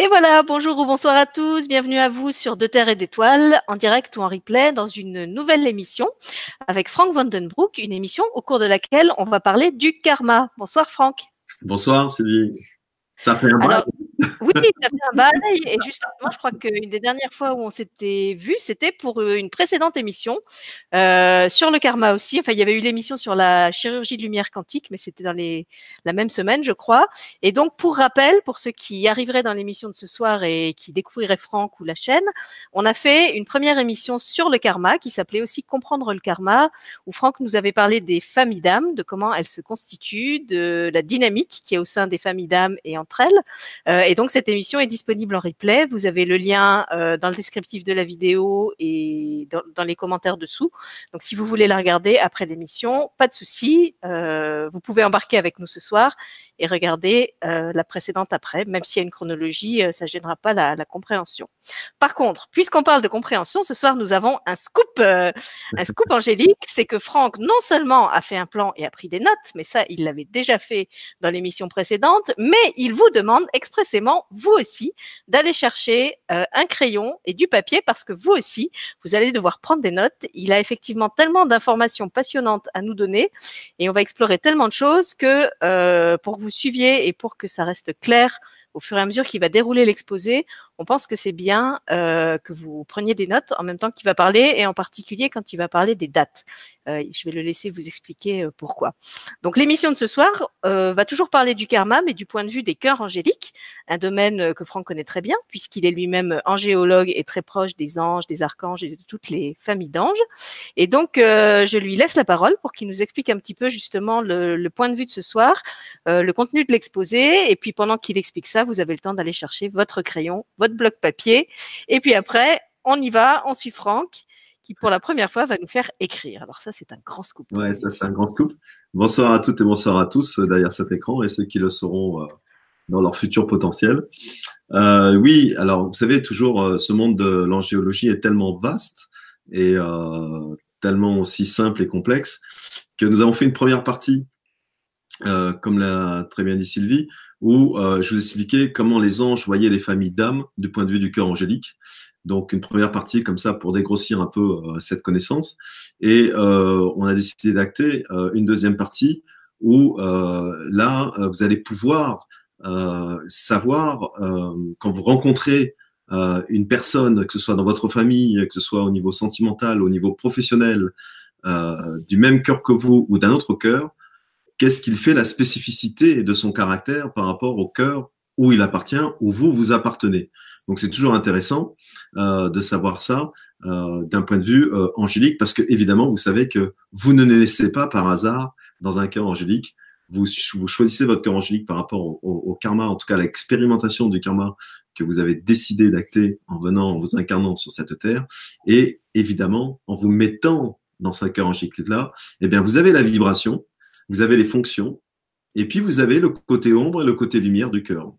Et voilà, bonjour ou bonsoir à tous, bienvenue à vous sur De Terre et d'Étoiles, en direct ou en replay, dans une nouvelle émission avec Frank Vandenbroek, une émission au cours de laquelle on va parler du karma. Bonsoir Franck. Bonsoir Sylvie. Ça fait un bail. Oui, ça fait un bail. Et justement, je crois qu'une des dernières fois où on s'était vu, c'était pour euh, une précédente émission euh, sur le karma aussi. Enfin, il y avait eu l'émission sur la chirurgie de lumière quantique, mais c'était dans la même semaine, je crois. Et donc, pour rappel, pour ceux qui arriveraient dans l'émission de ce soir et qui découvriraient Franck ou la chaîne, on a fait une première émission sur le karma qui s'appelait aussi Comprendre le karma, où Franck nous avait parlé des familles d'âmes, de comment elles se constituent, de la dynamique qui est au sein des familles d'âmes et en elles. Euh, et donc cette émission est disponible en replay. Vous avez le lien euh, dans le descriptif de la vidéo et dans, les commentaires dessous. Donc si vous voulez la regarder après l'émission, pas de souci. Euh, vous pouvez embarquer avec nous ce soir et regarder la précédente après, même s'il y a une chronologie, ça gênera pas la, la compréhension. Par contre, puisqu'on parle de compréhension, ce soir nous avons un scoop, un scoop angélique, c'est que Franck non seulement a fait un plan et a pris des notes, mais ça il l'avait déjà fait dans l'émission précédente, mais il vous demande expressément, vous aussi, d'aller chercher euh, un crayon et du papier parce que vous aussi, vous allez devoir prendre des notes. Il a effectivement tellement d'informations passionnantes à nous donner et on va explorer tellement de choses que euh, pour que vous suiviez et pour que ça reste clair au fur et à mesure qu'il va dérouler l'exposé, on pense que c'est bien euh, que vous preniez des notes en même temps qu'il va parler et en particulier quand il va parler des dates. Euh, je vais le laisser vous expliquer euh, pourquoi. Donc l'émission de ce soir va toujours parler du karma, mais du point de vue des cœurs angéliques, un domaine que Franck connaît très bien puisqu'il est lui-même angéologue et très proche des anges, des archanges et de toutes les familles d'anges. Et donc je lui laisse la parole pour qu'il nous explique un petit peu justement le, le point de vue de ce soir, le contenu de l'exposé, et puis pendant qu'il explique ça, vous avez le temps d'aller chercher votre crayon, votre bloc papier. Et puis après, on y va, on suit Franck qui pour la première fois va nous faire écrire. Alors ça, c'est un grand scoop. Ouais, ça c'est un grand scoop. Bonsoir à toutes et bonsoir à tous euh, derrière cet écran et ceux qui le seront euh, dans leur futur potentiel. Euh, oui, alors vous savez toujours, ce monde de l'angéologie est tellement vaste et tellement aussi simple et complexe que nous avons fait une première partie, comme l'a très bien dit Sylvie, où euh, je vous expliquais comment les anges voyaient les familles d'âmes du point de vue du cœur angélique. Donc une première partie comme ça pour dégrossir un peu euh, cette connaissance. Et euh, on a décidé d'acter une deuxième partie où là, vous allez pouvoir savoir quand vous rencontrez une personne, que ce soit dans votre famille, que ce soit au niveau sentimental, au niveau professionnel, du même cœur que vous ou d'un autre cœur, qu'est-ce qu'il fait la spécificité de son caractère par rapport au cœur où il appartient, où vous vous appartenez. Donc c'est toujours intéressant euh, de savoir ça euh, d'un point de vue euh, angélique, parce que évidemment, vous savez que vous ne naissez pas par hasard dans un cœur angélique. Vous, choisissez votre cœur angélique par rapport au, karma, en tout cas l'expérimentation du karma que vous avez décidé d'acter en venant, en vous incarnant sur cette terre. Et évidemment, en vous mettant dans ce cœur angélique-là, eh bien, vous avez la vibration vous avez les fonctions, et puis vous avez le côté ombre et le côté lumière du cœur.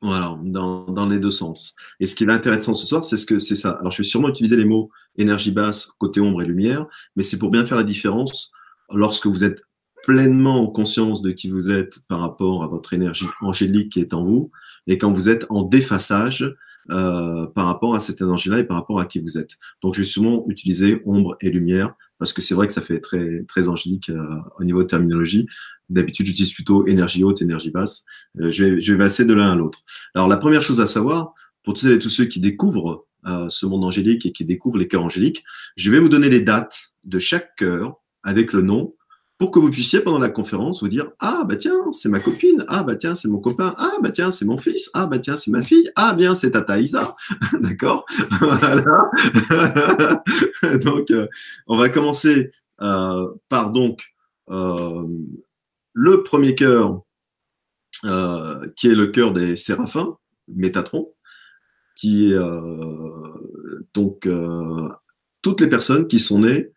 Voilà, dans, les deux sens. Et ce qui est intéressant ce soir, c'est ce que c'est ça. Alors, je vais sûrement utiliser les mots énergie basse, côté ombre et lumière, mais c'est pour bien faire la différence lorsque vous êtes pleinement en conscience de qui vous êtes par rapport à votre énergie angélique qui est en vous, et quand vous êtes en défaçage euh, par rapport à cette énergie-là et par rapport à qui vous êtes. Donc, je vais souvent utiliser ombre et lumière parce que c'est vrai que ça fait très, très angélique euh, au niveau de terminologie. D'habitude, j'utilise plutôt énergie haute, énergie basse. Euh, je, vais, je vais passer de l'un à l'autre. Alors, la première chose à savoir, pour tous et tous ceux qui découvrent ce monde angélique et qui découvrent les cœurs angéliques, je vais vous donner les dates de chaque cœur avec le nom pour que vous puissiez, pendant la conférence, vous dire Ah, bah tiens, c'est ma copine. Ah, bah tiens, c'est mon copain. Ah, bah tiens, c'est mon fils. Ah, bah tiens, c'est ma fille. Ah, bien, c'est Tata Isa. D'accord? Voilà. donc, euh, on va commencer euh, par donc euh, le premier cœur, qui est le cœur des séraphins, Métatron, qui est donc toutes les personnes qui sont nées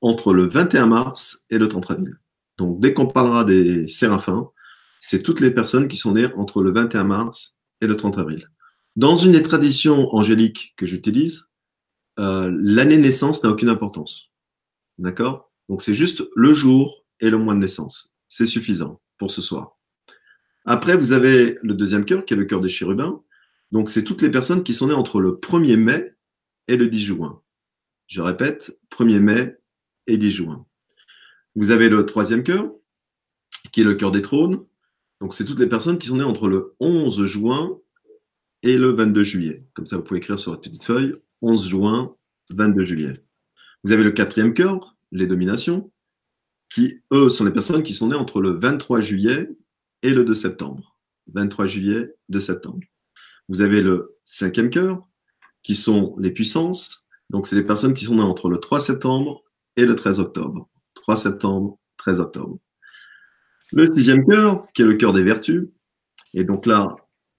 entre le 21 mars et le 30 avril. Donc, dès qu'on parlera des séraphins, c'est toutes les personnes qui sont nées entre le 21 mars et le 30 avril. Dans une des traditions angéliques que j'utilise, euh, l'année naissance n'a aucune importance. D'accord? Donc, c'est juste le jour et le mois de naissance. C'est suffisant pour ce soir. Après, vous avez le deuxième cœur, qui est le cœur des chérubins, Donc, c'est toutes les personnes qui sont nées entre le 1er mai et le 10 juin. Je répète, 1er mai et 10 juin. Vous avez le troisième cœur, qui est le cœur des trônes. Donc, c'est toutes les personnes qui sont nées entre le 11 juin et le 22 juillet. Comme ça, vous pouvez écrire sur votre petite feuille 11 juin, 22 juillet. Vous avez le quatrième cœur, les dominations, qui, eux, sont les personnes qui sont nées entre le 23 juillet et le 2 septembre. 23 juillet, 2 septembre. Vous avez le cinquième cœur, qui sont les puissances. Donc, c'est les personnes qui sont nées entre le 3 septembre le 13 octobre. 3 septembre, 13 octobre. Le sixième cœur, qui est le cœur des vertus. Et donc là,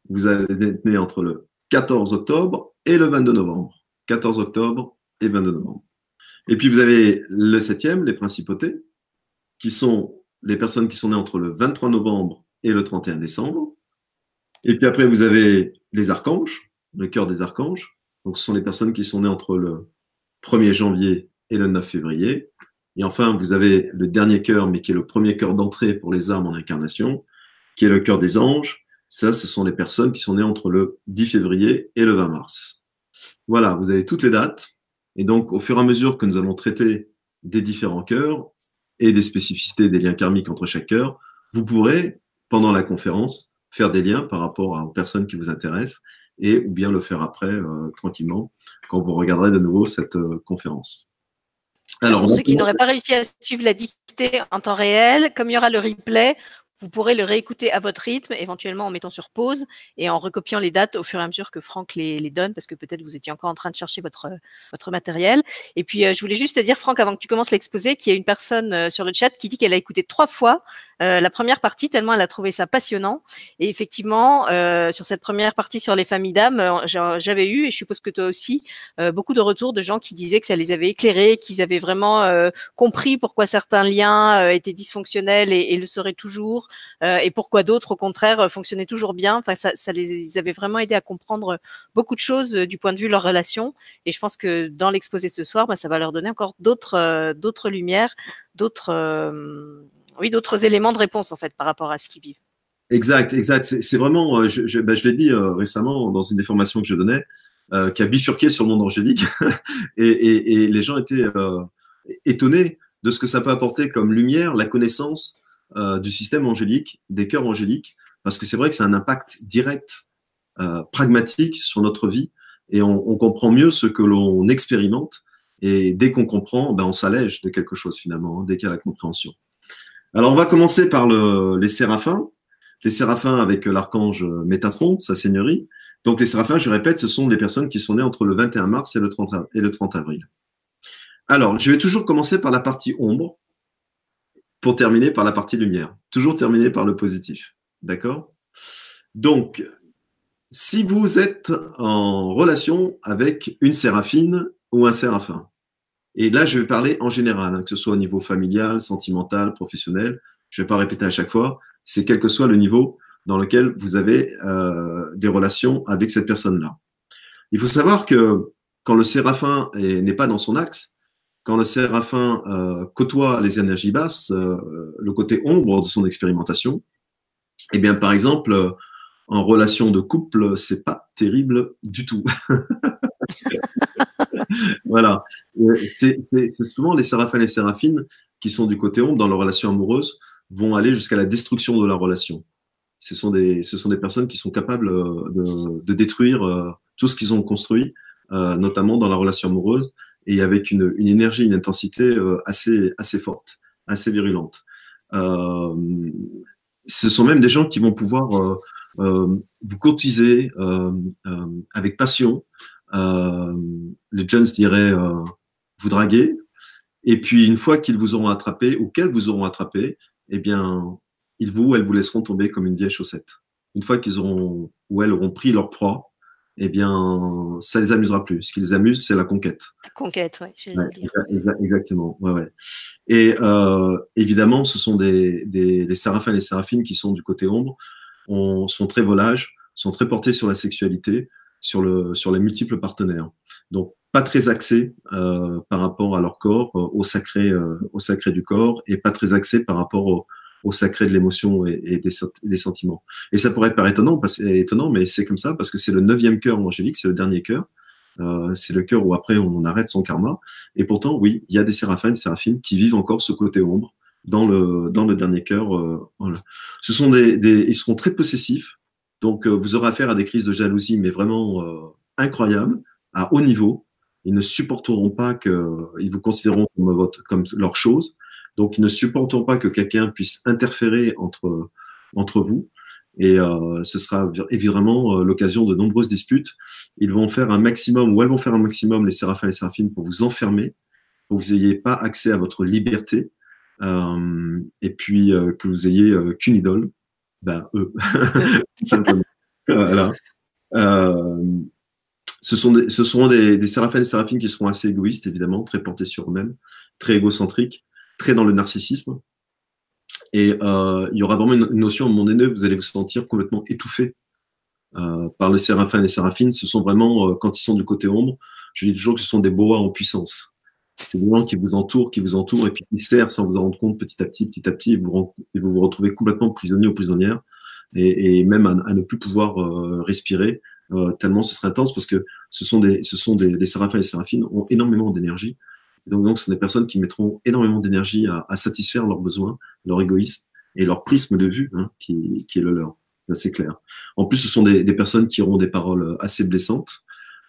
vous allez né entre le 14 octobre et le 22 novembre. 14 octobre et 22 novembre. Et puis vous avez le septième, les principautés, qui sont les personnes qui sont nées entre le 23 novembre et le 31 décembre. Et puis après, vous avez les archanges, le cœur des archanges. Donc ce sont les personnes qui sont nées entre le 1er janvier et le 9 février. Et enfin, vous avez le dernier cœur, mais qui est le premier cœur d'entrée pour les âmes en incarnation, qui est le cœur des anges. Ça, ce sont les personnes qui sont nées entre le 10 février et le 20 mars. Voilà, vous avez toutes les dates. Et donc, au fur et à mesure que nous allons traiter des différents cœurs et des spécificités des liens karmiques entre chaque cœur, vous pourrez, pendant la conférence, faire des liens par rapport aux personnes qui vous intéressent et ou bien le faire après, euh, tranquillement, quand vous regarderez de nouveau cette euh, conférence. Alors, pour ceux qui n'auraient pas réussi à suivre la dictée en temps réel, comme il y aura le replay, vous pourrez le réécouter à votre rythme, éventuellement en mettant sur pause et en recopiant les dates au fur et à mesure que Franck les, les donne, parce que peut-être vous étiez encore en train de chercher votre, votre matériel. Et puis, euh, je voulais juste te dire, Franck, avant que tu commences l'exposé, qu'il y a une personne euh, sur le chat qui dit qu'elle a écouté trois fois euh, la première partie, tellement elle a trouvé ça passionnant. Et effectivement, sur cette première partie sur les familles d'âmes, j'avais eu, et je suppose que toi aussi, beaucoup de retours de gens qui disaient que ça les avait éclairés, qu'ils avaient vraiment compris pourquoi certains liens étaient dysfonctionnels et, et le seraient toujours, euh, et pourquoi d'autres, au contraire, euh, fonctionnaient toujours bien. Enfin, ça, ça les avait vraiment aidé à comprendre beaucoup de choses euh, du point de vue de leur relation. Et je pense que dans l'exposé de ce soir, bah, ça va leur donner encore d'autres d'autres lumières, d'autres oui, d'autres éléments de réponse en fait par rapport à ce qu'ils vivent. Exact, exact. C'est vraiment, je, je, bah, je l'ai dit récemment dans une des formations que je donnais, qui a bifurqué sur le monde angélique, et, les gens étaient étonnés de ce que ça peut apporter comme lumière, la connaissance euh, du système angélique, des cœurs angéliques, parce que c'est vrai que c'est un impact direct, euh, pragmatique sur notre vie, et on, on, comprend mieux ce que l'on expérimente, et dès qu'on comprend, ben on s'allège de quelque chose finalement, hein, dès qu'il y a la compréhension. Alors on va commencer par le, les séraphins, les séraphins avec l'archange Métatron, sa seigneurie. Donc les séraphins, je répète, ce sont les personnes qui sont nées entre le 21 mars et le 30, et le 30 avril. Alors, je vais toujours commencer par la partie ombre, pour terminer par la partie lumière. Toujours terminer par le positif. D'accord? Donc, si vous êtes en relation avec une séraphine ou un séraphin, et là je vais parler en général, hein, que ce soit au niveau familial, sentimental, professionnel, je ne vais pas répéter à chaque fois, c'est quel que soit le niveau dans lequel vous avez euh, des relations avec cette personne-là. Il faut savoir que quand le séraphin n'est pas dans son axe, quand le séraphin euh, côtoie les énergies basses, euh, le côté ombre de son expérimentation, eh bien, par exemple, euh, en relation de couple, c'est pas terrible du tout. voilà. C'est souvent les séraphins et les séraphines qui sont du côté ombre dans leur relation amoureuse vont aller jusqu'à la destruction de la relation. Ce sont des, ce sont des personnes qui sont capables de, de détruire tout ce qu'ils ont construit, notamment dans la relation amoureuse, et avec une, une énergie, une intensité euh, assez, assez forte, assez virulente. Euh, ce sont même des gens qui vont pouvoir euh, euh vous courtiser avec passion. Les jeunes diraient vous draguer. Et puis une fois qu'ils vous auront attrapé ou qu'elles vous auront attrapé, eh bien, ils vous, elles vous laisseront tomber comme une vieille chaussette. Une fois qu'ils auront ou elles auront pris leur proie, eh bien, ça les amusera plus. Ce qui les amuse, c'est la conquête. La conquête, oui. Ouais, exactement. Ouais, ouais. Et euh, évidemment, ce sont des, des les séraphins et les séraphines qui sont du côté ombre, on, sont très volages, sont très portés sur la sexualité, sur, le, sur les multiples partenaires. Donc, pas très axés euh, par rapport à leur corps, euh, au, sacré, euh, au sacré du corps, et pas très axés par rapport au, au sacré de l'émotion et, des, sentiments. Et ça pourrait paraître étonnant, parce, étonnant mais c'est comme ça parce que c'est le neuvième cœur angélique, c'est le dernier cœur. Euh, c'est le cœur où après on arrête son karma. Et pourtant, oui, il y a des séraphins et des séraphines qui vivent encore ce côté ombre dans le, dans le dernier cœur. Euh, Ce sont des, des, ils seront très possessifs. Donc, euh, vous aurez affaire à des crises de jalousie, mais vraiment euh, incroyables, à haut niveau. Ils ne supporteront pas que, ils vous considéreront comme, votre, comme leur chose. Donc, ils ne supporteront pas que quelqu'un puisse interférer entre, entre vous. Et euh, ce sera évidemment l'occasion de nombreuses disputes. Ils vont faire un maximum, ou elles vont faire un maximum, les séraphins et les séraphines, pour vous enfermer, pour que vous n'ayez pas accès à votre liberté, et puis que vous ayez qu'une idole, ben eux, simplement. voilà. ce, sont des, ce seront des, des séraphins et séraphines qui seront assez égoïstes, évidemment, très portés sur eux-mêmes, très égocentriques, très dans le narcissisme. Et euh, il y aura vraiment une, notion à un moment donné, vous allez vous sentir complètement étouffé euh, par les séraphins et les séraphines. Ce sont vraiment, euh, quand ils sont du côté ombre, je dis toujours que ce sont des boas en puissance. C'est des gens qui vous entourent, qui vous entourent et puis qui serrent sans vous en rendre compte petit à petit, petit à petit, et vous vous, retrouvez complètement prisonnier ou prisonnière et, même à, ne plus pouvoir euh, respirer euh, tellement ce serait intense parce que ce sont des, les séraphins et les séraphines ont énormément d'énergie donc, ce sont des personnes qui mettront énormément d'énergie à, satisfaire leurs besoins, leur égoïsme et leur prisme de vue hein, qui, est le leur. C'est assez clair. En plus, ce sont des, des, personnes qui auront des paroles assez blessantes,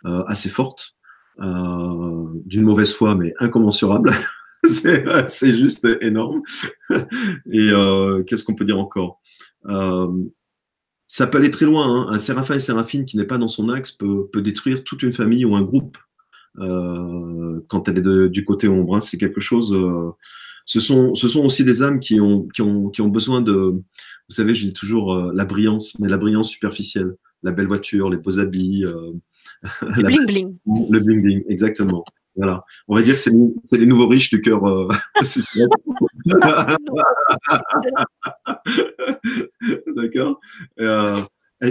euh, assez fortes, euh, d'une mauvaise foi, mais incommensurable. c'est juste énorme. et euh, qu'est-ce qu'on peut dire encore? Euh, Ça peut aller très loin. Hein. Un séraphin et séraphine qui n'est pas dans son axe peut, détruire toute une famille ou un groupe quand elle est de, du côté ombre. Hein, c'est quelque chose. Ce sont, aussi des âmes qui ont, besoin de. Vous savez, je dis toujours la brillance, mais la brillance superficielle, la belle voiture, les beaux habits, le bling bling. Le bling bling, exactement. Voilà. On va dire que c'est les, les nouveaux riches du cœur. Euh... D'accord. Euh,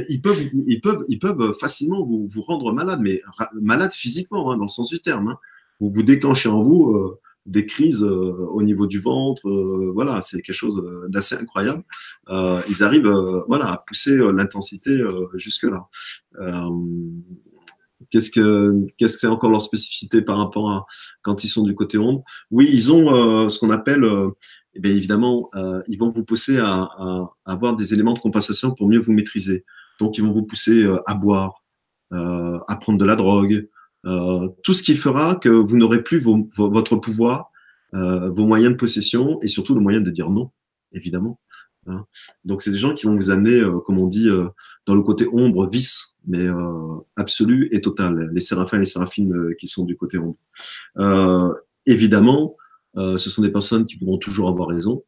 ils peuvent, ils peuvent, ils peuvent facilement vous, vous rendre malade, mais malade physiquement, hein, dans le sens du terme. Hein. Vous vous déclenchez en vous euh, des crises au niveau du ventre. Voilà, c'est quelque chose d'assez incroyable. ils arrivent, voilà, à pousser l'intensité jusque là. Qu'est-ce que qu'est-ce que c'est encore leur spécificité par rapport à quand ils sont du côté ombre Oui, ils ont ce qu'on appelle, eh bien évidemment, ils vont vous pousser à, à, avoir des éléments de compensation pour mieux vous maîtriser. Donc, ils vont vous pousser euh, à boire, euh, à prendre de la drogue, euh, tout ce qui fera que vous n'aurez plus votre pouvoir, vos moyens de possession et surtout le moyen de dire non, évidemment. Hein. Donc, c'est des gens qui vont vous amener, comme on dit, dans le côté ombre, vice, mais absolu et total. Les séraphins et les séraphines qui sont du côté ombre. évidemment, ce sont des personnes qui pourront toujours avoir raison,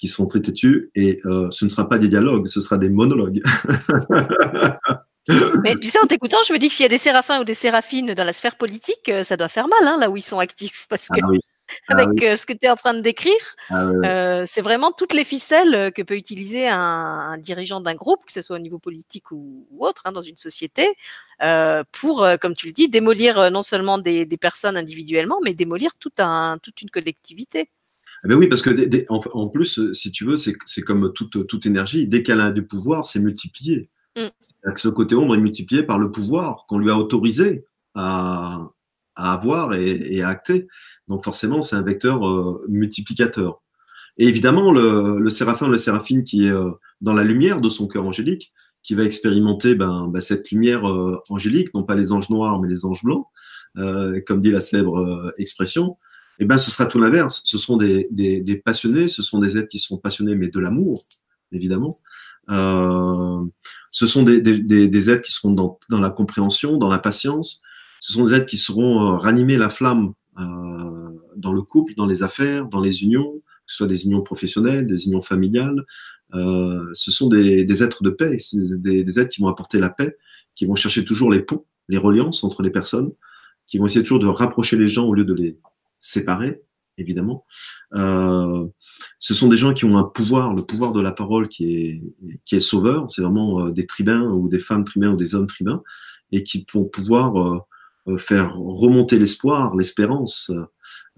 qui seront très têtus et euh, ce ne sera pas des dialogues, ce sera des monologues. Mais tu sais, en t'écoutant, je me dis que s'il y a des séraphins ou des séraphines dans la sphère politique, euh, ça doit faire mal, hein, là où ils sont actifs. Parce que, ah ah avec euh, ce que tu es en train de décrire, ah euh, c'est vraiment toutes les ficelles que peut utiliser un, un dirigeant d'un groupe, que ce soit au niveau politique ou, ou autre, hein, dans une société, euh, pour, comme tu le dis, démolir non seulement des, des personnes individuellement, mais démolir tout un, toute une collectivité. Eh ben oui, parce que en, plus, euh, si tu veux, c'est comme toute, toute énergie. Dès qu'elle a du pouvoir, c'est multiplié. Mm. Ce côté ombre est multiplié par le pouvoir qu'on lui a autorisé à, à avoir et, et, à acter. Donc forcément, c'est un vecteur euh, multiplicateur. Et évidemment, le, le séraphin ou séraphine qui est euh, dans la lumière de son cœur angélique, qui va expérimenter ben, ben cette lumière angélique, non pas les anges noirs, mais les anges blancs, comme dit la célèbre expression, eh ben, ce sera tout l'inverse. Ce sont des, passionnés, ce sont des êtres qui sont passionnés, mais de l'amour, évidemment. Euh, ce sont des, êtres qui seront dans, la compréhension, dans la patience. Ce sont des êtres qui seront euh, ranimer la flamme euh, dans le couple, dans les affaires, dans les unions, que ce soit des unions professionnelles, des unions familiales. Euh, ce sont des, des êtres de paix, des, êtres qui vont apporter la paix, qui vont chercher toujours les ponts, les reliances entre les personnes, qui vont essayer toujours de rapprocher les gens au lieu de les, séparés, évidemment. Euh, ce sont des gens qui ont un pouvoir, le pouvoir de la parole qui est, qui est sauveur. C'est vraiment euh, des tribuns ou des femmes tribuns ou des hommes tribuns et qui vont pouvoir faire remonter l'espoir, l'espérance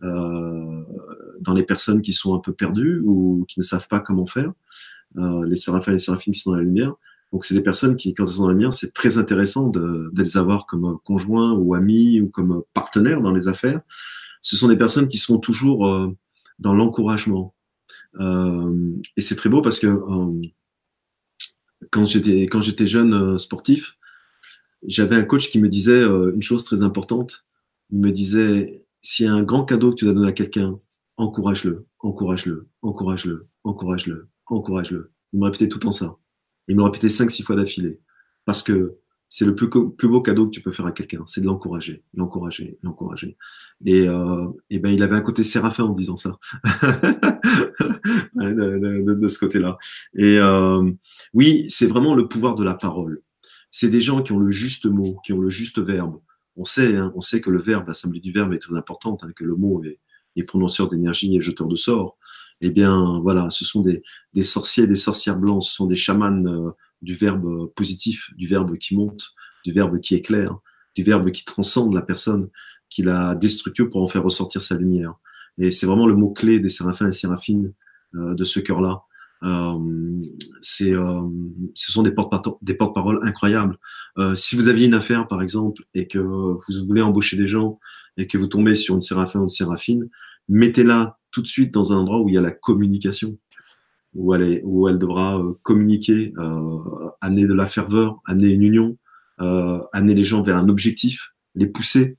dans les personnes qui sont un peu perdues ou qui ne savent pas comment faire. Euh, les séraphins et les séraphines qui sont dans la lumière. Donc, c'est des personnes qui, quand elles sont dans la lumière, c'est très intéressant de, les avoir comme conjoints ou amis ou comme partenaires dans les affaires. Ce sont des personnes qui sont toujours euh, dans l'encouragement. Euh, et c'est très beau parce que euh, quand j'étais jeune euh, sportif, j'avais un coach qui me disait une chose très importante. Il me disait s'il y a un grand cadeau que tu dois donner à quelqu'un, encourage-le, encourage-le, encourage-le, encourage-le, encourage-le. Il me répétait tout le temps ça. Il me le répétait cinq, six fois d'affilée. Parce que c'est le plus, beau cadeau que tu peux faire à quelqu'un, c'est de l'encourager, l'encourager, l'encourager. Et, euh, et, ben il avait un côté séraphin en disant ça, de, de, de, ce côté-là. Et euh, oui, c'est vraiment le pouvoir de la parole. C'est des gens qui ont le juste mot, qui ont le juste verbe. On sait, hein, on sait que le verbe, l'assemblée du verbe est très importante, hein, que le mot est, est prononceur d'énergie et jeteur de sort eh bien, voilà, ce sont des, des sorciers, des sorcières blancs, ce sont des chamans euh, du verbe positif, du verbe qui monte, du verbe qui éclaire, du verbe qui transcende la personne, qui la déstructure pour en faire ressortir sa lumière. Et c'est vraiment le mot-clé des séraphins et séraphines euh, de ce cœur-là. Euh, c'est, euh, ce sont des porte-paroles incroyables. Euh, si vous aviez une affaire, par exemple, et que vous voulez embaucher des gens, et que vous tombez sur une séraphin ou une séraphine, mettez-la tout de suite dans un endroit où il y a la communication, où elle, devra communiquer, amener de la ferveur, amener une union, amener les gens vers un objectif, les pousser.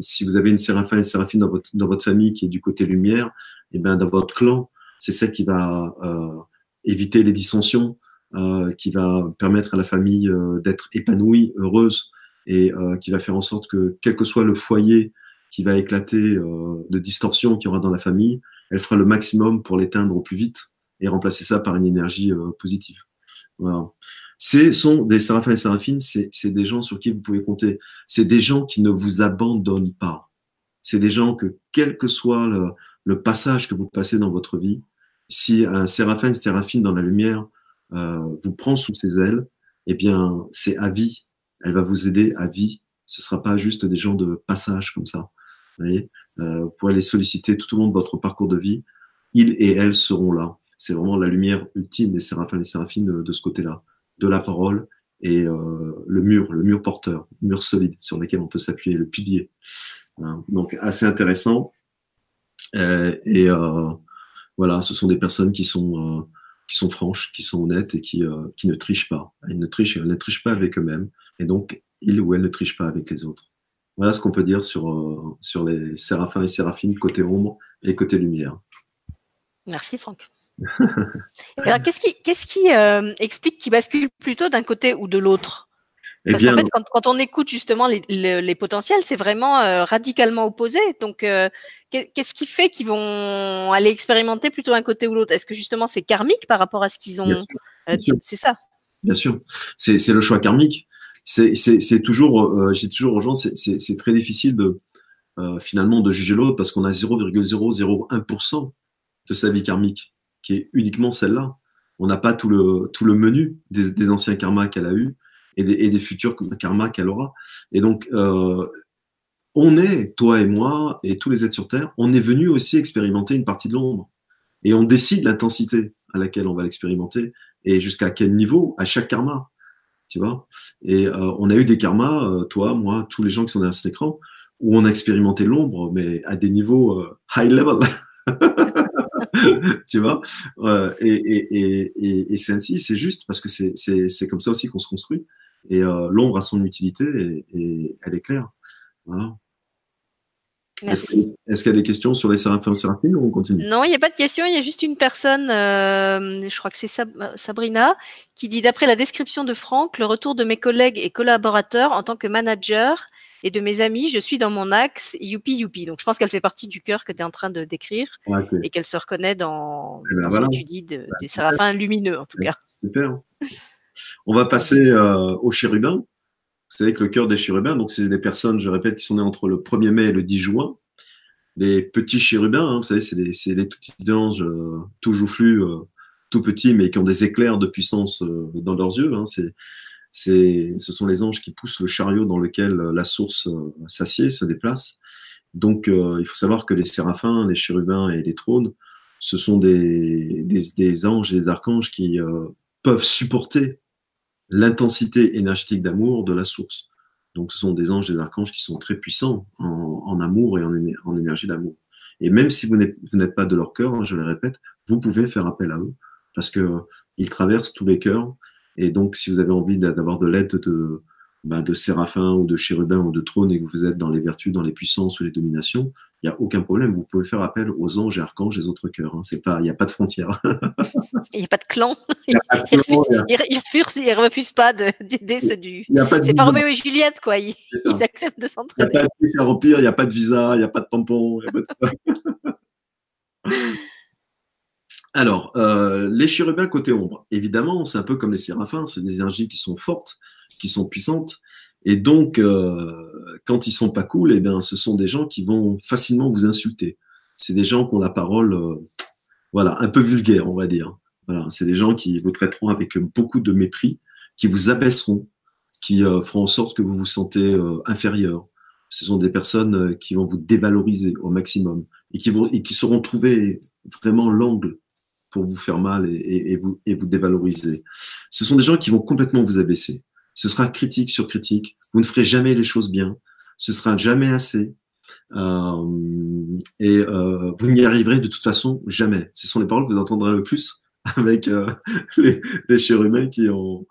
Si vous avez une séraphin et une séraphine dans votre, dans votre famille qui est du côté lumière, et eh bien dans votre clan, c'est celle qui va euh, éviter les dissensions, euh, qui va permettre à la famille d'être épanouie, heureuse, et qui va faire en sorte que, quel que soit le foyer qui va éclater euh, de distorsion qu'il y aura dans la famille, elle fera le maximum pour l'éteindre au plus vite et remplacer ça par une énergie euh, positive. Voilà. Ce sont des séraphins et séraphines, c'est des gens sur qui vous pouvez compter. C'est des gens qui ne vous abandonnent pas. C'est des gens que, quel que soit le, le, passage que vous passez dans votre vie, si un séraphin, une séraphine dans la lumière euh, vous prend sous ses ailes, eh bien, c'est à vie. Elle va vous aider à vie. Ce ne sera pas juste des gens de passage comme ça. Vous, voyez euh, vous pourrez les solliciter tout au long de votre parcours de vie. Ils et elles seront là. C'est vraiment la lumière ultime des séraphins et séraphines de, de ce côté-là, de la parole et euh, le mur, le mur porteur, le mur solide sur lequel on peut s'appuyer, le pilier. Hein. Donc assez intéressant. Euh, et euh, voilà, ce sont des personnes qui sont euh, qui sont franches, qui sont honnêtes et qui euh, qui ne trichent pas. Ils ne trichent, elles ne trichent pas avec eux-mêmes et donc ils ou elles ne trichent pas avec les autres. Voilà ce qu'on peut dire sur, euh, sur les séraphins et séraphines côté ombre et côté lumière. Merci Franck. Alors qu'est-ce qui, qu'est-ce qui explique qu'ils basculent plutôt d'un côté ou de l'autre? Eh Parce qu'en fait, quand, quand, on écoute justement les, les, les potentiels, c'est vraiment euh, radicalement opposé. Donc, euh, qu'est-ce qui fait qu'ils vont aller expérimenter plutôt un côté ou l'autre? Est-ce que justement c'est karmique par rapport à ce qu'ils ont euh, C'est ça. Bien sûr, c'est le choix karmique c'est toujours, j'ai toujours aux gens, c'est très difficile de finalement de juger l'autre parce qu'on a 0,001% de sa vie karmique qui est uniquement celle-là. On n'a pas tout le, tout le menu des, des anciens karmas qu'elle a eu et des, futurs karmas qu'elle aura. Et donc, euh, on est, toi et moi, et tous les êtres sur Terre, on est venu aussi expérimenter une partie de l'ombre. Et on décide l'intensité à laquelle on va l'expérimenter et jusqu'à quel niveau à chaque karma tu vois. Et euh, on a eu des karmas, euh, toi, moi, tous les gens qui sont derrière cet écran, où on a expérimenté l'ombre, mais à des niveaux high level. tu vois et, et c'est ainsi, c'est juste, parce que c'est comme ça aussi qu'on se construit. Et l'ombre a son utilité et, elle est claire. Voilà. Est-ce qu'il y a des questions sur les séraphins séraphines ou on continue? Non, il n'y a pas de questions. Il y a juste une personne, euh, je crois que c'est Sabrina, qui dit d'après la description de Franck, le retour de mes collègues et collaborateurs en tant que manager et de mes amis, je suis dans mon axe youpi youpi. Donc je pense qu'elle fait partie du cœur que tu es en train de décrire et qu'elle se reconnaît dans, eh ben, ce que tu dis de, des séraphins lumineux en tout cas. Super. On va passer euh, au chérubin. Vous savez que le cœur des chérubins, donc c'est des personnes, je répète, qui sont nées entre le 1er mai et le 10 juin. Les petits chérubins, hein, vous savez, c'est tout petits anges, euh, tout joufflus, euh, tout petits, mais qui ont des éclairs de puissance dans leurs yeux. Hein. ce sont les anges qui poussent le chariot dans lequel la source s'assied, se déplace. Donc, il faut savoir que les séraphins, les chérubins et les trônes, ce sont des, des, anges et des archanges qui peuvent supporter l'intensité énergétique d'amour de la source. Donc, ce sont des anges des archanges qui sont très puissants en, amour et en, énergie d'amour. Et même si vous n'êtes pas de leur cœur, hein, je le répète, vous pouvez faire appel à eux parce qu'ils traversent tous les cœurs. Et donc, si vous avez envie d'avoir de l'aide de, bah, de séraphins ou de chérubins ou de trônes et que vous êtes dans les vertus, dans les puissances ou les dominations, il n'y a aucun problème. Vous pouvez faire appel aux anges et archanges des autres cœurs. Hein. C'est pas, il n'y a pas de frontières. Il n'y a pas de clan. Ils ne refusent, pas d'aider ceux du. C'est pas Roméo et Juliette, quoi. Ils, acceptent de s'entraider. Il n'y a pas de il n'y a pas de visa, il n'y a pas de tampon. Alors, euh, les chérubins côté ombre, évidemment, c'est un peu comme les séraphins, c'est des énergies qui sont fortes, qui sont puissantes, et donc, euh, quand ils sont pas cool, eh bien, ce sont des gens qui vont facilement vous insulter. C'est des gens qui ont la parole, euh, voilà, un peu vulgaire, on va dire. Voilà, c'est des gens qui vous traiteront avec beaucoup de mépris, qui vous abaisseront, qui feront en sorte que vous vous sentez inférieur. Ce sont des personnes qui vont vous dévaloriser au maximum et qui, vont, et qui sauront trouver vraiment l'angle pour vous faire mal et, vous, et vous dévaloriser. Ce sont des gens qui vont complètement vous abaisser. Ce sera critique sur critique. Vous ne ferez jamais les choses bien. Ce sera jamais assez. Euh, et euh, vous n'y arriverez de toute façon jamais. Ce sont les paroles que vous entendrez le plus avec euh, les, les chérubins qui ont,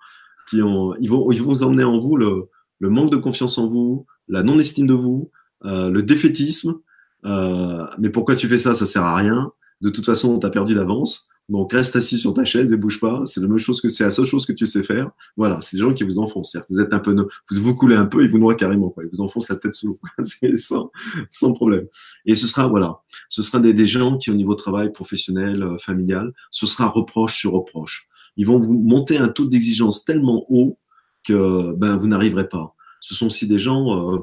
qui ont, ils vont, ils vont vous emmener en vous le, le manque de confiance en vous, la non-estime de vous, le défaitisme. Mais pourquoi tu fais ça? Ça sert à rien de toute façon, tu as perdu d'avance. Donc reste assis sur ta chaise et bouge pas. C'est la même chose que c'est la seule chose que tu sais faire. Voilà, c'est des gens qui vous enfoncent. vous êtes un peu, vous vous coulez un peu, ils vous noient carrément. Quoi. Ils vous enfoncent la tête sous l'eau. c'est sans, sans problème. Et ce sera voilà, ce sera des, des gens qui au niveau travail professionnel, euh, familial, ce sera reproche sur reproche. Ils vont vous monter un taux d'exigence tellement haut que ben vous n'arriverez pas. Ce sont aussi des gens euh,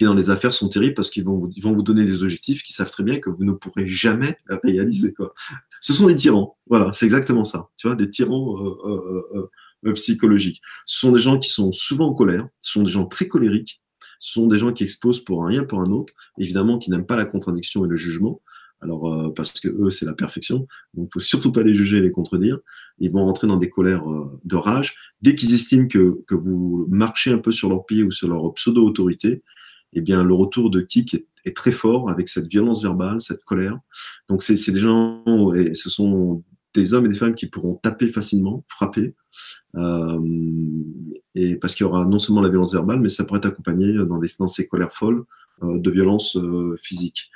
qui dans les affaires sont terribles parce qu'ils vont, vont vous donner des objectifs qui savent très bien que vous ne pourrez jamais réaliser. Quoi. Ce sont des tyrans. Voilà, c'est exactement ça. Tu vois, des tyrans euh, euh, euh, psychologiques. Ce sont des gens qui sont souvent en colère. Ce sont des gens très colériques. Ce sont des gens qui exposent pour un rien, pour un autre. Évidemment, qui n'aiment pas la contradiction et le jugement. Alors, parce que eux, c'est la perfection. Donc, il faut surtout pas les juger et les contredire. Ils vont rentrer dans des colères de rage. Dès qu'ils estiment que, que vous marchez un peu sur leur pied ou sur leur pseudo-autorité, eh bien, le retour de kick est, très fort avec cette violence verbale, cette colère. Donc, c'est des gens, et ce sont des hommes et des femmes qui pourront taper facilement, frapper, euh, et parce qu'il y aura non seulement la violence verbale, mais ça pourrait être accompagné dans, des, dans ces colères folles euh, de violence euh, physique.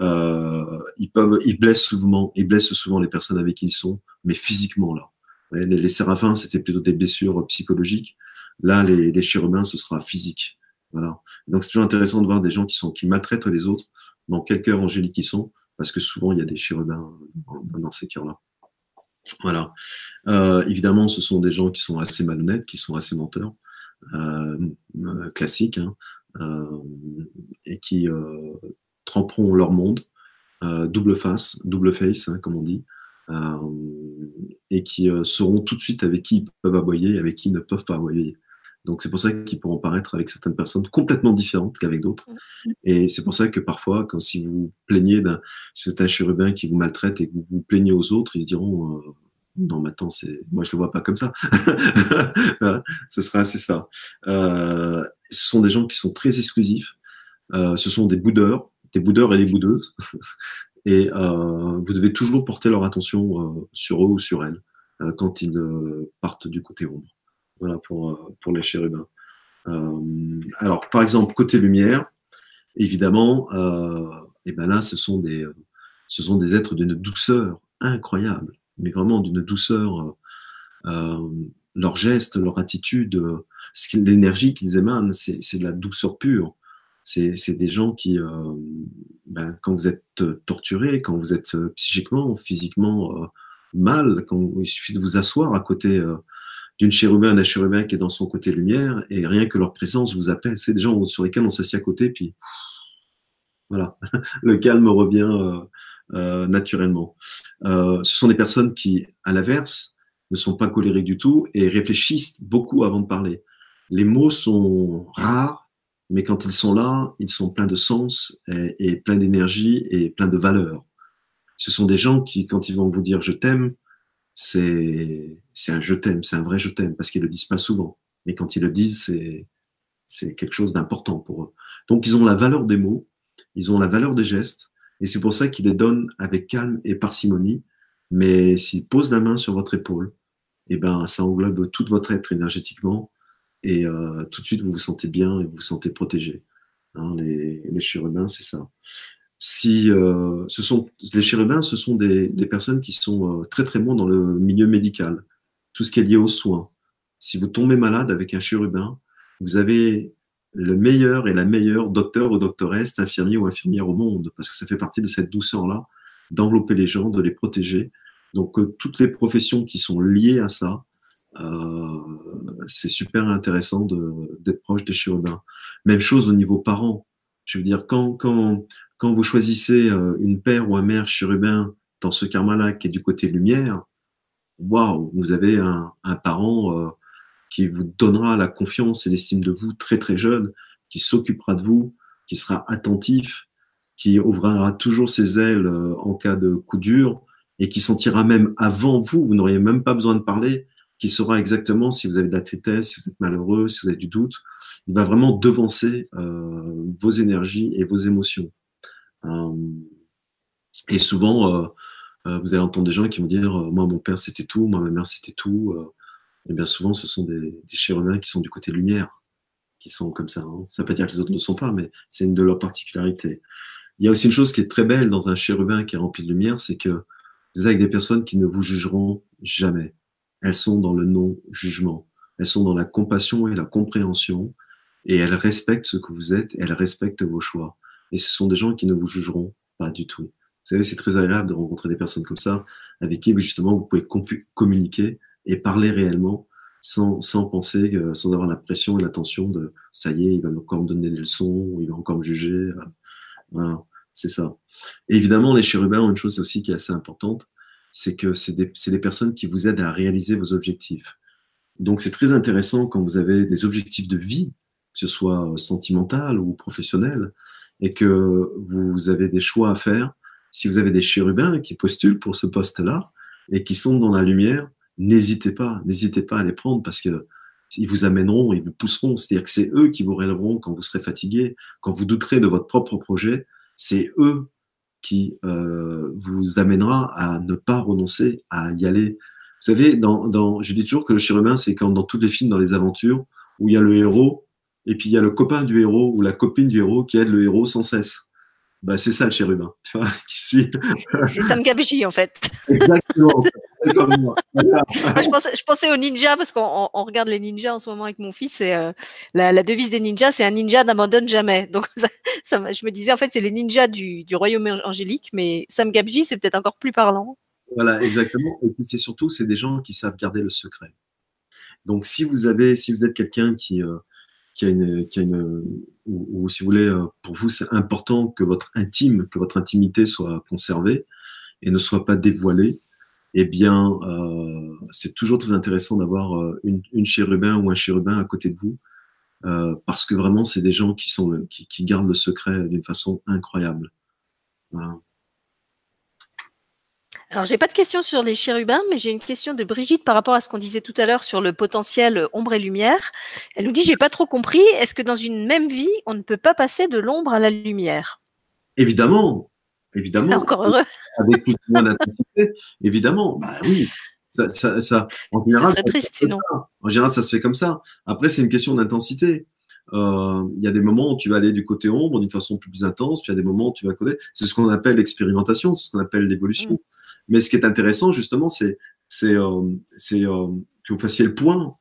Euh, ils peuvent, ils blessent souvent, ils blessent souvent les personnes avec qui ils sont, mais physiquement là. Les, les séraphins, c'était plutôt des blessures psychologiques. Là, les, les chérubins, ce sera physique. Voilà. Donc c'est toujours intéressant de voir des gens qui sont qui maltraitent les autres, dans quel cœur angélique ils sont, parce que souvent il y a des chérubins dans, ces cœurs-là. Voilà. Euh, évidemment, ce sont des gens qui sont assez malhonnêtes, qui sont assez menteurs, euh, euh, classiques, hein, et qui tremperont leur monde, double face, double face, hein, comme on dit, et qui sauront tout de suite avec qui ils peuvent aboyer et avec qui ils ne peuvent pas aboyer. Donc c'est pour ça qu'ils pourront paraître avec certaines personnes complètement différentes qu'avec d'autres. Et c'est pour ça que parfois, quand si vous plaignez d'un, si vous êtes un chérubin qui vous maltraite et que vous vous plaignez aux autres, ils se diront euh, non, maintenant c'est, moi je le vois pas comme ça. ce sera assez ça. Euh, ce sont des gens qui sont très exclusifs. Euh, ce sont des boudeurs, des boudeurs et des boudeuses. et euh, vous devez toujours porter leur attention euh, sur eux ou sur elles euh, quand ils partent du côté ombre. Euh, pour les chérubins. Euh, alors, par exemple, côté lumière, évidemment, euh, et ben là, ce sont des, ce sont des êtres d'une douceur incroyable, mais vraiment d'une douceur. Euh, leurs gestes, leur attitude, l'énergie qu'ils émanent, c'est de la douceur pure. C'est des gens qui, euh, ben, quand vous êtes torturé, quand vous êtes psychiquement, physiquement euh, mal, quand il suffit de vous asseoir à côté d'une chérubin à un chérubin qui est dans son côté lumière, et rien que leur présence vous appelle. C'est des gens sur lesquels on s'assied à côté, puis voilà, le calme revient euh, euh, naturellement. Euh, ce sont des personnes qui, à l'inverse, ne sont pas colériques du tout et réfléchissent beaucoup avant de parler. Les mots sont rares mais quand ils sont là, ils sont pleins de sens et, et pleins d'énergie et pleins de valeur. Ce sont des gens qui, quand ils vont vous dire je t'aime, c'est un je t'aime, c'est un vrai je t'aime, parce qu'ils le disent pas souvent. Mais quand ils le disent, c'est c'est quelque chose d'important pour eux. Donc ils ont la valeur des mots, ils ont la valeur des gestes, et c'est pour ça qu'ils les donnent avec calme et parcimonie. Mais s'ils posent la main sur votre épaule, eh ben ça englobe tout votre être énergétiquement, et euh, tout de suite vous vous sentez bien et vous vous sentez protégé. Hein, les, les chérubins, c'est ça si euh, ce sont les chérubins, ce sont des, personnes qui sont euh, très très bons dans le milieu médical, tout ce qui est lié aux soins. Si vous tombez malade avec un chérubin, vous avez le meilleur et la meilleure docteur ou doctoresse, infirmier ou infirmière au monde, parce que ça fait partie de cette douceur-là, d'envelopper les gens, de les protéger. Donc euh, toutes les professions qui sont liées à ça, c'est super intéressant d'être proche des chérubins. Même chose au niveau parents. Je veux dire, quand, quand, quand vous choisissez euh, une père ou un mère chérubin dans ce karma-là qui est du côté lumière, waouh, vous avez un, parent euh, qui vous donnera la confiance et l'estime de vous très très jeune, qui s'occupera de vous, qui sera attentif, qui ouvrira toujours ses ailes euh, en cas de coup dur et qui sentira même avant vous, vous n'auriez même pas besoin de parler, qui saura exactement si vous avez de la tristesse, si vous êtes malheureux, si vous avez du doute. Il va vraiment devancer vos énergies et vos émotions. Euh, et souvent, euh, euh, vous allez entendre des gens qui vont dire Moi, mon père, c'était tout, moi, ma mère, c'était tout. et bien souvent, ce sont des, chérubins qui sont du côté lumière, qui sont comme ça. Hein. Ça ne veut pas dire que les autres ne sont pas, mais c'est une de leurs particularités. Il y a aussi une chose qui est très belle dans un chérubin qui est rempli de lumière, c'est que vous êtes avec des personnes qui ne vous jugeront jamais. Elles sont dans le non-jugement. Elles sont dans la compassion et la compréhension. Et elles respectent ce que vous êtes, elles respectent vos choix et ce sont des gens qui ne vous jugeront pas du tout. Vous savez, c'est très agréable de rencontrer des personnes comme ça, avec qui justement vous pouvez communiquer et parler réellement sans, sans penser, sans avoir la pression et la tension de ça y est, il va encore me donner des leçons, il va encore me juger. Voilà, c'est ça. Et évidemment, les chérubins ont une chose aussi qui est assez importante, c'est que c'est des, des personnes qui vous aident à réaliser vos objectifs. Donc c'est très intéressant quand vous avez des objectifs de vie, que ce soit sentimental ou professionnel, et que vous avez des choix à faire, si vous avez des chérubins qui postulent pour ce poste-là et qui sont dans la lumière, n'hésitez pas, n'hésitez pas à les prendre parce que ils vous amèneront, ils vous pousseront. C'est-à-dire que c'est eux qui vous relèveront quand vous serez fatigué, quand vous douterez de votre propre projet. C'est eux qui euh, vous amènera à ne pas renoncer, à y aller. Vous savez, dans, je dis toujours que le chérubin, c'est quand dans tous les films, dans les aventures, où il y a le héros et puis il y a le copain du héros ou la copine du héros qui aide le héros sans cesse. Bah, c'est ça le chérubin, tu vois, qui suit. C'est Sam Gabji en fait. Exactement. Comme moi. je, pensais, je, pensais, aux ninjas parce qu'on regarde les ninjas en ce moment avec mon fils et euh, la, devise des ninjas c'est un ninja n'abandonne jamais. Donc ça, je me disais en fait c'est les ninjas du, du, royaume angélique, mais Sam Gabji c'est peut-être encore plus parlant. Voilà, exactement. Et puis c'est surtout c'est des gens qui savent garder le secret. Donc si vous avez, si vous êtes quelqu'un qui euh, qui a une, qui a une ou, si vous voulez, euh, pour vous, c'est important que votre intime, que votre intimité soit conservée et ne soit pas dévoilée. Eh bien, euh, c'est toujours très intéressant d'avoir euh, une, chérubin ou un chérubin à côté de vous, parce que vraiment, c'est des gens qui sont qui, qui gardent le secret d'une façon incroyable. Voilà. Alors, j'ai pas de question sur les chérubins, mais j'ai une question de Brigitte par rapport à ce qu'on disait tout à l'heure sur le potentiel ombre et lumière. Elle nous dit, j'ai pas trop compris, est-ce que dans une même vie, on ne peut pas passer de l'ombre à la lumière? Évidemment, évidemment. Encore heureux. Avec plus ou moins d'intensité, évidemment. Bah oui. Ça, ça, ça, en général, ça triste sinon. En général, ça se fait comme ça. Après, c'est une question d'intensité. Euh, il y a des moments où tu vas aller du côté ombre d'une façon plus intense, puis il y a des moments où tu vas connaître. C'est ce qu'on appelle l'expérimentation, c'est ce qu'on appelle l'évolution. Mm. Mais ce qui est intéressant, justement, c'est euh, euh, que vous fassiez le point,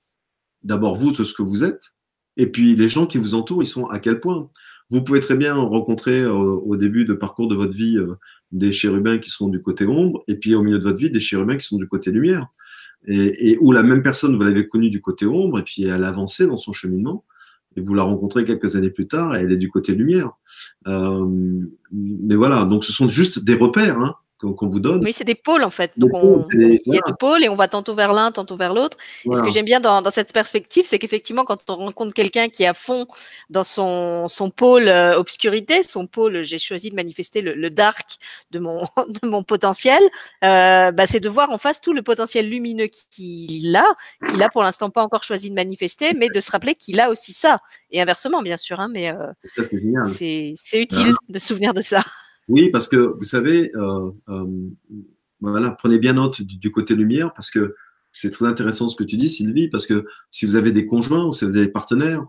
d'abord vous, de ce que vous êtes, et puis les gens qui vous entourent, ils sont à quel point? Vous pouvez très bien rencontrer euh, au début de parcours de votre vie des chérubins qui sont du côté ombre, et puis au milieu de votre vie, des chérubins qui sont du côté lumière. Et, et où la même personne, vous l'avez connue du côté ombre, et puis elle a avancé dans son cheminement, et vous la rencontrez quelques années plus tard, et elle est du côté lumière. Euh, mais voilà, donc ce sont juste des repères, hein qu'on vous donne. Oui, c'est des pôles en fait. Donc il y a des pôles et on va tantôt vers l'un, tantôt vers l'autre. Ce que j'aime bien dans, dans, cette perspective, c'est qu'effectivement, quand on rencontre quelqu'un qui est à fond dans son, son pôle euh, obscurité, son pôle, j'ai choisi de manifester le, le, dark de mon, de mon potentiel, euh, bah, c'est de voir en face tout le potentiel lumineux qu'il a, qu'il a pour l'instant pas encore choisi de manifester, mais de se rappeler qu'il a aussi ça. Et inversement, bien sûr, hein, mais euh, c'est utile de se souvenir de ça. Oui, parce que vous savez, euh, euh, voilà, prenez bien note du, côté lumière parce que c'est très intéressant ce que tu dis, Sylvie, parce que si vous avez des conjoints ou si vous avez des partenaires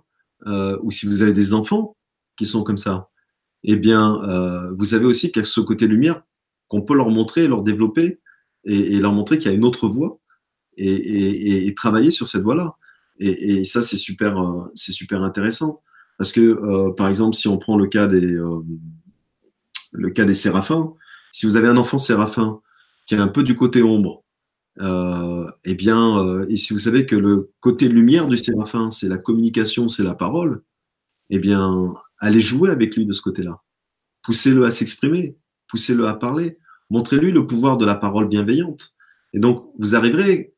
euh, ou si vous avez des enfants qui sont comme ça, eh bien, vous savez aussi qu'il y a ce côté lumière qu'on peut leur montrer, leur développer et, leur montrer qu'il y a une autre voie et, travailler sur cette voie-là. Et, ça, c'est super, c'est super intéressant parce que, par exemple, si on prend le cas des le cas des séraphins. Si vous avez un enfant séraphin qui est un peu du côté ombre, euh, eh bien, euh, si vous savez que le côté lumière du séraphin, c'est la communication, c'est la parole, eh bien, allez jouer avec lui de ce côté-là. Poussez-le à s'exprimer, poussez-le à parler, montrez-lui le pouvoir de la parole bienveillante. Et donc, vous arriverez,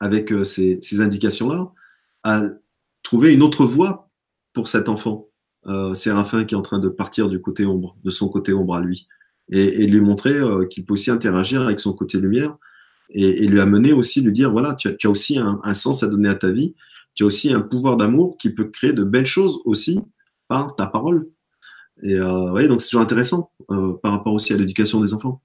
avec euh, ces indications-là, à trouver une autre voie pour cet enfant euh, Séraphin qui est en train de partir du côté ombre, de son côté ombre à lui, et, lui montrer euh, qu'il peut aussi interagir avec son côté lumière, et, lui amener aussi, lui dire, voilà, tu as, aussi un, sens à donner à ta vie, tu as aussi un pouvoir d'amour qui peut créer de belles choses aussi par ta parole. Et euh, donc c'est toujours intéressant euh, par rapport aussi à l'éducation des enfants.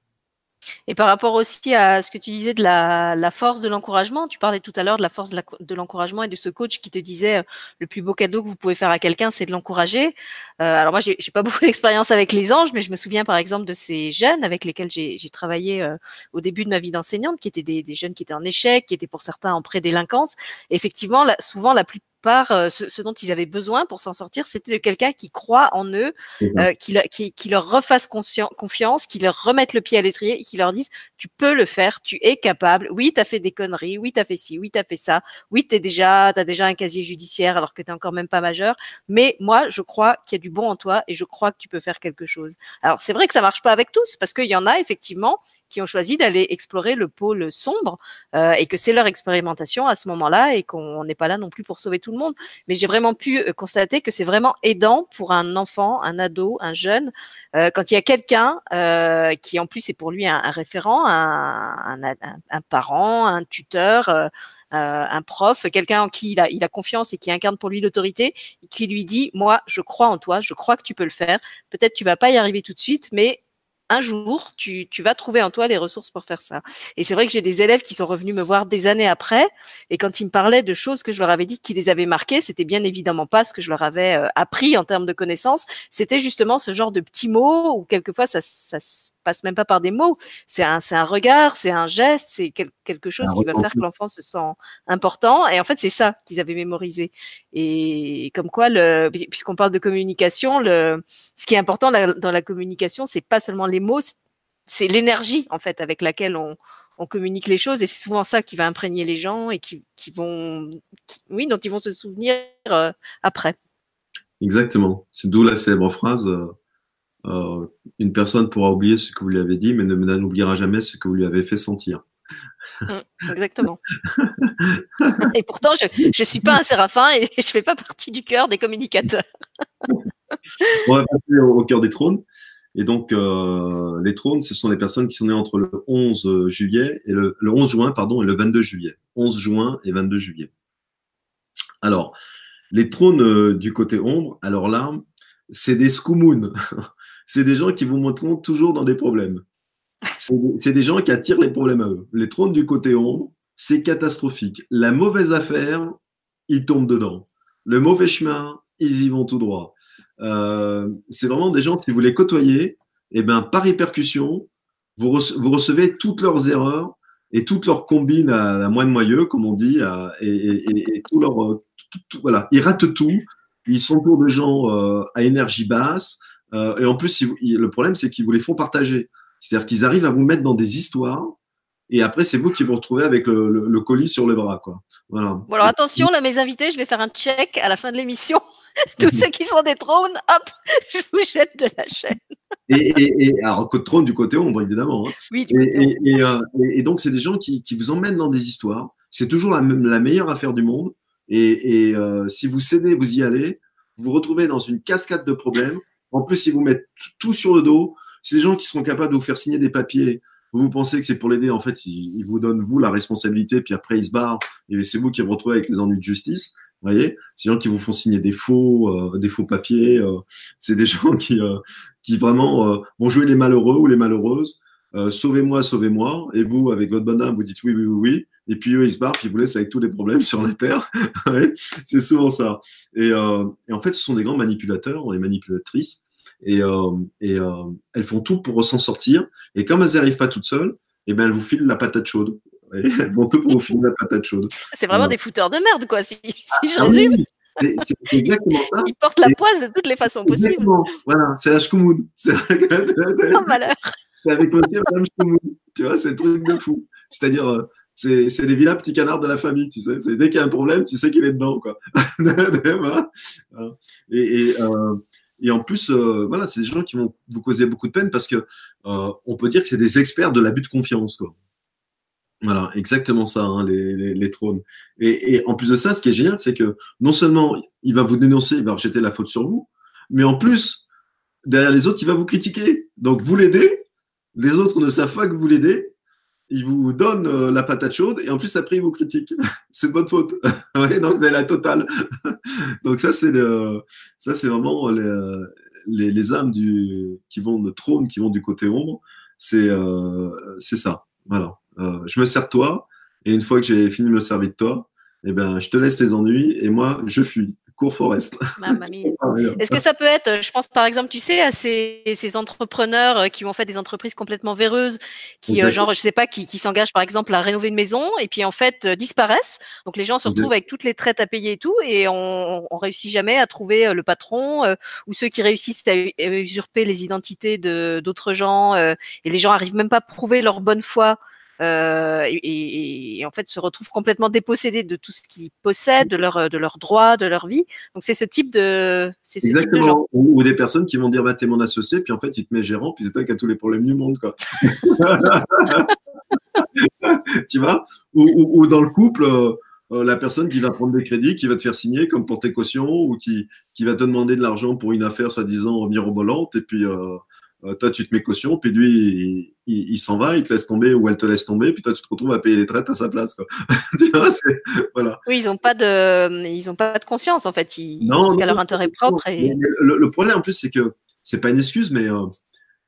Et par rapport aussi à ce que tu disais de la, la force de l'encouragement, tu parlais tout à l'heure de la force de l'encouragement et de ce coach qui te disait euh, le plus beau cadeau que vous pouvez faire à quelqu'un, c'est de l'encourager. Euh, alors moi, j'ai pas beaucoup d'expérience avec les anges, mais je me souviens par exemple de ces jeunes avec lesquels j'ai travaillé euh, au début de ma vie d'enseignante, qui étaient des, des, jeunes qui étaient en échec, qui étaient pour certains en prédélinquance. Et effectivement, souvent la plus par euh, ce, dont ils avaient besoin pour s'en sortir, c'était de quelqu'un qui croit en eux, euh, qui, qui, qui, leur refasse confiance, qui leur remette le pied à l'étrier et qui leur dise tu peux le faire, tu es capable. Oui, tu as fait des conneries, oui, tu as fait ci, oui, tu as fait ça. Oui, tu déjà as déjà un casier judiciaire alors que tu encore même pas majeur, mais moi, je crois qu'il y a du bon en toi et je crois que tu peux faire quelque chose. Alors, c'est vrai que ça marche pas avec tous parce qu'il y en a effectivement qui ont choisi d'aller explorer le pôle sombre euh, et que c'est leur expérimentation à ce moment-là et qu'on n'est pas là non plus pour sauver tout monde. Mais j'ai vraiment pu euh, constater que c'est vraiment aidant pour un enfant, un ado, un jeune, euh, quand il y a quelqu'un euh, qui en plus est pour lui un, référent, un, parent, un tuteur. Un prof, quelqu'un en qui il a, il a confiance et qui incarne pour lui l'autorité, qui lui dit moi je crois en toi, je crois que tu peux le faire. Peut-être tu vas pas y arriver tout de suite, mais un jour, tu, tu, vas trouver en toi les ressources pour faire ça. Et c'est vrai que j'ai des élèves qui sont revenus me voir des années après, et quand ils me parlaient de choses que je leur avais dites qui les avaient marquées, c'était bien évidemment pas ce que je leur avais euh, appris en termes de connaissances, c'était justement ce genre de petits mots où quelquefois ça, ça passe même pas par des mots. C'est un, regard, c'est un geste, c'est quelque chose qui va faire que l'enfant se sent important. Et en fait, c'est ça qu'ils avaient mémorisé. Et comme quoi, puisqu'on parle de communication, le, ce qui est important dans la communication, c'est pas seulement les mots, c'est l'énergie en fait avec laquelle on, on communique les choses et c'est souvent ça qui va imprégner les gens et qui, qui vont, oui, dont ils vont se souvenir euh, après. Exactement. C'est d'où la célèbre phrase euh, euh, une personne pourra oublier ce que vous lui avez dit, mais ne n'oubliera jamais ce que vous lui avez fait sentir. Mm, exactement. et pourtant, je ne suis pas un séraphin et je ne fais pas partie du cœur des communicateurs. On va passer au, cœur des trônes. Et donc, euh, les trônes, ce sont les personnes qui sont nées entre le 11 juillet et le, 11 juin, et le 22 juillet. 11 juin et 22 juillet. Alors, les trônes euh, du côté ombre, alors là, c'est des skoumoun. c'est des gens qui vous montreront toujours dans des problèmes. C'est des gens qui attirent les problèmes à eux. Les trônes du côté ombre, c'est catastrophique. La mauvaise affaire, ils tombent dedans. Le mauvais chemin, ils y vont tout droit. Euh, c'est vraiment des gens, si vous les côtoyez, et eh ben, par répercussion, vous, recevez toutes leurs erreurs et toutes leurs combines à la moine moyeux, comme on dit, et, tout leur, voilà, ils ratent tout. Ils sont pour de gens euh, à énergie basse, euh, et en plus, le problème, c'est qu'ils vous les font partager. C'est-à-dire qu'ils arrivent à vous mettre dans des histoires et après, c'est vous qui vous retrouvez avec le, colis sur le bras. Quoi. Voilà. Bon, alors attention, là, mes invités, je vais faire un check à la fin de l'émission. Tous ceux qui sont des trônes, hop, je vous jette de la chaîne. Et, alors, côté trône du côté ombre, évidemment. Hein. Oui, du côté ombre. Et, donc, c'est des gens qui, vous emmènent dans des histoires. C'est toujours la, la, meilleure affaire du monde. Et, si vous cédez, vous y allez, vous vous retrouvez dans une cascade de problèmes. En plus, ils vous mettent tout sur le dos. C'est des gens qui seront capables de vous faire signer des papiers vous pensez que c'est pour l'aider, en fait, il, vous donne vous la responsabilité, puis après il se barre, et c'est vous qui vous retrouvez avec les ennuis de justice. Voyez, c'est gens qui vous font signer des faux, euh, des faux papiers. Euh, c'est des gens qui, euh, qui vraiment vont jouer les malheureux ou les malheureuses. sauvez-moi, sauvez-moi. Et vous, avec votre bonhomme, vous dites oui, oui, oui, oui. Et puis eux, ils se barrent, puis ils vous laissent avec tous les problèmes sur la terre. c'est souvent ça. Et, et, en fait, ce sont des grands manipulateurs, des manipulatrices et, euh, et euh, elles font tout pour s'en sortir. Et comme elles n'arrivent pas toutes seules, eh ben, elles vous filent la patate chaude. La patate chaude. C'est vraiment des fouteurs de merde, quoi, si, si je ah résume. C'est exactement ça. Ils portent la poisse de toutes les façons possibles. Voilà, c'est la Shkumoun. C'est oh, malheur. C'est avec aussi Madame Shkumoun. Tu vois, c'est un truc de fou. C'est-à-dire, euh, c'est les vilains petits canards de la famille, tu sais. Dès qu'il y a un problème, tu sais qu'il est dedans, quoi. et, et euh, et en plus, euh, voilà, c'est des gens qui vont vous causer beaucoup de peine parce que euh, on peut dire que c'est des experts de l'abus de confiance, quoi. Voilà, exactement ça, hein, les, les, trônes. Et, en plus de ça, ce qui est génial, c'est que non seulement il va vous dénoncer, il va rejeter la faute sur vous, mais en plus, derrière les autres, il va vous critiquer. Donc vous l'aidez, les autres ne savent pas que vous l'aidez, il vous donne euh, la patate chaude et en plus après il vous critique. c'est de votre faute. donc vous avez la totale. donc ça c'est vraiment les, les, âmes du qui vont de trône, qui vont du côté ombre. C'est euh, ça. Voilà. Euh, je me sers de toi et une fois que j'ai fini de me servir de toi, eh ben je te laisse les ennuis et moi je fuis. Cours Forest. Ah, Est-ce que ça peut être, je pense par exemple, tu sais, à ces, entrepreneurs euh, qui ont fait des entreprises complètement véreuses, qui, euh, genre, je sais pas, qui, s'engagent par exemple à rénover une maison et puis en fait euh, disparaissent. Donc les gens se retrouvent avec toutes les traites à payer et tout et on, on réussit jamais à trouver le patron ou ceux qui réussissent à, usurper les identités de d'autres gens et les gens arrivent même pas à prouver leur bonne foi euh, et, en fait se retrouvent complètement dépossédés de tout ce qu'ils possèdent, de leurs de leurs droits, de leur vie. Donc c'est ce type de Exactement. Ou, des personnes qui vont dire bah t'es mon associé, puis en fait il te met gérant, puis c'est toi qui as tous les problèmes du monde quoi. tu vois? Ou, dans le couple. Euh, euh, la personne qui va prendre des crédits, qui va te faire signer comme pour tes cautions ou qui, qui va te demander de l'argent pour une affaire soi-disant mirobolante et puis toi, tu te mets caution, puis lui, il, s'en va, il te laisse tomber ou elle te laisse tomber, puis toi, tu te retrouves à payer les traites à sa place. Quoi. voilà. Oui, ils n'ont pas de, ils ont pas de conscience en fait. Ils non, pensent qu'à leur intérêt propre. Et... Le, problème en plus, c'est que c'est pas une excuse, mais euh,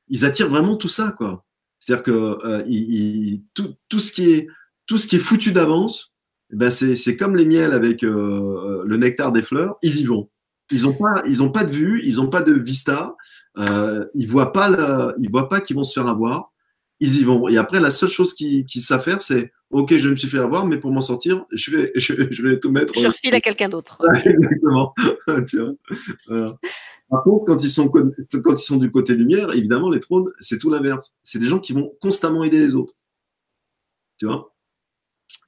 ils attirent vraiment tout ça, quoi. C'est-à-dire que euh, tout, tout, ce qui est tout ce qui est foutu d'avance, eh ben c'est comme les miels avec le nectar des fleurs, ils y vont. Ils n'ont pas, ils ont pas de vue, ils n'ont pas de vista, euh, ils voient pas, ils voient pas qu'ils vont se faire avoir. Ils y vont. Et après, la seule chose qu'ils savent faire, c'est OK, je me suis fait avoir, mais pour m'en sortir, je vais, je, vais tout mettre. Je refile à quelqu'un d'autre. exactement. Par contre, quand ils, sont, quand ils sont du côté lumière, évidemment, les trônes, c'est tout l'inverse. C'est des gens qui vont constamment aider les autres. Tu vois?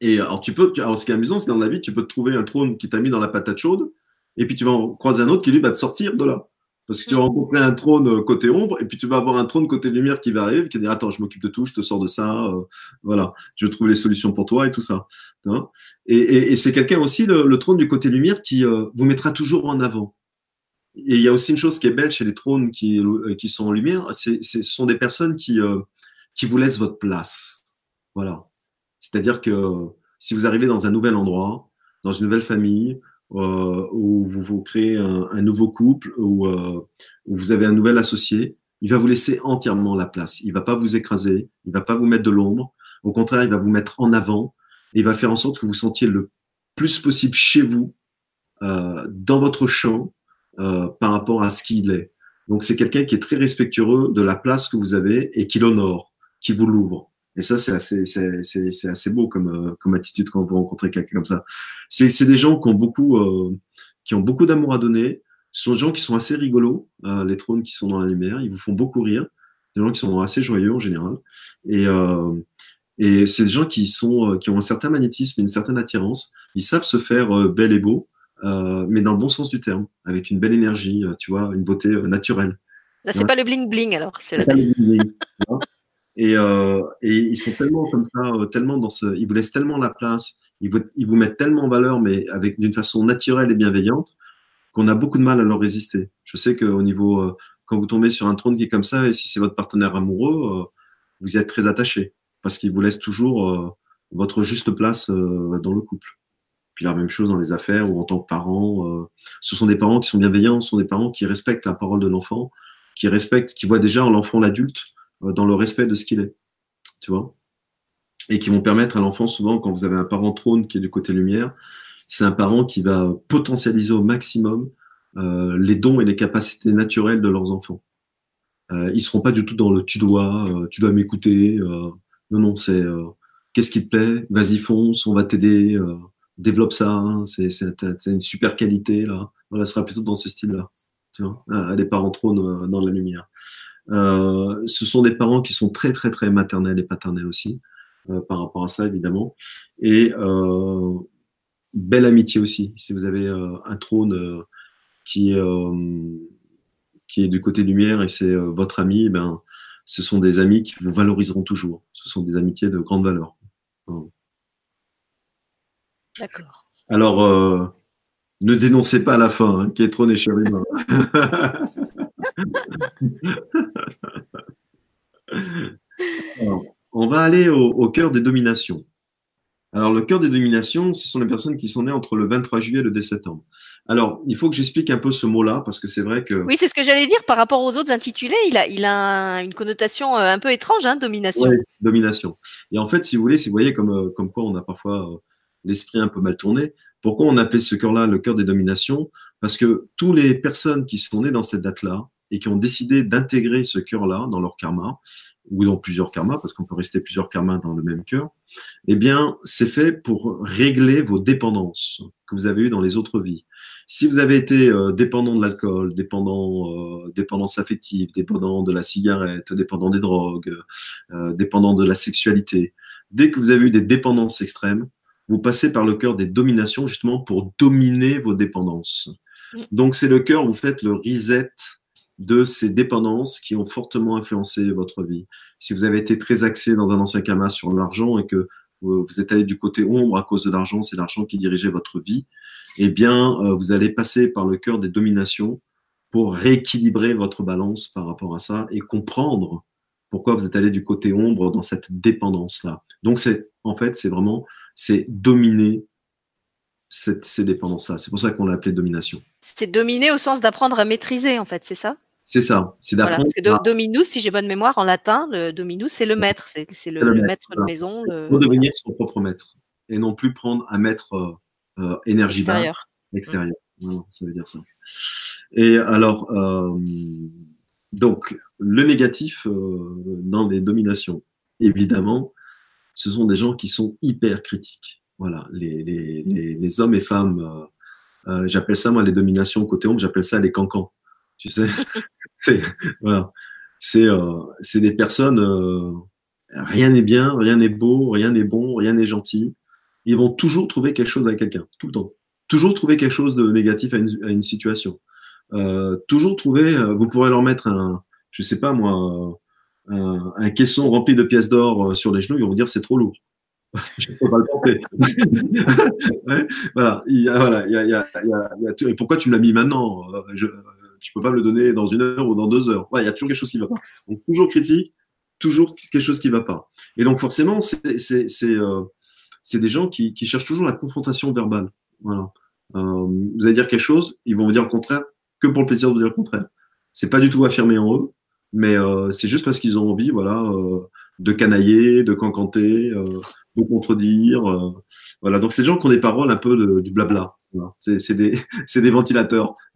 Et alors, tu peux, alors, ce qui est amusant, c'est dans la vie, tu peux te trouver un trône qui t'a mis dans la patate chaude, et puis tu vas en croiser un autre qui, lui, va te sortir de là. Parce que tu vas rencontrer un trône euh, côté ombre, et puis tu vas avoir un trône côté lumière qui va arriver, qui va dire Attends, je m'occupe de tout, je te sors de ça, euh, voilà, je trouve les solutions pour toi et tout ça. Hein. et, c'est quelqu'un aussi, le, trône du côté lumière, qui euh, vous mettra toujours en avant. Et il y a aussi une chose qui est belle chez les trônes qui, qui sont en lumière c'est, ce sont des personnes qui, qui vous laissent votre place. Voilà. C'est-à-dire que si vous arrivez dans un nouvel endroit, dans une nouvelle famille, où vous, vous créez un, nouveau couple, ou euh, où vous avez un nouvel associé, il va vous laisser entièrement la place. Il va pas vous écraser, il va pas vous mettre de l'ombre. Au contraire, il va vous mettre en avant et il va faire en sorte que vous sentiez le plus possible chez vous, euh, dans votre champ, euh, par rapport à ce qu'il est. Donc c'est quelqu'un qui est très respectueux de la place que vous avez et qui l'honore, qui vous l'ouvre. Et ça, c'est assez, c'est, assez beau comme, euh, comme attitude quand vous rencontrez quelqu'un comme ça. C'est, c'est des gens qui ont beaucoup, euh, qui ont beaucoup d'amour à donner. Ce sont des gens qui sont assez rigolos, euh, les trônes qui sont dans la lumière. Ils vous font beaucoup rire. Des gens qui sont assez joyeux en général. Et, euh, et c'est des gens qui sont, qui ont un certain magnétisme, une certaine attirance. Ils savent se faire bel et beau. mais dans le bon sens du terme, avec une belle énergie, tu vois, une beauté naturelle. Là, c'est pas le bling bling alors. C'est et, et, ils sont tellement comme ça, tellement dans ce, ils vous laissent tellement la place, ils vous, mettent tellement en valeur, mais avec d'une façon naturelle et bienveillante, qu'on a beaucoup de mal à leur résister. Je sais qu'au niveau, quand vous tombez sur un trône qui est comme ça, et si c'est votre partenaire amoureux, vous y êtes très attaché parce qu'il vous laisse toujours euh, votre juste place euh, dans le couple. Puis la même chose dans les affaires ou en tant que parent. Euh, ce sont des parents qui sont bienveillants, ce sont des parents qui respectent la parole de l'enfant, qui respectent, qui voient déjà l'enfant l'adulte dans le respect de ce qu'il est. Tu vois Et qui vont permettre à l'enfant, souvent, quand vous avez un parent trône qui est du côté lumière, c'est un parent qui va potentialiser au maximum les dons et les capacités naturelles de leurs enfants. Euh, ils seront pas du tout dans le tu dois, euh, tu dois m'écouter. Euh. non, non, c'est qu'est-ce qui te plaît Vas-y, fonce, on va t'aider. développe ça. Hein, c'est une super qualité là. Voilà, sera plutôt dans ce style-là. Tu vois, des parents trône dans la lumière. Ce sont des parents qui sont très très très maternels et paternels aussi par rapport à ça évidemment. Et belle amitié aussi. Si vous avez un trône qui est qui est du côté lumière et c'est euh, votre ami, eh ben, ce sont des amis qui vous valoriseront toujours. Ce sont des amitiés de grande valeur. D'accord. Alors, euh, ne dénoncez pas la fin, hein, qui est trop on va aller au cœur des dominations. Alors, le cœur des dominations, ce sont les personnes qui sont nées entre le 23 juillet et le 10 septembre. Alors, il faut que j'explique un peu ce mot-là, parce que c'est vrai que... Oui, c'est ce que j'allais dire par rapport aux autres intitulés. Il a, il a une connotation euh, un peu étrange, hein, domination. Oui, domination. Et en fait, si vous voulez, si vous voyez comme, euh, comme quoi on a parfois euh, l'esprit un peu mal tourné, pourquoi on appelait ce cœur-là le cœur des dominations? Parce que toutes les personnes qui sont nées dans cette date-là et qui ont décidé d'intégrer ce cœur-là dans leur karma, ou dans plusieurs karmas, parce qu'on peut rester plusieurs karmas dans le même cœur, eh bien, c'est fait pour régler vos dépendances que vous avez eues dans les autres vies. Si vous avez été euh, dépendant de l'alcool, dépendant, euh, dépendance affective, dépendant de la cigarette, dépendant des drogues, euh, dépendant de la sexualité, dès que vous avez eu des dépendances extrêmes, vous passez par le cœur des dominations justement pour dominer vos dépendances. Donc c'est le cœur où vous faites le reset de ces dépendances qui ont fortement influencé votre vie. Si vous avez été très axé dans un ancien karma sur l'argent et que vous êtes allé du côté ombre à cause de l'argent, c'est l'argent qui dirigeait votre vie, eh bien, euh, vous allez passer par le cœur des dominations pour rééquilibrer votre balance par rapport à ça et comprendre pourquoi vous êtes allé du côté ombre dans cette dépendance-là. Donc, c'est en fait, c'est vraiment, c'est dominer ces dépendances-là. C'est pour ça qu'on l'a appelé domination. C'est dominer au sens d'apprendre à maîtriser, en fait, c'est ça? C'est ça. C'est d'apprendre. parce que dominus, si j'ai bonne mémoire, en latin, le dominus, c'est le maître, c'est le, maître, de maison. Pour devenir son propre maître et non plus prendre un maître euh, euh énergie extérieur. extérieur. ça veut dire ça. Et alors, euh, donc, le négatif euh, dans les dominations, évidemment, ce sont des gens qui sont hyper critiques. Voilà, les, les, les, hommes et femmes, j'appelle ça moi les dominations côté ombre, j'appelle ça les cancans. C'est voilà, c'est euh, des personnes. Euh, rien n'est bien, rien n'est beau, rien n'est bon, rien n'est gentil. Ils vont toujours trouver quelque chose avec quelqu'un, tout le temps. Toujours trouver quelque chose de négatif à une, à une situation. Euh, toujours trouver. Vous pourrez leur mettre un, je sais pas moi, un, caisson rempli de pièces d'or sur les genoux. Ils vont vous dire c'est trop lourd. je peux pas le porter. voilà. Il y a, voilà. Il y a, il y a, pourquoi tu me l'as mis maintenant tu peux pas me le donner dans une heure ou dans deux heures. Il y a toujours quelque chose qui va pas. Donc, toujours critique, toujours quelque chose qui va pas. Et donc, forcément, c'est euh, des gens qui, cherchent toujours la confrontation verbale. Euh, vous allez dire quelque chose, ils vont vous dire le contraire que pour le plaisir de vous dire le contraire. C'est pas du tout affirmé en eux, mais euh, c'est juste parce qu'ils ont envie, voilà, de canailler, de cancanter, de contredire. voilà. Donc, c'est des gens qui ont des paroles un peu de, du blabla. C'est des, des, ventilateurs.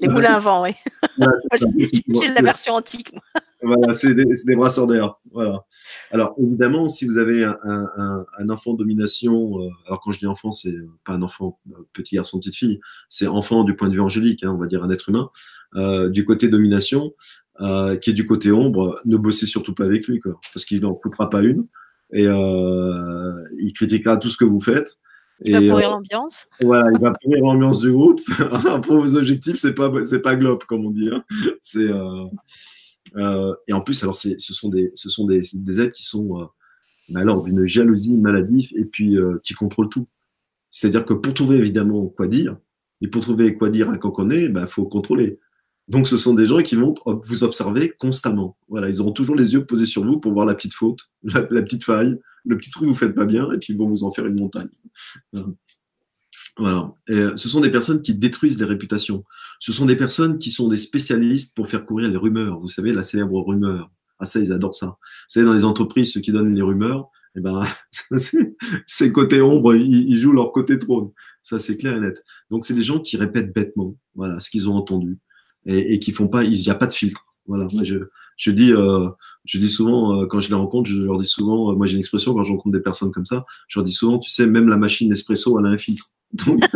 Les moulins à vent, oui. J'ai la version antique. voilà, c'est des, des, brasseurs d'air. Voilà. Alors, évidemment, si vous avez un, un, un enfant de domination, euh, alors quand je dis enfant, c'est pas un enfant euh, petit garçon, petite fille, c'est enfant du point de vue angélique, hein, on va dire un être humain, euh, du côté domination, euh, qui est du côté ombre, ne bossez surtout pas avec lui, quoi, parce qu'il n'en coupera pas une, et il critiquera tout ce que vous faites Il va pourrir l'ambiance. Voilà, il va pourrir l'ambiance du groupe. Pour vos objectifs, c'est pas c'est pas globe comme on dit. Hein. C'est et en plus, alors ce sont des ce sont des, des êtres qui sont alors d'une jalousie maladive et puis qui contrôlent tout. C'est-à-dire que pour trouver évidemment quoi dire, et pour trouver quoi dire à est, il ben, faut contrôler. Donc, ce sont des gens qui vont vous observer constamment. Voilà, ils auront toujours les yeux posés sur vous pour voir la petite faute, la, petite faille, le petit truc que vous faites pas bien, et puis ils vont vous en faire une montagne. Voilà. Et euh, ce sont des personnes qui détruisent les réputations. Ce sont des personnes qui sont des spécialistes pour faire courir les rumeurs. Vous savez, la célèbre rumeur. Ah ça, ils adorent ça. Vous savez, dans les entreprises, ceux qui donnent les rumeurs, eh ben, c'est côté ombre, ils, ils, jouent leur côté trône. Ça, c'est clair et net. Donc, c'est des gens qui répètent bêtement, voilà, ce qu'ils ont entendu et, et qui font pas, il n'y a pas de filtre. Voilà. Moi, je, je dis, euh, je dis souvent euh, quand je les rencontre, je leur dis souvent, euh, moi j'ai une expression quand je rencontre des personnes comme ça, je leur dis souvent, tu sais, même la machine Nespresso, elle a un filtre. Donc...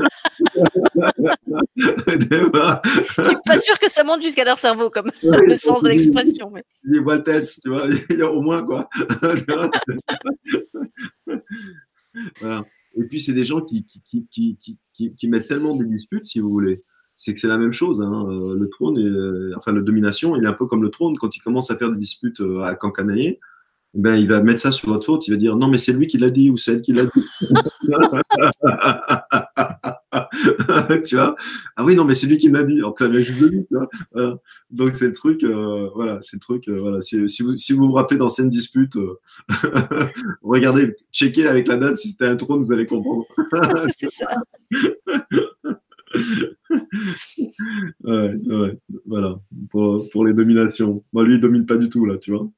je suis pas sûr que ça monte jusqu'à leur cerveau, comme le sens de l'expression. Mais... Les Waltels, tu vois, il y a au moins quoi. voilà. Et puis c'est des gens qui qui, qui, qui, qui, mettent tellement des disputes, si vous voulez c'est que c'est la même chose. Hein. Euh, le trône, est, enfin la domination, il est un peu comme le trône. Quand il commence à faire des disputes euh, à cancanailler, ben, il va mettre ça sur votre faute. Il va dire non, mais c'est lui qui l'a dit ou c'est elle qui l'a dit. tu vois? Ah oui, non, mais c'est lui qui l'a dit. Alors que ça vient juste de lui. Tu vois? Donc c'est le truc, euh, voilà, c'est le truc. voilà. Si, si, vous, si vous vous rappelez d'anciennes disputes, regardez, checkez avec la date si c'était un trône, vous allez comprendre. c'est ça voilà, pour, pour, les dominations. Moi, lui, il domine pas du tout, là, tu vois.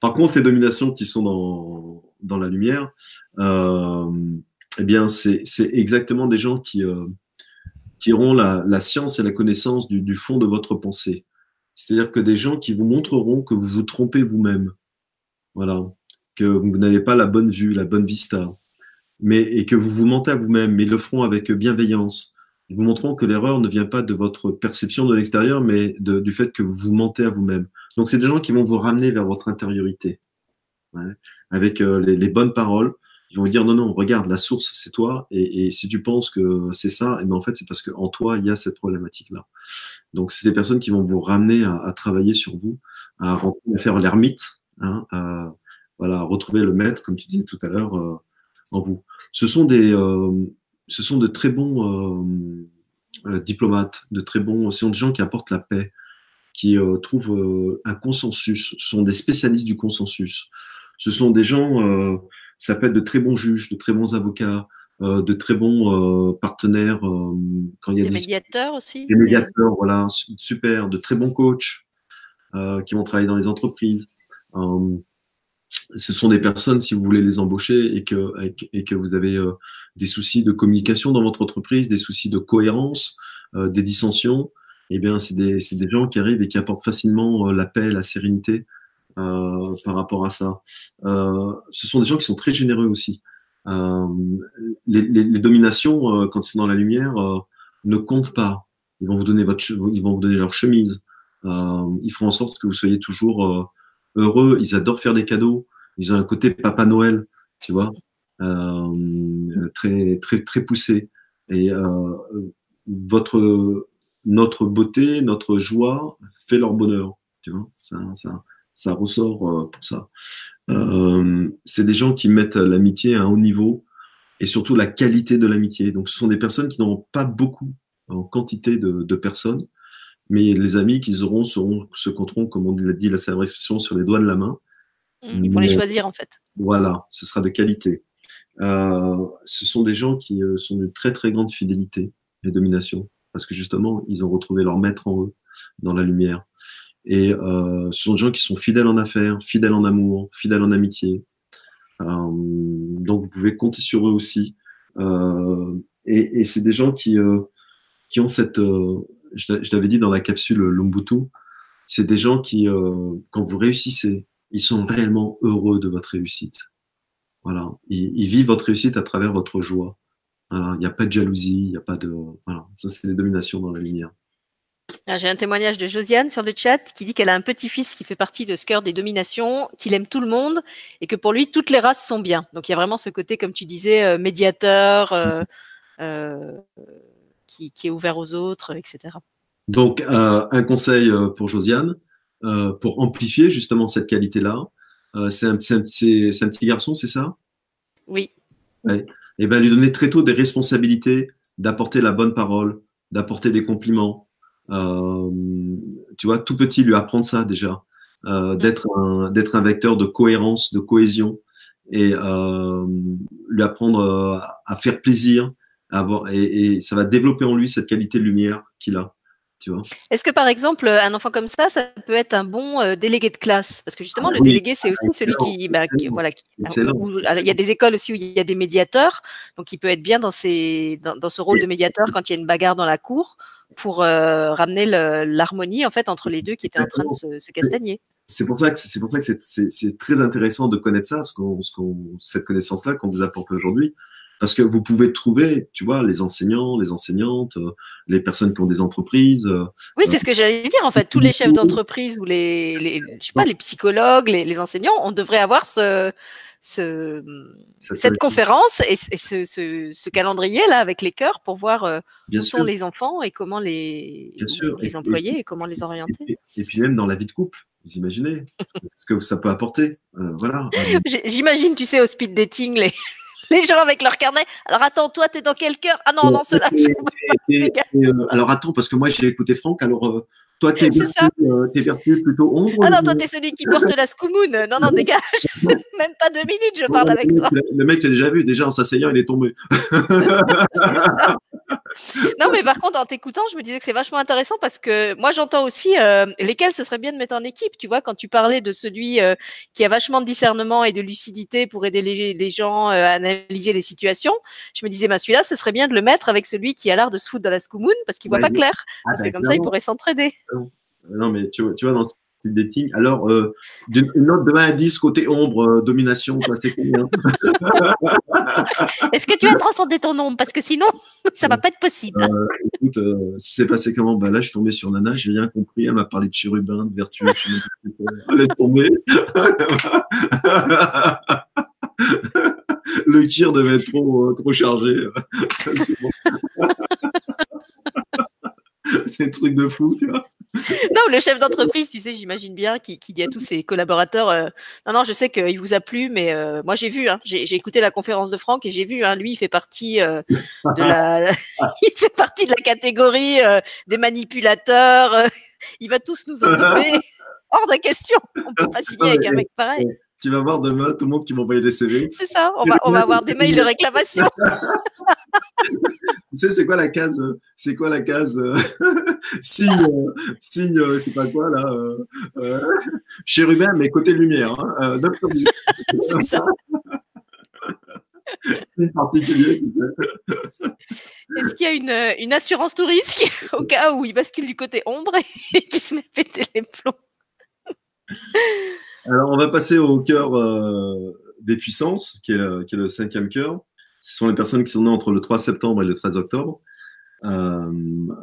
Par contre, les dominations qui sont dans, dans la lumière, euh, eh bien, c'est exactement des gens qui, euh, qui auront la, la, science et la connaissance du, du fond de votre pensée. C'est-à-dire que des gens qui vous montreront que vous vous trompez vous-même. Voilà. Que vous n'avez pas la bonne vue, la bonne vista. Mais, et que vous vous mentez à vous-même, mais ils le feront avec bienveillance vous montrons que l'erreur ne vient pas de votre perception de l'extérieur, mais du fait que vous vous mentez à vous-même. Donc, c'est des gens qui vont vous ramener vers votre intériorité, avec euh, les, bonnes paroles. Ils vont vous dire non, non, regarde, la source, c'est toi, et, si tu penses que c'est ça, et eh ben en fait, c'est parce qu'en toi, il y a cette problématique-là. Donc, c'est des personnes qui vont vous ramener à, travailler sur vous, à, faire l'ermite, hein, à, voilà, retrouver le maître, comme tu disais tout à l'heure, euh, en vous. Ce sont des, euh, ce sont de très bons euh, euh, diplomates, de très bons, ce sont des gens qui apportent la paix, qui euh, trouvent un consensus, ce sont des spécialistes du consensus. Ce sont des gens, ça peut être de très bons juges, de très bons avocats, de très bons partenaires. quand il y a des, médiateurs aussi. Des médiateurs, voilà, super, de très bons coachs qui vont travailler dans les entreprises ce sont des personnes, si vous voulez les embaucher et que, et que vous avez euh, des soucis de communication dans votre entreprise, des soucis de cohérence, euh, des dissensions, eh bien, c'est des, des, gens qui arrivent et qui apportent facilement euh, la paix, la sérénité par rapport à ça. ce sont des gens qui sont très généreux aussi. Les, les, les, dominations, quand c'est dans la lumière, ne comptent pas. Ils vont vous donner votre, ils vont vous donner leur chemise. ils feront en sorte que vous soyez toujours heureux. Ils adorent faire des cadeaux ils ont un côté Papa Noël, tu vois, euh, très, très, très poussé. Et euh, votre, notre beauté, notre joie fait leur bonheur, tu vois, ça, ça, ça ressort euh, pour ça. c'est des gens qui mettent l'amitié à un haut niveau et surtout la qualité de l'amitié. Donc, ce sont des personnes qui n'ont pas beaucoup en quantité de, de, personnes, mais les amis qu'ils auront seront, se compteront, comme on l'a dit la célèbre expression, sur les doigts de la main. Mmh, il faut les choisir en fait. Voilà, ce sera de qualité. Euh, ce sont des gens qui euh, sont d'une très très grande fidélité et domination, parce que justement, ils ont retrouvé leur maître en eux, dans la lumière. Et euh, ce sont des gens qui sont fidèles en affaires, fidèles en amour, fidèles en amitié. donc vous pouvez compter sur eux aussi. et, et c'est des gens qui, qui ont cette... je l'avais dit dans la capsule Lumbutu, c'est des gens qui, quand vous réussissez, ils sont réellement heureux de votre réussite. Voilà, ils, vivent votre réussite à travers votre joie. il n'y a pas de jalousie, il n'y a pas de. Voilà, ça c'est des dominations dans la lumière. Ah, j'ai un témoignage de Josiane sur le chat qui dit qu'elle a un petit-fils qui fait partie de ce cœur des dominations, qu'il aime tout le monde et que pour lui, toutes les races sont bien. Donc il y a vraiment ce côté, comme tu disais, euh, médiateur, euh, euh, qui, est ouvert aux autres, etc. Donc un conseil pour Josiane, pour amplifier justement cette qualité-là, c'est un, un, petit garçon, c'est ça? Oui. Et eh bien lui donner très tôt des responsabilités, d'apporter la bonne parole, d'apporter des compliments, euh, tu vois, tout petit, lui apprendre ça déjà, euh, d'être un, vecteur de cohérence, de cohésion, et euh, lui apprendre à faire plaisir, avoir, et, et, ça va développer en lui cette qualité de lumière qu'il a. Est-ce que par exemple, un enfant comme ça, ça peut être un bon délégué de classe? Parce que justement, ah le délégué, c'est aussi celui qui, bah, voilà, il y a des écoles aussi où il y a des médiateurs, donc il peut être bien dans, ces, dans, dans ce rôle de médiateur quand il y a une bagarre dans la cour pour euh, ramener l'harmonie en fait entre les deux qui étaient en train de se, castagner. C'est pour ça que c'est pour ça que c'est très intéressant de connaître ça, ce cette connaissance-là qu'on vous apporte aujourd'hui, parce que vous pouvez trouver, tu vois, les enseignants, les enseignantes, euh, les personnes qui ont des entreprises. Euh, oui, c'est ce que j'allais dire en fait. Tous les chefs d'entreprise ou les, les, je sais pas, les psychologues, les, les enseignants, on devrait avoir ce ce, cette conférence et, ce, ce, calendrier là avec les cœurs pour voir euh, où sont les enfants et comment les, les employer et, comment les orienter. Et, puis même dans la vie de couple, vous imaginez ce que ça peut apporter. Euh, voilà. J'imagine, tu sais, au speed dating, les, les gens avec leur carnet. Alors attends, toi, tu es dans quel cœur? Ah non, non, cela. Euh, alors attends, parce que moi, j'ai écouté Franck. Alors, toi, t'es es vertu plutôt ombre. Ah non, toi, t'es celui qui porte la scoumoune. Non, non, dégage. Même pas deux minutes, je parle avec toi. Le mec, tu as déjà vu, déjà en s'asseyant, il est tombé. non, mais par contre, en t'écoutant, je me disais que c'est vachement intéressant parce que moi, j'entends aussi euh, lesquels ce serait bien de mettre en équipe. Tu vois, quand tu parlais de celui euh, qui a vachement de discernement et de lucidité pour aider les, gens euh, à analyser les situations, je me disais, bah, celui-là, ce serait bien de le mettre avec celui qui a l'art de se foutre dans la scoumoune parce qu'il voit pas clair. Ah, parce que comme ça, il pourrait s'entraider. Non, mais tu vois, tu vois dans dating. Alors, euh, une note de 1 à 10 côté ombre, euh, domination, c'est combien? Est-ce que tu as transcendé ton ombre? Parce que sinon, ça va pas être possible. Euh, écoute, si c'est passé comment? Bah Là, je suis tombé sur Nana, j'ai rien compris. Elle m'a parlé de chérubin, de vertu. Je laisse tomber. Le tir devait être trop, trop chargé. c'est un truc de fou, tu vois. Non, le chef d'entreprise, tu sais, j'imagine bien, qui, dit à tous ses collaborateurs euh, Non, non, je sais qu'il vous a plu, mais euh, moi j'ai vu, hein, j'ai écouté la conférence de Franck et j'ai vu, hein, lui, il fait partie euh, de la, il fait partie de la catégorie des manipulateurs. il va tous nous occuper. Hors de question. On peut pas signer avec un mec pareil tu vas voir demain tout le monde qui m'envoie des CV. C'est ça, on va, on va avoir des mails de réclamation. Tu sais, c'est quoi la case C'est quoi la case Signe, signe, je sais pas quoi là. Euh, chérubin, mais côté lumière. Hein, euh, c'est ça. Signe particulier. Est-ce qu'il y a une, une assurance tout risque au cas où il bascule du côté ombre et qu'il se met à péter les plombs? Alors, on va passer au cœur euh, des puissances, qui est, le, cinquième cœur. Ce sont les personnes qui sont nées entre le 3 septembre et le 13 octobre. Euh,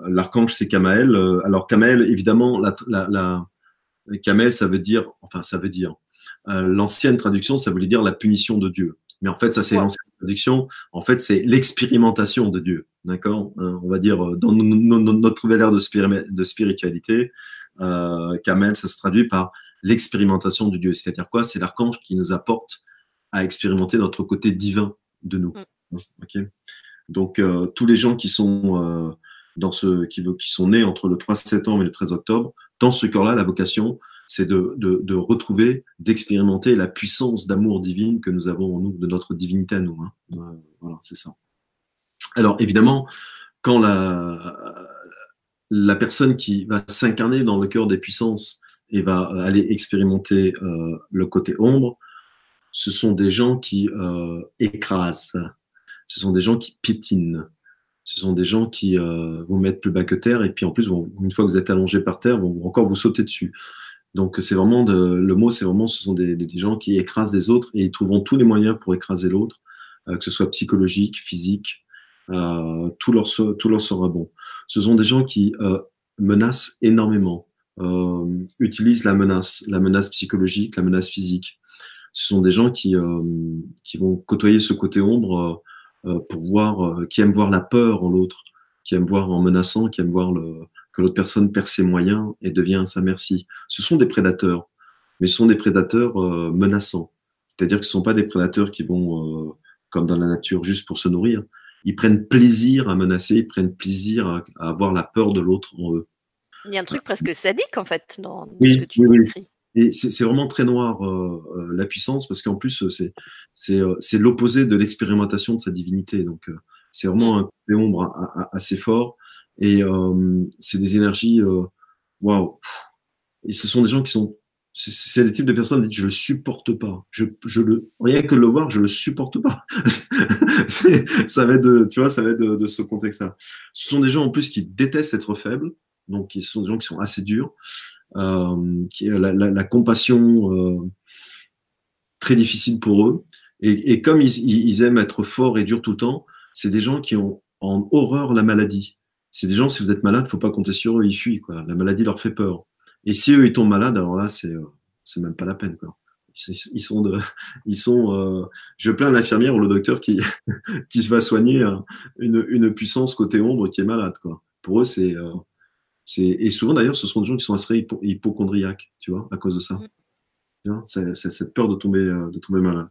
l'archange, c'est Kamael. Euh, alors, Kamael, évidemment, la, la, Kamael, ça veut dire, enfin, ça veut dire, l'ancienne traduction, ça voulait dire la punition de Dieu. Mais en fait, ça, c'est l'ancienne traduction. En fait, c'est l'expérimentation de Dieu. D'accord? On va dire, dans notre nouvelle ère de, de spiritualité, Kamel, ça se traduit par l'expérimentation du Dieu. C'est-à-dire quoi? C'est l'archange qui nous apporte à expérimenter notre côté divin de nous. Mm. Donc euh, tous les gens qui sont euh, dans ce qui, qui, sont nés entre le 3 septembre et le 13 octobre, dans ce cœur-là, la vocation, c'est de, de, de, retrouver, d'expérimenter la puissance d'amour divine que nous avons en nous, de notre divinité à nous. Hein. Euh, voilà, c'est ça. Alors évidemment, quand la, la personne qui va s'incarner dans le cœur des puissances et va aller expérimenter euh, le côté ombre, ce sont des gens qui euh, écrasent, ce sont des gens qui piétinent, ce sont des gens qui vous mettent plus bas que terre et puis en plus, une fois que vous êtes allongé par terre, vont encore vous sauter dessus. Donc c'est vraiment de, le mot, c'est vraiment, ce sont des, des, gens qui écrasent des autres et ils trouveront tous les moyens pour écraser l'autre, que ce soit psychologique, physique, tout leur tout leur sera bon. Ce sont des gens qui menacent énormément, euh, utilisent la menace, la menace psychologique, la menace physique. Ce sont des gens qui, euh, qui vont côtoyer ce côté ombre euh, pour voir, qui aiment voir la peur en l'autre, qui aiment voir en menaçant, qui aiment voir le, que l'autre personne perd ses moyens et devient à sa merci. Ce sont des prédateurs, mais ce sont des prédateurs menaçants. C'est-à-dire que ce ne sont pas des prédateurs qui vont, comme dans la nature, juste pour se nourrir ils prennent plaisir à menacer, ils prennent plaisir à, avoir la peur de l'autre en eux. Il y a un truc presque sadique en fait dans, ce que tu oui, oui. Et c'est vraiment très noir euh, euh, la puissance parce qu'en plus euh, c'est l'opposé de l'expérimentation de sa divinité. Donc c'est vraiment un côté ombre assez fort et c'est des énergies waouh. Et ce sont des gens qui sont c'est le type de personne qui dit je le supporte pas. Je, je le rien que le voir, je le supporte pas. ça va être de, tu vois, ça va être de, ce contexte-là. Ce sont des gens en plus qui détestent être faibles, donc ce sont des gens qui sont assez durs, euh, qui la, compassion euh, très difficile pour eux. Et, comme ils, aiment être forts et durs tout le temps, c'est des gens qui ont en horreur la maladie. C'est des gens, si vous êtes malade, faut pas compter sur eux, ils fuient. Quoi. La maladie leur fait peur. Et si eux, ils tombent malades, alors là, c'est euh, c'est même pas la peine. Quoi. Ils sont ils sont. Euh, je plains l'infirmière ou le docteur qui qui va soigner une, une puissance côté ombre qui est malade. Quoi. Pour eux, euh, c'est et souvent d'ailleurs, ce sont des gens qui sont assez hypochondriaques, tu vois, à cause de ça. Mm. C'est cette peur de tomber de tomber malade.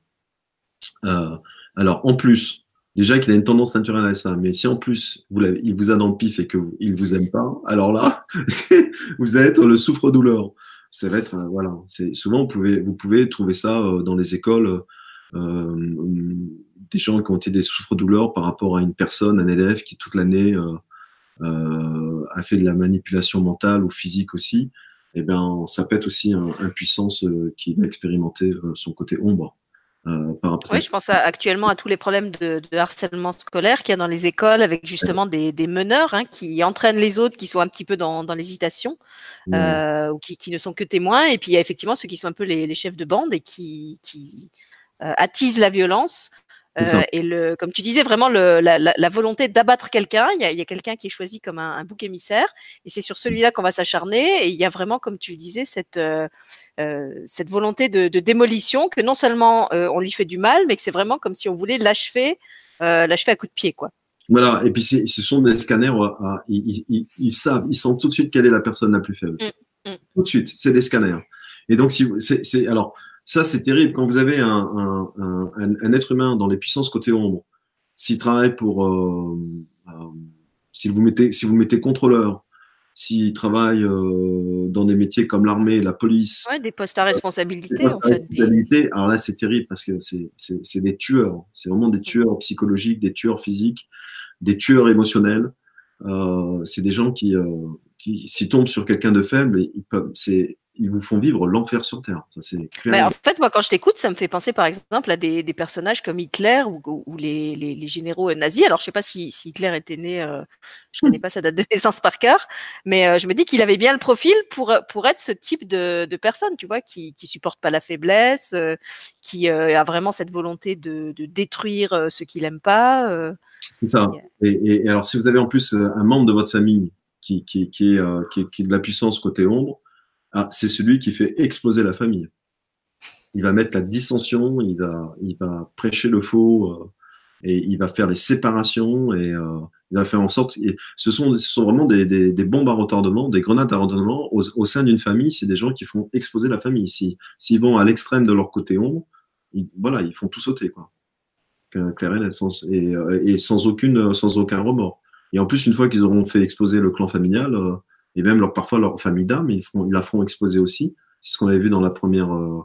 alors en plus, déjà qu'il a une tendance naturelle à ça. Mais si en plus vous il vous a dans le pif et qu'il vous aime pas, alors là, vous allez être le souffre-douleur. Ça va être euh, voilà. Souvent vous pouvez vous pouvez trouver ça euh, dans les écoles. Euh, des gens qui ont été des souffre-douleurs par rapport à une personne, un élève qui toute l'année euh, a fait de la manipulation mentale ou physique aussi. Et eh bien, ça être aussi un, un puissance qui va expérimenter son côté ombre. Euh, oui, je pense actuellement à tous les problèmes de, harcèlement scolaire qu'il y a dans les écoles avec justement des, meneurs hein, qui entraînent les autres qui sont un petit peu dans, l'hésitation euh, ou qui, ne sont que témoins. Et puis il y a effectivement ceux qui sont un peu les, chefs de bande et qui, euh, attisent la violence euh, et le, comme tu disais, vraiment le, la, la, volonté d'abattre quelqu'un. Il y a, quelqu'un qui est choisi comme un, un bouc émissaire, et c'est sur celui-là qu'on va s'acharner. Et il y a vraiment, comme tu le disais, cette euh, euh cette volonté de, de, démolition que non seulement euh, on lui fait du mal, mais que c'est vraiment comme si on voulait l'achever, l'achever à coup de pied, quoi. Voilà. Et puis ce sont des scanners. ils, ils, ils, savent, ils sentent tout de suite quelle est la personne la plus faible. Mmh, mmh. Tout de suite, c'est des scanners. Et donc, si c'est alors ça, c'est terrible. Quand vous avez un, un, un, être humain dans les puissances côté ombre, s'il travaille pour, euh, euh, si vous mettez, si vous mettez contrôleur, s'il travaille euh, dans des métiers comme l'armée, la police, ouais, des postes à responsabilité, en fait. Alors là, c'est terrible parce que c'est des tueurs. C'est vraiment des tueurs psychologiques, des tueurs physiques, des tueurs émotionnels. C'est des gens qui, qui s'ils tombent sur quelqu'un de faible, ils peuvent, c'est ils vous font vivre l'enfer sur Terre. Ça, c'est clair. en fait, moi, quand je t'écoute, ça me fait penser, par exemple, à des, des personnages comme Hitler ou, ou les, les, les, généraux nazis. Alors, je sais pas si, si Hitler était né, euh, je connais pas sa date de naissance par cœur, mais euh, je me dis qu'il avait bien le profil pour, pour être ce type de, de personne, tu vois, qui, qui supporte pas la faiblesse, euh, qui a vraiment cette volonté de, de détruire ce qu'il aime pas. c'est ça. Et, et, alors, si vous avez en plus un membre de votre famille qui, qui, qui, est, qui est de la puissance côté ombre, ah, c'est celui qui fait exploser la famille. Il va mettre la dissension, il va, il va prêcher le faux, euh, et il va faire les séparations, et euh, il va faire en sorte. Et ce, sont, ce sont vraiment des, des, des, bombes à retardement, des grenades à retardement au, au sein d'une famille. C'est des gens qui font exploser la famille. S'ils si, vont à l'extrême de leur côté ombre, ils, voilà, ils font tout sauter, quoi. Claire et, et sans, aucune, sans aucun remords. Et en plus, une fois qu'ils auront fait exploser le clan familial, euh, et même leur, parfois leur famille d'âme, ils, ils la feront exposer aussi. C'est ce qu'on avait vu dans la première euh,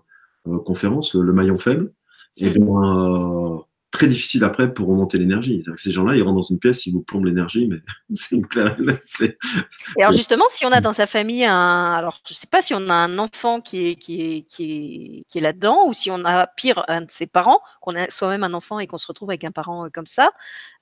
euh, conférence, le, maillon faible. Et bien, très difficile après pour remonter l'énergie. Ces gens-là, ils rentrent dans une pièce, ils vous plombent l'énergie, mais c'est une claire. Et alors justement, si on a dans sa famille un, alors je sais pas si on a un enfant qui est qui est qui est qui est là-dedans, ou si on a pire un de ses parents, qu'on a soi-même un enfant et qu'on se retrouve avec un parent euh, comme ça,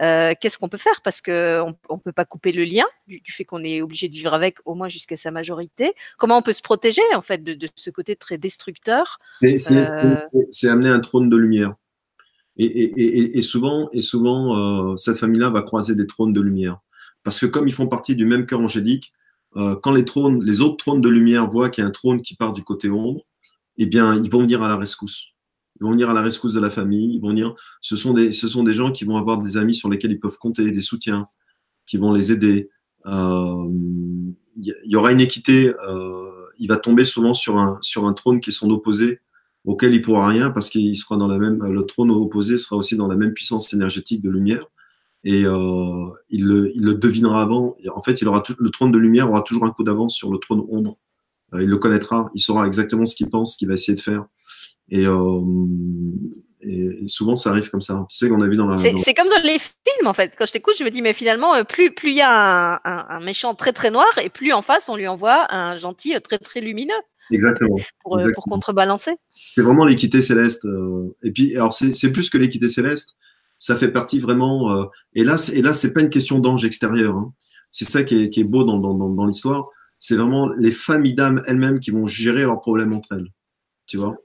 euh, qu'est-ce qu'on peut faire? Parce que on, on peut pas couper le lien du, du fait qu'on est obligé de vivre avec au moins jusqu'à sa majorité. Comment on peut se protéger en fait de, de ce côté très destructeur? C'est euh... amener un trône de lumière. Et, souvent, euh, cette famille-là va croiser des trônes de lumière. Parce que comme ils font partie du même cœur angélique, euh, quand les autres trônes de lumière voient qu'il y a un trône qui part du côté ombre, eh bien, ils vont venir à la rescousse. Ils vont venir à la rescousse de la famille. Ils vont venir. Ce sont des, gens qui vont avoir des amis sur lesquels ils peuvent compter, des soutiens, qui vont les aider. Euh, il y, aura une équité. Il va tomber souvent sur un trône qui est son opposé, auquel il pourra rien parce qu'il sera dans la même. Le trône opposé sera aussi dans la même puissance énergétique de lumière et euh, il, le, il, le, devinera avant. En fait, il aura tout, le trône de lumière aura toujours un coup d'avance sur le trône ombre. Euh, il le connaîtra, il saura exactement ce qu'il pense, ce qu'il va essayer de faire. Et, euh, et, souvent, ça arrive comme ça. Tu sais qu'on a vu dans la. C'est comme dans les films, en fait. Quand je t'écoute, je me dis, mais finalement, plus plus il y a un, un, un, méchant très très noir, et plus en face, on lui envoie un gentil très très lumineux. Exactement. Pour, Exactement. pour contrebalancer. C'est vraiment l'équité céleste. Et puis, alors, c'est plus que l'équité céleste ça fait partie vraiment. Euh, et là, et là, c'est pas une question d'ange extérieur. Hein. C'est ça qui est, qui est, beau dans, dans, dans l'histoire. C'est vraiment les familles d'âmes elles-mêmes qui vont gérer leurs problèmes entre elles. Tu vois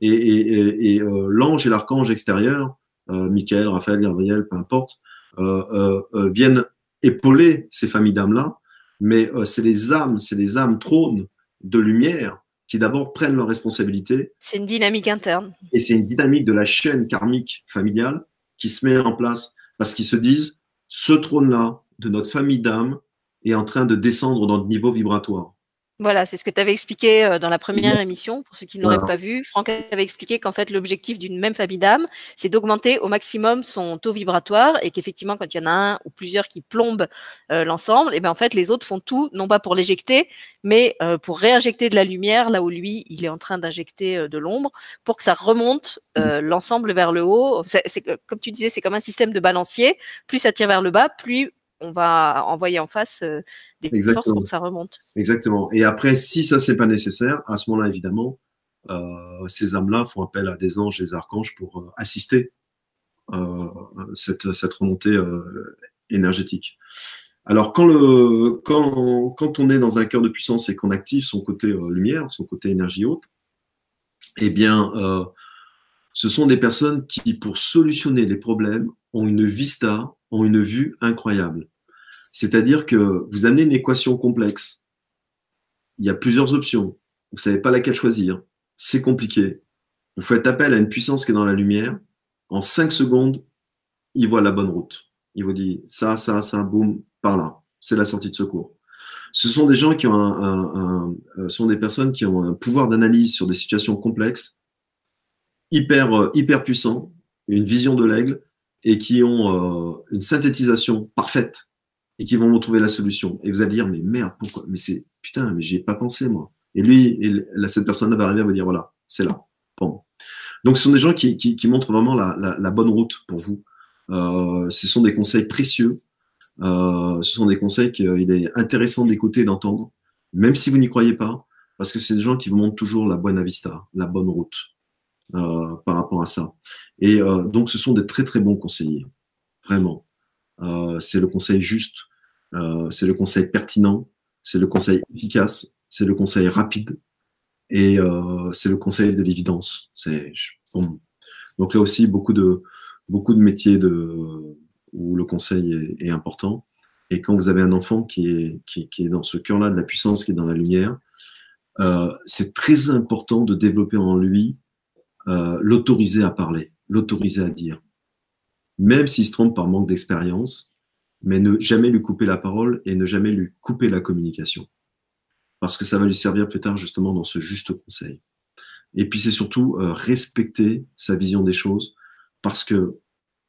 Et, et, et euh, l'ange et l'archange extérieur, euh, Michael, Raphaël, Gabriel, peu importe, euh, euh, viennent épauler ces familles d'âmes-là. Mais c'est les âmes, c'est les âmes trônes de lumière qui d'abord prennent leurs responsabilités. C'est une dynamique interne. Et c'est une dynamique de la chaîne karmique familiale qui se met en place parce qu'ils se disent ce trône-là de notre famille d'âme est en train de descendre dans le niveau vibratoire. Voilà, c'est ce que tu avais expliqué euh, dans la première émission. Pour ceux qui n'auraient pas vu, Franck avait expliqué qu'en fait, l'objectif d'une même famille d'âmes, c'est d'augmenter au maximum son taux vibratoire et qu'effectivement, quand il y en a un ou plusieurs qui plombent euh, l'ensemble, et eh bien en fait, les autres font tout, non pas pour l'éjecter, mais euh, pour réinjecter de la lumière là où lui, il est en train d'injecter euh, de l'ombre, pour que ça remonte euh, l'ensemble vers le haut. C'est, comme tu disais, c'est comme un système de balancier. Plus ça tire vers le bas, plus on va envoyer en face euh, des Exactement. forces pour que ça remonte. Exactement. Et après, si ça c'est pas nécessaire, à ce moment-là, évidemment, euh, ces âmes-là font appel à des anges, des archanges pour euh, assister cette, cette, remontée énergétique. Alors, quand, le, quand, quand, on est dans un cœur de puissance et qu'on active son côté lumière, son côté énergie haute, eh bien, ce sont des personnes qui, pour solutionner les problèmes, ont une vista, ont une vue incroyable. C'est-à-dire que vous amenez une équation complexe. Il y a plusieurs options. Vous ne savez pas laquelle choisir. C'est compliqué. Vous faites appel à une puissance qui est dans la lumière. En cinq secondes, il voit la bonne route. Il vous dit ça, ça, ça, boum, par là. C'est la sortie de secours. Ce sont des gens qui ont un, un, euh, sont des personnes qui ont un pouvoir d'analyse sur des situations complexes, hyper, euh, hyper puissant, une vision de l'aigle et qui ont euh, une synthétisation parfaite et qui vont trouver la solution. Et vous allez dire, mais merde, pourquoi? Mais c'est putain, mais j'y ai pas pensé moi. Et lui, et cette personne-là va arriver à vous dire, voilà, c'est là. Bon. Donc, ce sont des gens qui, montrent vraiment la, bonne route pour vous. Euh, ce sont des conseils précieux. Euh, ce sont des conseils qu'il est intéressant d'écouter, d'entendre, même si vous n'y croyez pas, parce que c'est des gens qui vous montrent toujours la bonne vista, la bonne route euh, par rapport à ça. Et donc, ce sont des très très bons conseillers, vraiment. C'est le conseil juste, euh, c'est le conseil pertinent, c'est le conseil efficace, c'est le conseil rapide et euh, c'est le conseil de l'évidence. C'est donc là aussi beaucoup de beaucoup de métiers de où le conseil est, est important. Et quand vous avez un enfant qui est qui, qui est dans ce cœur-là de la puissance, qui est dans la lumière, euh, c'est très important de développer en lui euh, l'autoriser à parler, l'autoriser à dire même s'il se trompe par manque d'expérience, mais ne jamais lui couper la parole et ne jamais lui couper la communication. Parce que ça va lui servir plus tard justement dans ce juste conseil. Et puis c'est surtout euh, respecter sa vision des choses, parce que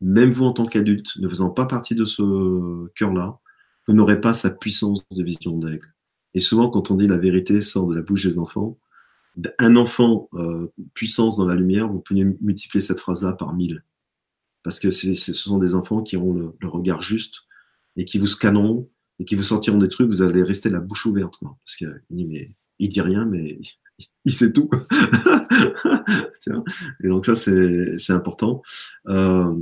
même vous en tant qu'adulte, ne faisant pas partie de ce cœur-là, vous n'aurez pas sa puissance de vision d'aigle. Et souvent, quand on dit la vérité sort de la bouche des enfants, un enfant euh, puissance dans la lumière, vous pouvez multiplier cette phrase-là par mille parce que ce sont des enfants qui ont le, le, regard juste et qui vous scanneront et qui vous sentiront des trucs, vous allez rester la bouche ouverte. Parce qu'il dit, dit rien, mais il sait tout. et donc ça, c'est important. Euh,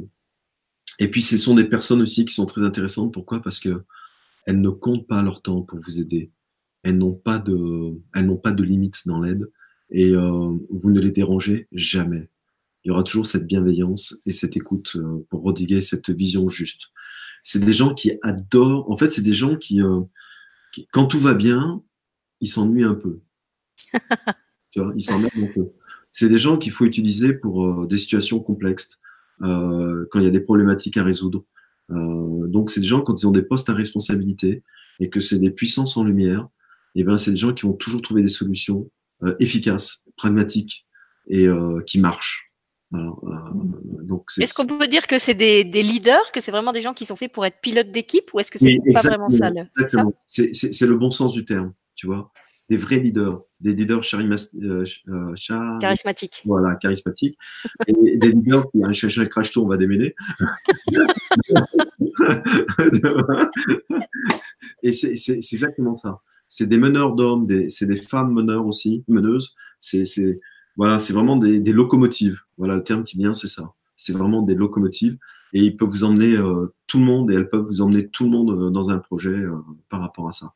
et puis, ce sont des personnes aussi qui sont très intéressantes. Pourquoi? Parce que elles ne comptent pas leur temps pour vous aider. Elles n'ont pas de, elles limite dans l'aide et euh, vous ne les dérangez jamais il y aura toujours cette bienveillance et cette écoute euh, pour prodiguer cette vision juste. C'est des gens qui adorent, en fait, c'est des gens qui, euh, quand tout va bien, ils s'ennuient un peu. tu vois, ils s'emmerdent un peu. C'est des gens qu'il faut utiliser pour euh, des situations complexes, euh, quand il y a des problématiques à résoudre. Euh, donc, c'est des gens, quand ils ont des postes à responsabilité et que c'est des puissances en lumière, et eh ben, c'est des gens qui vont toujours trouver des solutions euh, efficaces, pragmatiques et euh, qui marchent. Est-ce qu'on peut dire que c'est des, des, leaders, que c'est vraiment des gens qui sont faits pour être pilotes d'équipe, ou est-ce que c'est pas vraiment ça Exactement. C'est le bon sens du terme, tu vois des vrais leaders, des leaders euh, euh, charismatiques. Voilà, charismatiques. et des leaders qui, un chacun crash tout, on va démêler. et c'est exactement ça. C'est des meneurs d'hommes, c'est des femmes meneurs aussi, meneuses. C'est voilà, c'est vraiment des, locomotives. Voilà, le terme qui vient, c'est ça. C'est vraiment des locomotives. Et ils peuvent vous emmener euh, tout le monde et elles peuvent vous emmener tout le monde dans un projet par rapport à ça.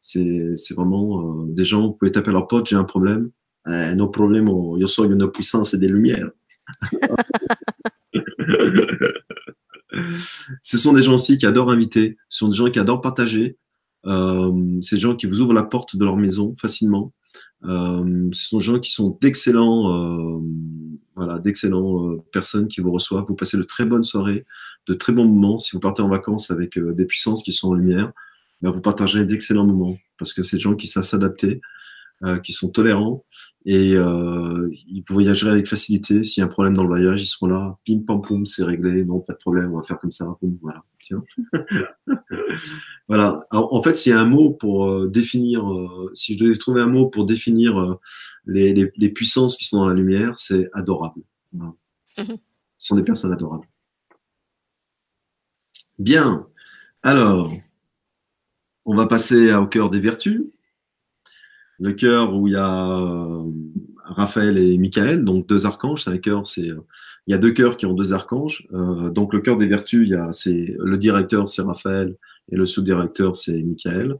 C'est vraiment euh, des gens, vous pouvez taper leur pote, j'ai un problème. Nos problèmes, yo soy une puissance et des lumières. ce sont des gens aussi qui adorent inviter, ce sont des gens qui adorent partager. Euh, c'est des gens qui vous ouvrent la porte de leur maison facilement. Euh, ce sont des gens qui sont d'excellents, euh, voilà, d'excellents euh, personnes qui vous reçoivent. Vous passez de très bonnes soirées, de très bons moments. Si vous partez en vacances avec des puissances qui sont en lumière, ben, vous partagerez d'excellents moments parce que c'est des gens qui savent s'adapter, euh, qui sont tolérants et euh, vous voyagerez avec facilité. S'il y a un problème dans le voyage, ils seront là, pim pam poum, c'est réglé, non, pas de problème, on va faire comme ça, voilà. voilà. en fait, s'il y a un mot pour euh, définir, euh, si je devais trouver un mot pour définir euh, les, les, les, puissances qui sont dans la lumière, c'est adorable. Voilà. Mhm. Ce sont des personnes adorables. Bien. Alors, on va passer au cœur des vertus. Le cœur où il y a Raphaël et Michael, donc deux archanges. C'est un cœur, c'est il y a deux cœurs qui ont deux archanges. Euh, donc le cœur des vertus, il y a c'est le directeur c'est Raphaël et le sous-directeur c'est Michael.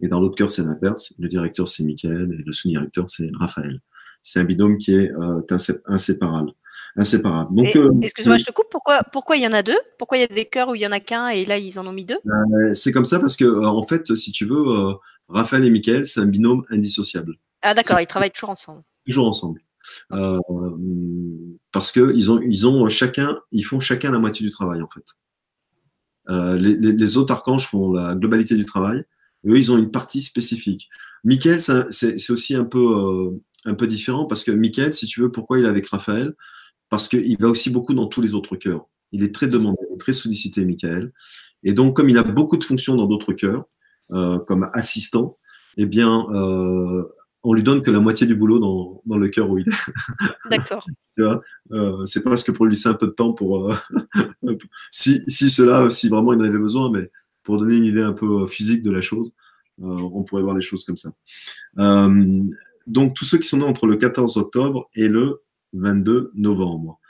Et dans l'autre cœur c'est l'inverse. Le directeur c'est Michael et le sous-directeur c'est Raphaël. C'est un binôme qui est euh, inséparable. Donc, euh, excuse-moi, je te coupe. Pourquoi, pourquoi il y en a deux? Pourquoi il y a des cœurs où il y en a qu'un et là ils en ont mis deux? Euh, C'est comme ça parce que euh, en fait, si tu veux, Raphaël et Michael, c'est un binôme indissociable. Ah d'accord, ils travaillent toujours ensemble. Toujours ensemble. parce que ils ont, ils ont chacun, ils font chacun la moitié du travail en fait. Les, les, les, autres archanges font la globalité du travail. Et eux, ils ont une partie spécifique. Michael, c'est aussi un peu, un peu différent parce que Michael, si tu veux, pourquoi il est avec Raphaël? Parce qu'il va aussi beaucoup dans tous les autres cœurs. Il est très demandé, très sollicité, Michael. Et donc, comme il a beaucoup de fonctions dans d'autres cœurs, euh, comme assistant, eh bien, euh, on lui donne que la moitié du boulot dans, dans le cœur où il est. D'accord. tu vois, euh, c'est presque pour lui laisser un peu de temps pour, euh, si, si cela, si vraiment il en avait besoin, mais pour donner une idée un peu physique de la chose, euh, on pourrait voir les choses comme ça. donc, tous ceux qui sont nés entre le 14 octobre et le 22 novembre.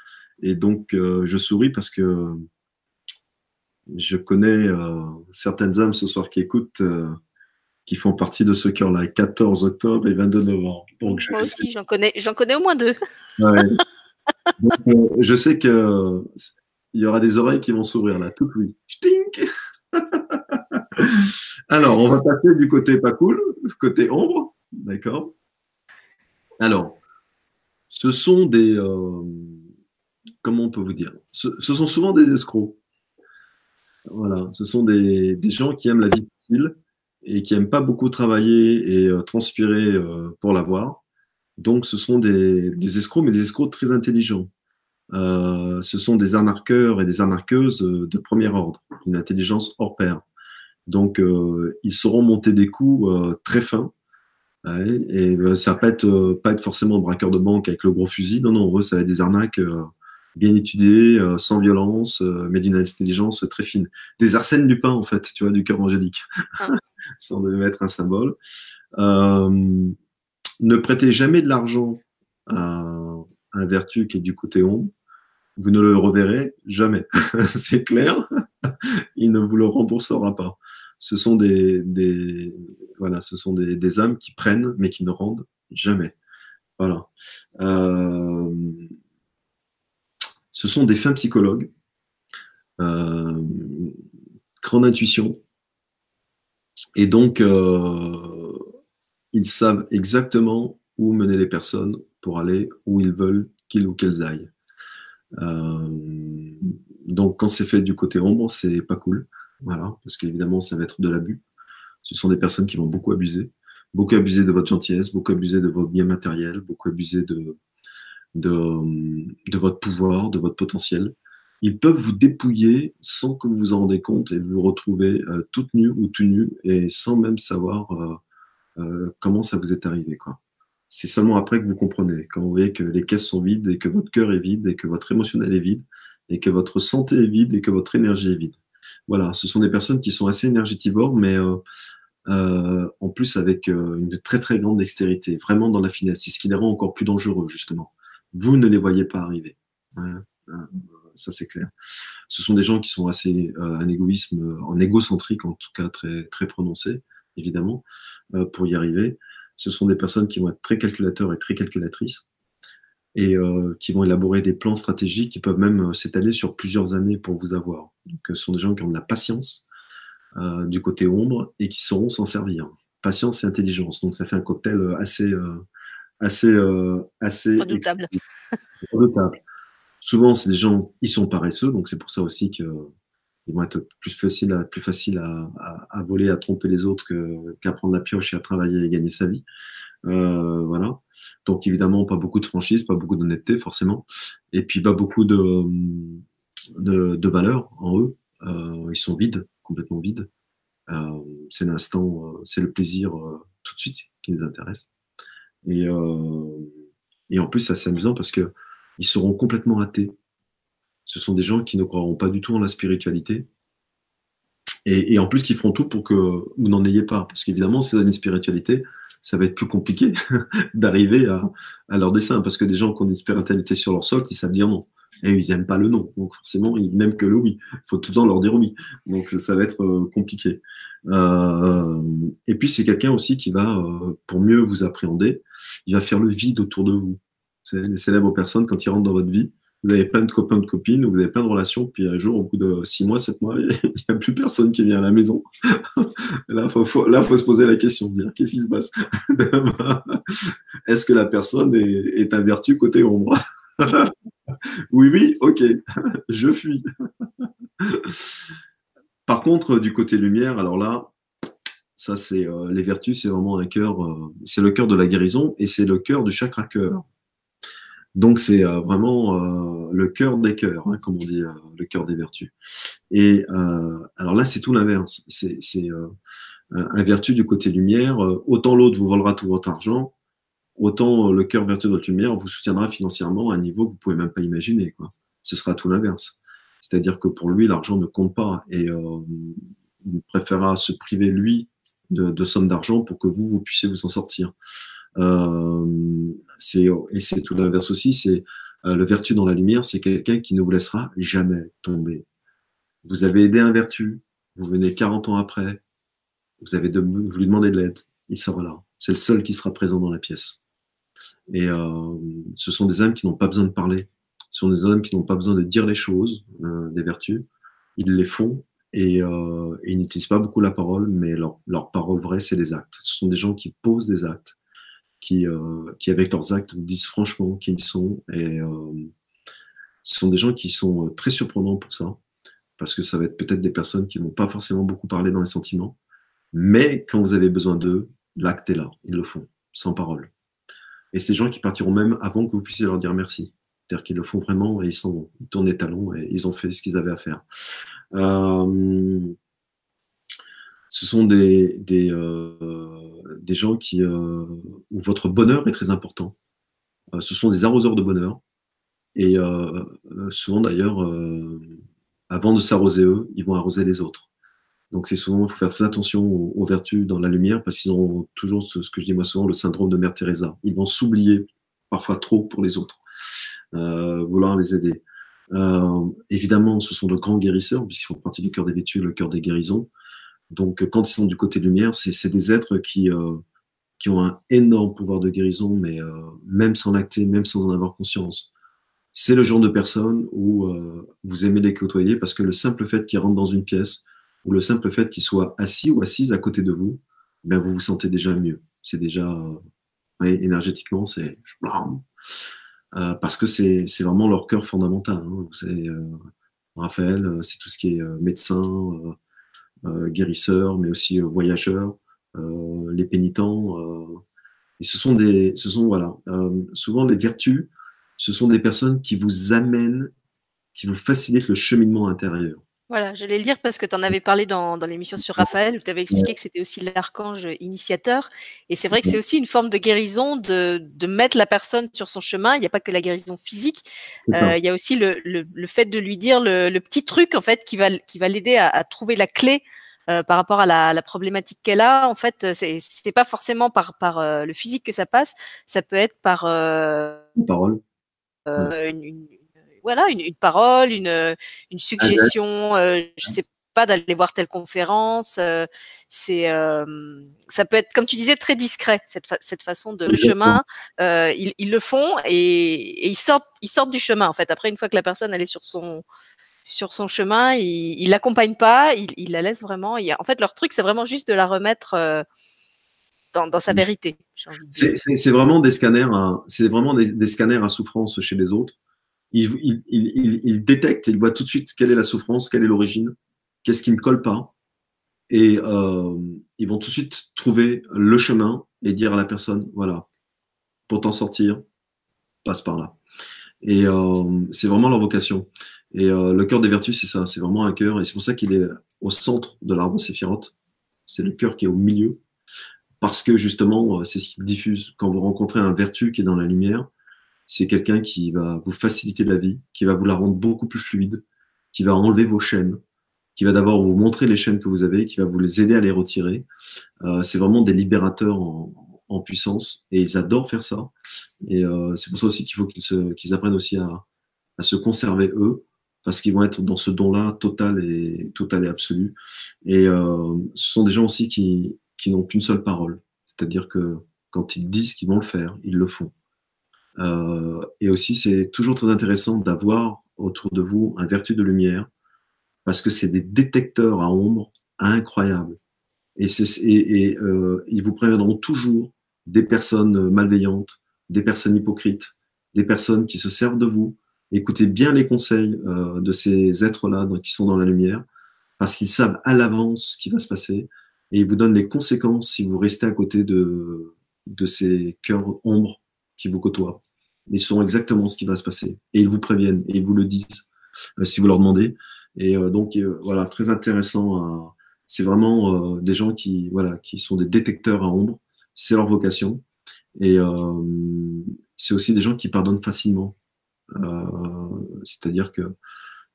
Et donc, euh, je souris parce que je connais euh, certaines âmes ce soir qui écoutent, euh, qui font partie de ce cœur-là, 14 octobre et 22 novembre. Donc, Moi aussi, j'en connais, j'en connais au moins deux. je sais que il y aura des oreilles qui vont s'ouvrir là, tout oui. Alors, on va passer du côté pas cool, côté ombre, d'accord? Alors, ce sont des. Euh, comment on peut vous dire? Ce, sont souvent des escrocs. Voilà, ce sont des, gens qui aiment la vie facile et qui n'aiment pas beaucoup travailler et euh, transpirer euh, pour l'avoir. Donc, ce sont des, escrocs, mais des escrocs très intelligents. ce sont des arnaqueurs et des arnaqueuses de premier ordre, une intelligence hors pair. Donc, ils sauront monter des coups très fins et euh, ça va pas être, euh, pas être forcément braqueur de banque avec le gros fusil. Non, non, eux, ça va être des arnaques euh, bien étudiées, sans violence, mais d'une intelligence très fine. Des Arsène Lupin, en fait, tu vois, du cœur angélique. Ah. si on devait mettre un symbole. ne prêtez jamais de l'argent à un vertu qui est du côté ombre. Vous ne le reverrez jamais. C'est clair. Il ne vous le remboursera pas ce sont des, voilà, ce sont des, âmes qui prennent mais qui ne rendent jamais. Voilà. Euh, ce sont des fins psychologues, euh, grande intuition, Et donc, euh, ils savent exactement où mener les personnes pour aller où ils veulent qu'ils ou qu'elles aillent. Euh, donc, quand c'est fait du côté ombre, c'est pas cool. Voilà, parce qu'évidemment, ça va être de l'abus. Ce sont des personnes qui vont beaucoup abuser, beaucoup abuser de votre gentillesse, beaucoup abuser de vos biens matériels, beaucoup abuser de, de, votre pouvoir, de votre potentiel ils peuvent vous dépouiller sans que vous vous en rendez compte et vous retrouver euh, toute nue ou tout nu et sans même savoir euh, euh, comment ça vous est arrivé. Quoi. C'est seulement après que vous comprenez, quand vous voyez que les caisses sont vides et que votre cœur est vide et que votre émotionnel est vide et que votre santé est vide et que votre énergie est vide. Voilà, ce sont des personnes qui sont assez énergétivores, mais en plus avec une très très grande dextérité, vraiment dans la finesse. C'est ce qui les rend encore plus dangereux, justement. Vous ne les voyez pas arriver. Hein ça c'est clair. Ce sont des gens qui sont assez euh, un égoïsme, euh, en égocentrique en tout cas très, très prononcé, évidemment, euh, pour y arriver. Ce sont des personnes qui vont être très calculateurs et très calculatrices et qui vont élaborer des plans stratégiques qui peuvent même s'étaler sur plusieurs années pour vous avoir. Donc, ce sont des gens qui ont de la patience du côté ombre et qui sauront s'en servir. Patience et intelligence. Donc, ça fait un cocktail assez, assez, assez redoutable. redoutable. Souvent, c'est des gens, ils sont paresseux, donc c'est pour ça aussi qu'ils vont être plus faciles à, plus facile à, à, voler, à tromper les autres qu'à prendre la pioche et à travailler et gagner sa vie. Euh, voilà. Donc évidemment, pas beaucoup de franchise, pas beaucoup d'honnêteté forcément, et puis pas beaucoup de, de, de valeur en eux. Euh, ils sont vides, complètement vides. Euh, c'est l'instant, euh, c'est le plaisir euh, tout de suite qui les intéresse. Et, euh, et en plus, c'est assez amusant parce que ils seront complètement athées. Ce sont des gens qui ne croiront pas du tout en la spiritualité. Et, en plus, qui feront tout pour que vous n'en ayez pas. Parce qu'évidemment, si vous avez une spiritualité, ça va être plus compliqué d'arriver à, leur dessin. Parce que des gens qui ont une spiritualité sur leur sol, ils savent dire non. Et ils n'aiment pas le non. Donc forcément, ils n'aiment que le oui. Il faut tout le temps leur dire oui. Donc ça va être euh, compliqué. Euh, et puis c'est quelqu'un aussi qui va, euh, pour mieux vous appréhender, il va faire le vide autour de vous. C'est les célèbres personnes, quand ils rentrent dans votre vie, vous avez plein de copains, de copines, vous avez plein de relations, puis un jour, au bout de six mois, sept mois, il n'y a plus personne qui vient à la maison. là, il faut, se poser la question, dire qu'est-ce qui se passe Est-ce que la personne est, est vertu côté ombre Oui, oui, ok, je fuis. Par contre, du côté lumière, alors là, ça c'est euh, les vertus, c'est vraiment un cœur, euh, c'est le cœur de la guérison et c'est le cœur du chakra cœur. Donc c'est euh, vraiment le cœur des cœurs, hein, comme on dit, le cœur des vertus. Et alors là, c'est tout l'inverse. C'est un vertu du côté lumière. autant l'autre vous volera tout votre argent, autant le cœur vertu de votre lumière vous soutiendra financièrement à un niveau que vous pouvez même pas imaginer. Quoi. Ce sera tout l'inverse. C'est-à-dire que pour lui, l'argent ne compte pas et il préférera se priver lui de, de sommes d'argent pour que vous, vous puissiez vous en sortir. Euh, et c'est tout l'inverse aussi, c'est euh, le vertu dans la lumière, c'est quelqu'un qui ne vous laissera jamais tomber. Vous avez aidé un vertu, vous venez 40 ans après, vous, avez de, vous lui demandez de l'aide, il sera là. C'est le seul qui sera présent dans la pièce. Et euh, ce sont des âmes qui n'ont pas besoin de parler. Ce sont des âmes qui n'ont pas besoin de dire les choses, euh, des vertus. Ils les font et, euh, et ils n'utilisent pas beaucoup la parole, mais leur, parole vraie, c'est les actes. Ce sont des gens qui posent des actes qui, avec leurs actes disent franchement qui ils sont. Et ce sont des gens qui sont très surprenants pour ça, parce que ça va être peut-être des personnes qui vont pas forcément beaucoup parler dans les sentiments, mais quand vous avez besoin d'eux, l'acte est là, ils le font, sans parole. Et ces gens qui partiront même avant que vous puissiez leur dire merci. C'est-à-dire qu'ils le font vraiment et ils s'en vont. Ils tournent les talons et ils ont fait ce qu'ils avaient à faire. Euh, ce sont des, des, euh, gens qui, euh, où votre bonheur est très important. Ce sont des arroseurs de bonheur. Et souvent d'ailleurs, avant de s'arroser eux, ils vont arroser les autres. Donc c'est souvent, il faut faire très attention aux, vertus dans la lumière parce qu'ils ont toujours ce, que je dis moi souvent, le syndrome de Mère Teresa. Ils vont s'oublier parfois trop pour les autres, vouloir les aider. évidemment, ce sont de grands guérisseurs puisqu'ils font partie du cœur des vertus, le cœur des guérisons. Donc, quand ils sont du côté lumière, c'est des êtres qui, euh, qui ont un énorme pouvoir de guérison, mais euh, même sans l'acter, même sans en avoir conscience. C'est le genre de personne où euh, vous aimez les côtoyer parce que le simple fait qu'ils rentrent dans une pièce, ou le simple fait qu'il soit assis ou assise à côté de vous, ben vous vous sentez déjà mieux. C'est déjà, énergétiquement, c'est euh, parce que c'est vraiment leur cœur fondamental. Hein. Savez, euh, Raphaël, euh, c'est tout ce qui est médecin, guérisseur, mais aussi voyageur, les pénitents. et ce sont des, ce sont voilà, souvent les vertus, ce sont des personnes qui vous amènent, qui vous facilitent le cheminement intérieur. Voilà, j'allais le dire parce que tu en avais parlé dans, dans l'émission sur Raphaël, où tu avais expliqué que c'était aussi l'archange initiateur. Et c'est vrai que c'est aussi une forme de guérison de, de, mettre la personne sur son chemin. Il n'y a pas que la guérison physique, euh, il y a aussi le, le, le, fait de lui dire le, le, petit truc en fait qui va, qui va l'aider à, à, trouver la clé euh, par rapport à la, la problématique qu'elle a. En fait, c'est pas forcément par, par euh, le physique que ça passe, ça peut être par euh, une parole. Une, une, voilà, une, une parole, une, une suggestion, euh, je sais pas d'aller voir telle conférence. Euh, c'est, euh, ça peut être, comme tu disais, très discret cette, fa cette façon de le chemin. Euh, ils, ils, le font et, et, ils sortent, ils sortent du chemin. En fait, après une fois que la personne elle est sur son sur son chemin, ils, ils l'accompagnent pas, ils, ils, la laissent vraiment. Il, en fait, leur truc, c'est vraiment juste de la remettre. Euh, dans, dans, sa mmh. vérité. C'est vraiment des scanners, c'est vraiment des, des, scanners à souffrance chez les autres il, il, il, il, détecte, il voit tout de suite quelle est la souffrance, quelle est l'origine, qu'est-ce qui ne colle pas. Et euh, ils vont tout de suite trouver le chemin et dire à la personne, voilà, pour t'en sortir, passe par là. Et euh, c'est vraiment leur vocation. Et euh, le cœur des vertus, c'est ça, c'est vraiment un cœur. Et c'est pour ça qu'il est au centre de l'arbre séphirote. C'est le cœur qui est au milieu. Parce que justement, euh, c'est ce qu'il diffuse. Quand vous rencontrez un vertu qui est dans la lumière, c'est quelqu'un qui va vous faciliter la vie, qui va vous la rendre beaucoup plus fluide, qui va enlever vos chaînes, qui va d'abord vous montrer les chaînes que vous avez, qui va vous les aider à les retirer. Euh, c'est vraiment des libérateurs en, puissance et ils adorent faire ça. Et euh, c'est pour ça aussi qu'il faut qu'ils, apprennent aussi à, se conserver eux, parce qu'ils vont être dans ce don-là total et total et absolu. Et euh, ce sont des gens aussi qui n'ont qu'une seule parole, c'est-à-dire que quand ils disent qu'ils vont le faire, ils le font. Euh, et aussi, c'est toujours très intéressant d'avoir autour de vous un vertu de lumière, parce que c'est des détecteurs à ombre incroyables. Et, et, et euh, ils vous préviendront toujours des personnes malveillantes, des personnes hypocrites, des personnes qui se servent de vous. Écoutez bien les conseils euh, de ces êtres-là qui sont dans la lumière, parce qu'ils savent à l'avance ce qui va se passer, et ils vous donnent les conséquences si vous restez à côté de, de ces cœurs ombres vous côtoient. Ils sauront exactement ce qui va se passer. Et ils vous préviennent et ils vous le disent euh, si vous leur demandez. Et euh, donc, euh, voilà, très intéressant. c'est vraiment des gens qui, voilà, qui sont des détecteurs à ombre. C'est leur vocation. Et c'est aussi des gens qui pardonnent facilement. C'est-à-dire que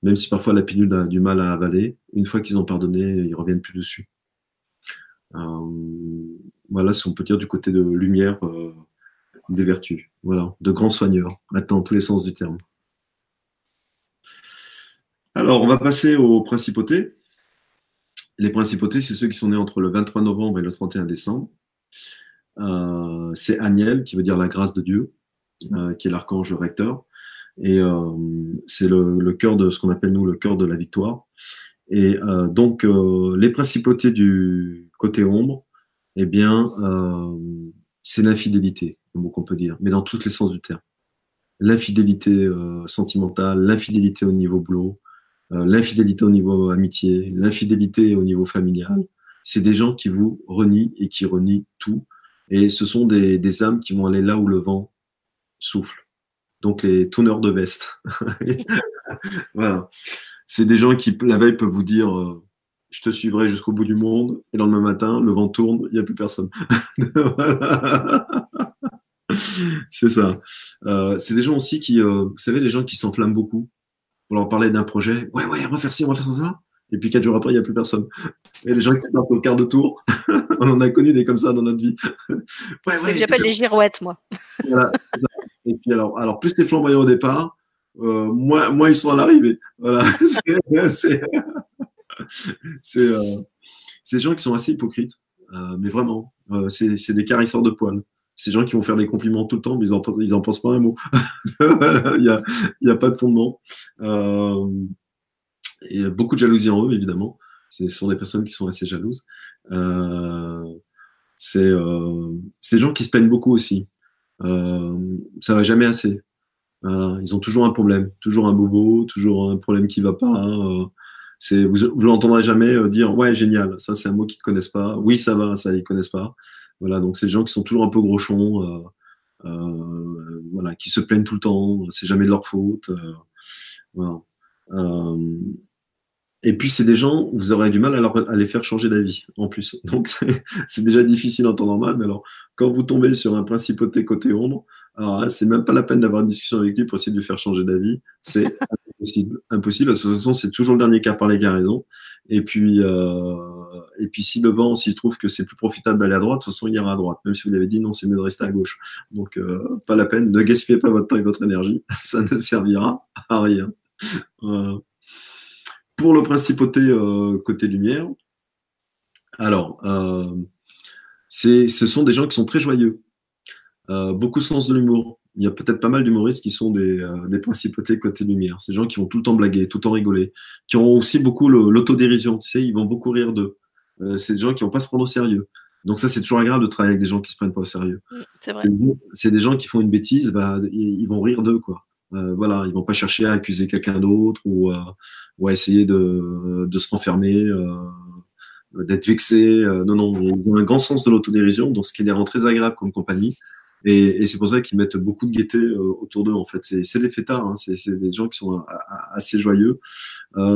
même si parfois la pilule a du mal à avaler, une fois qu'ils ont pardonné, ils reviennent plus dessus. voilà, si on peut dire du côté de lumière, des vertus. Voilà, de grands soigneurs, dans tous les sens du terme. Alors, on va passer aux principautés. Les principautés, c'est ceux qui sont nés entre le 23 novembre et le 31 décembre. Euh, c'est Aniel, qui veut dire la grâce de Dieu, euh, qui est l'archange recteur. Et euh, c'est le, le, cœur de ce qu'on appelle, nous, le cœur de la victoire. Et donc, les principautés du côté ombre, eh bien, c'est l'infidélité qu'on peut dire, mais dans tous les sens du terme. L'infidélité euh, sentimentale, l'infidélité au niveau boulot, euh, l'infidélité au niveau amitié, l'infidélité au niveau familial. C'est des gens qui vous renient et qui renient tout. Et ce sont des, des âmes qui vont aller là où le vent souffle. Donc les tourneurs de veste. voilà. C'est des gens qui, la veille, peuvent vous dire euh, je te suivrai jusqu'au bout du monde. Et le lendemain matin, le vent tourne, il n'y a plus personne. voilà. c'est ça. Euh, c'est des gens aussi qui, euh, vous savez, les gens qui s'enflamment beaucoup. On leur parlait d'un projet. Ouais, ouais, on va faire ci, on va faire ça. Et puis quatre jours après, il n'y a plus personne. Et les gens qui partent au quart de tour, on en a connu des comme ça dans notre vie. ouais, c'est que j'appelle les girouettes, moi. voilà, et puis alors, alors plus c'est flamboyant au départ, euh, moins, moins ils sont à l'arrivée. Voilà. c'est des gens qui sont assez hypocrites, mais vraiment, c'est des carisseurs de poils ces gens qui vont faire des compliments tout le temps, mais ils en, ils en pensent pas un mot. il n'y a, pas de fondement. Euh, et beaucoup de jalousie en eux, évidemment. Ce sont des personnes qui sont assez jalouses. Euh, c'est euh, des gens qui se plaignent beaucoup aussi. Euh, ça va jamais assez. ils ont toujours un problème, toujours un bobo, toujours un problème qui va pas. C'est vous, vous l'entendrez jamais dire ouais génial, ça c'est un mot qu'ils ne connaissent pas. Oui ça va, ça ils connaissent pas. Voilà donc c'est des gens qui sont toujours un peu grochons, euh, euh, voilà qui se plaignent tout le temps. C'est jamais de leur faute. voilà. Et puis, c'est des gens où vous aurez du mal à, leur, à les faire changer d'avis, en plus. Donc, c'est déjà difficile en temps normal. Mais alors, quand vous tombez sur un principauté côté ombre, alors là, c'est même pas la peine d'avoir une discussion avec lui pour essayer de lui faire changer d'avis. C'est impossible. Impossible, parce que de toute façon, c'est toujours le dernier cas par les raison. Et puis, euh, et puis, si le vent, s'il trouve que c'est plus profitable d'aller à droite, de toute façon, il ira à droite. Même si vous avez dit non, c'est mieux de rester à gauche. Donc, euh, pas la peine. Ne gaspillez pas votre temps et votre énergie. Ça ne servira à rien. Pour le principauté euh, côté lumière, alors, euh, ce sont des gens qui sont très joyeux, beaucoup sens de l'humour. Il y a peut-être pas mal d'humoristes qui sont des, des, principautés côté lumière. Ces gens qui vont tout le temps blaguer, tout le temps rigoler, qui ont aussi beaucoup l'autodérision. Tu sais, ils vont beaucoup rire d'eux. C'est des gens qui vont pas se prendre au sérieux. Donc ça, c'est toujours agréable de travailler avec des gens qui se prennent pas au sérieux. Mm, c'est vrai. C'est des gens qui font une bêtise, bah, ils, vont rire d'eux, quoi. Euh, voilà, ils vont pas chercher à accuser quelqu'un d'autre ou, euh, ou, à essayer de, de se renfermer, euh, d'être vexé. non, non, ils ont un grand sens de l'autodérision, donc ce qui les rend très agréable comme compagnie. Et, et c'est pour ça qu'ils mettent beaucoup de gaieté autour d'eux, en fait. C'est des fêtards, hein, c'est des gens qui sont assez joyeux.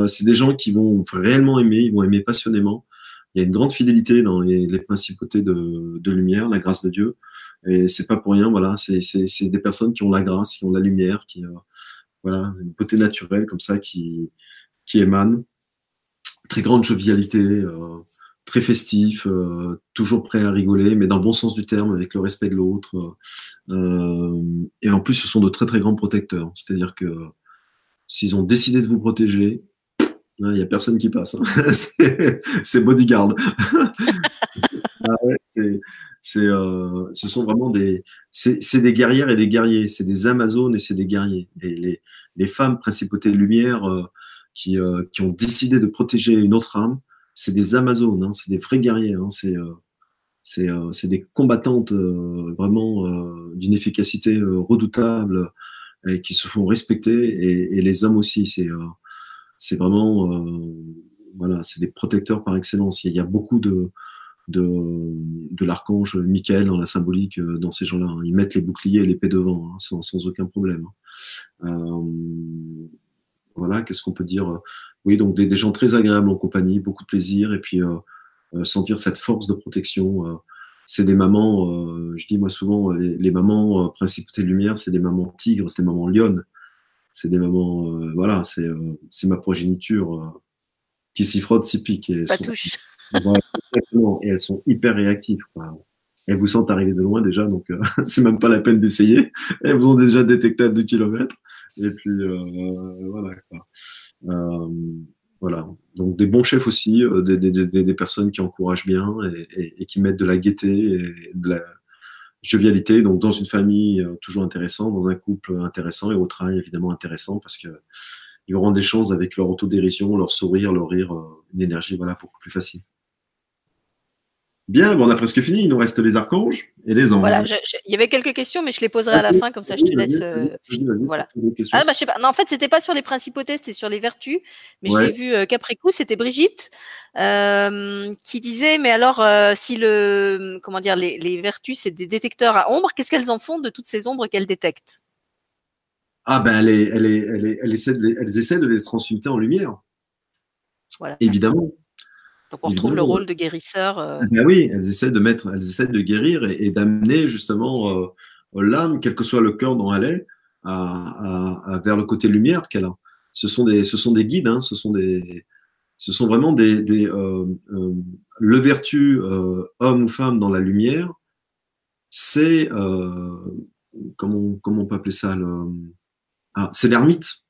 c'est des gens qui vont réellement aimer, ils vont aimer passionnément. Il y a une grande fidélité dans les, principautés de, lumière, la grâce de Dieu. Et c'est pas pour rien, voilà. C'est des personnes qui ont la grâce, qui ont la lumière, qui, euh, voilà, une beauté naturelle comme ça qui, qui émane. Très grande jovialité, euh, très festif, euh, toujours prêt à rigoler, mais dans le bon sens du terme, avec le respect de l'autre. Euh, et en plus, ce sont de très très grands protecteurs. C'est-à-dire que s'ils ont décidé de vous protéger, il n'y a personne qui passe. Hein. c'est bodyguard. ah ouais, c'est, euh, ce sont vraiment des, c'est, des guerrières et des guerriers, c'est des amazones et c'est des guerriers. Les, les, les, femmes principautés de lumière euh, qui, euh, qui ont décidé de protéger une autre âme, c'est des amazones, hein, c'est des vrais guerriers, hein, c'est, c'est, c'est des combattantes vraiment d'une efficacité redoutable et qui se font respecter et, et les hommes aussi, c'est, c'est vraiment, voilà, c'est des protecteurs par excellence. Il y a beaucoup de de, l'archange Michael dans la symbolique euh, dans ces gens-là. Hein. Ils mettent les boucliers et l'épée devant, hein, sans, aucun problème. Hein. Euh, voilà, qu'est-ce qu'on peut dire Oui, donc des, gens très agréables en compagnie, beaucoup de plaisir, et puis euh, euh sentir cette force de protection. Euh, c'est des mamans, je dis moi souvent, les, les mamans principauté de lumière, c'est des mamans tigres, c'est des mamans lionnes, c'est des mamans, voilà, c'est ma progéniture qui s'y frotte, s'y pique. Et Pas touche. Et elles sont hyper réactives. Elles vous sentent arriver de loin déjà, donc euh, c'est même pas la peine d'essayer. Elles vous ont déjà détecté à 2 km. Et puis euh, voilà. Euh, voilà. Donc des bons chefs aussi, euh, des, des, des, des, personnes qui encouragent bien et, et, et, qui mettent de la gaieté et de la jovialité. Donc dans une famille euh, toujours intéressant, dans un couple intéressant et au travail évidemment intéressant parce que ils auront des chances avec leur autodérision, leur sourire, leur rire, une énergie voilà beaucoup plus facile. Bien, bon, on a presque fini. Il nous reste les archanges et les anges. Voilà, il y avait quelques questions, mais je les poserai à la fin, comme ça je te laisse. Euh, voilà. Ah, bah, je sais pas. Non, en fait, c'était pas sur les principautés, c'était sur les vertus. Mais je l'ai vu euh, qu'après coup, c'était Brigitte euh, qui disait Mais alors, si le. Comment dire, les, les vertus, c'est des détecteurs à ombre, qu'est-ce qu'elles en font de toutes ces ombres qu'elles détectent? Ah, ben, elle, est, elle, est, elle, est, elle essaie de les, elles essaient de les transmuter en lumière. Voilà. Évidemment. Donc on retrouve le rôle de guérisseur. Euh... Ben oui, elles essaient de mettre, elles essaient de guérir et, et d'amener justement euh, l'âme, quel que soit le cœur dont elle est, à, à, à vers le côté lumière qu'elle a. Ce sont des, ce sont des guides, hein, ce sont des, ce sont vraiment des, des euh, le vertu homme ou femme dans la lumière. C'est comment, comment on peut appeler ça le, ah, c'est l'ermite.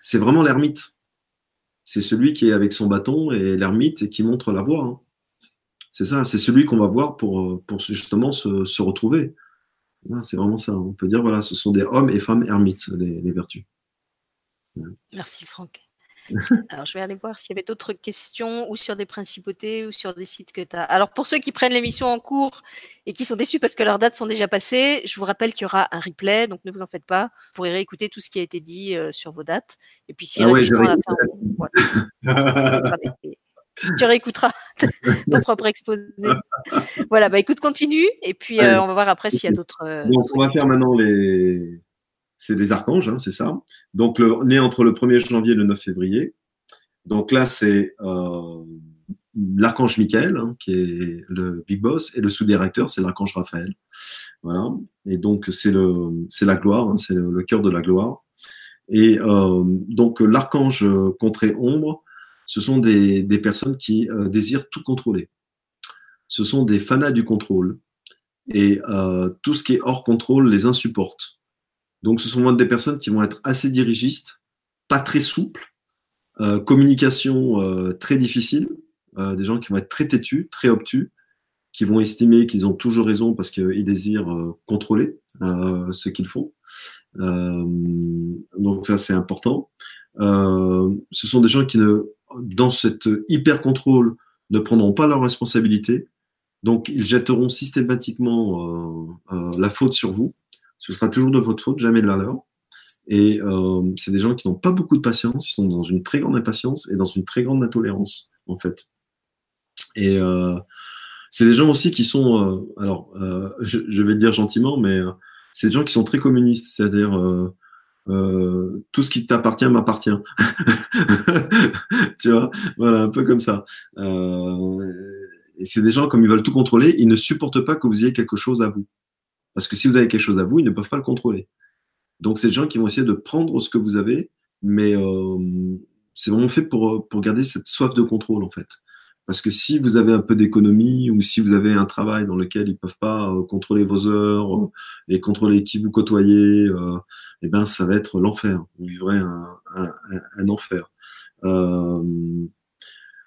C'est vraiment l'ermite c'est celui qui est avec son bâton et l'ermite qui montre la voie. Hein. C'est ça, c'est celui qu'on va voir pour, euh, justement se, se retrouver. C'est vraiment ça. On peut dire, voilà, ce sont des hommes et femmes ermites, les vertus. Merci Franck. Alors, je vais aller voir s'il y avait d'autres questions ou sur des principautés ou sur des sites que tu as. Alors, pour ceux qui prennent l'émission en cours et qui sont déçus parce que leurs dates sont déjà passées, je vous rappelle qu'il y aura un replay, donc ne vous en faites pas. Vous pourrez réécouter tout ce qui a été dit euh, sur vos dates. Et puis, si Ah ouais, je à la fin, voilà. tu réécouteras ton propre exposé. voilà, bah écoute, continue. Et puis, euh, on va voir après s'il y a d'autres. euh, on va faire maintenant les. C'est les archanges, hein, c'est ça. Donc, né entre le 1er janvier et le 9 février. Donc là, c'est euh, l'archange Michael, hein, qui est le big boss, et le sous-directeur, c'est l'archange Raphaël. Voilà. Et donc, c'est la gloire, hein, c'est le, cœur de la gloire. Et euh, donc, l'archange contré ombre, ce sont des, des personnes qui euh, désirent tout contrôler. Ce sont des fanas du contrôle. Et tout ce qui est hors contrôle les insupporte. Donc, ce sont des personnes qui vont être assez dirigistes, pas très souples, euh, communication euh, très difficile, euh, des gens qui vont être très têtus, très obtus, qui vont estimer qu'ils ont toujours raison parce qu'ils désirent contrôler ce qu'ils font. Donc ça, c'est important. Ce sont des gens qui, ne, dans cette hyper contrôle, ne prendront pas leurs responsabilités. Donc, ils jetteront systématiquement la faute sur vous. Ce sera toujours de votre faute, jamais de la leur. Et euh, c'est des gens qui n'ont pas beaucoup de patience, sont dans une très grande impatience et dans une très grande intolérance, en fait. Et euh, c'est des gens aussi qui sont, euh, alors, euh, je, je, vais le dire gentiment, mais euh, c'est des gens qui sont très communistes, c'est-à-dire euh, tout ce qui t'appartient m'appartient. tu vois, voilà, un peu comme ça. Et c'est des gens, comme ils veulent tout contrôler, ils ne supportent pas que vous ayez quelque chose à vous. Parce que si vous avez quelque chose à vous, ils ne peuvent pas le contrôler. Donc, c'est des gens qui vont essayer de prendre ce que vous avez, mais euh, c'est vraiment fait pour, pour garder cette soif de contrôle, en fait. Parce que si vous avez un peu d'économie ou si vous avez un travail dans lequel ils peuvent pas euh, contrôler vos heures euh, et contrôler qui vous côtoyez, euh, eh ben ça va être l'enfer. Vous vivrez un, un, enfer. Euh,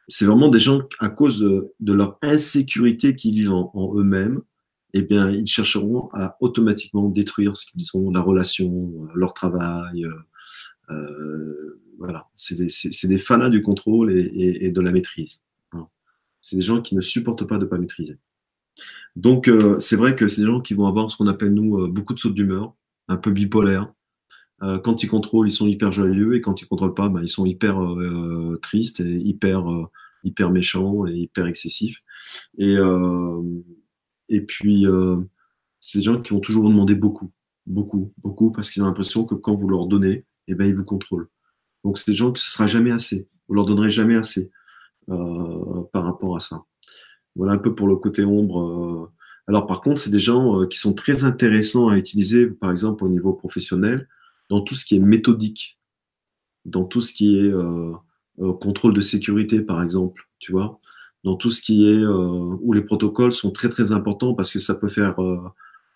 c'est vraiment des gens à cause de, leur insécurité qu'ils vivent en, en eux-mêmes, eh bien ils chercheront à automatiquement détruire ce qu'ils ont, la relation, leur travail. Euh, voilà, c'est des, fanas du contrôle et, de la maîtrise. C'est des gens qui ne supportent pas de ne pas maîtriser. Donc, euh, c'est vrai que c'est des gens qui vont avoir ce qu'on appelle, nous, euh, beaucoup de sautes d'humeur, un peu bipolaires. Euh, quand ils contrôlent, ils sont hyper joyeux, et quand ils contrôlent pas, bah, ils sont hyper euh, tristes et hyper, euh, hyper méchants et hyper excessifs. Et, euh, et puis, c'est des gens qui vont toujours demander beaucoup, beaucoup, beaucoup, parce qu'ils ont l'impression que quand vous leur donnez, eh ben, ils vous contrôlent. Donc, c'est des gens que ce sera jamais assez. Vous leur donnerez jamais assez. Euh, par rapport à ça. Voilà un peu pour le côté ombre. Euh. Alors par contre, c'est des gens euh, qui sont très intéressants à utiliser, par exemple au niveau professionnel, dans tout ce qui est méthodique, dans tout ce qui est contrôle de sécurité, par exemple, tu vois, dans tout ce qui est où les protocoles sont très très importants parce que ça peut faire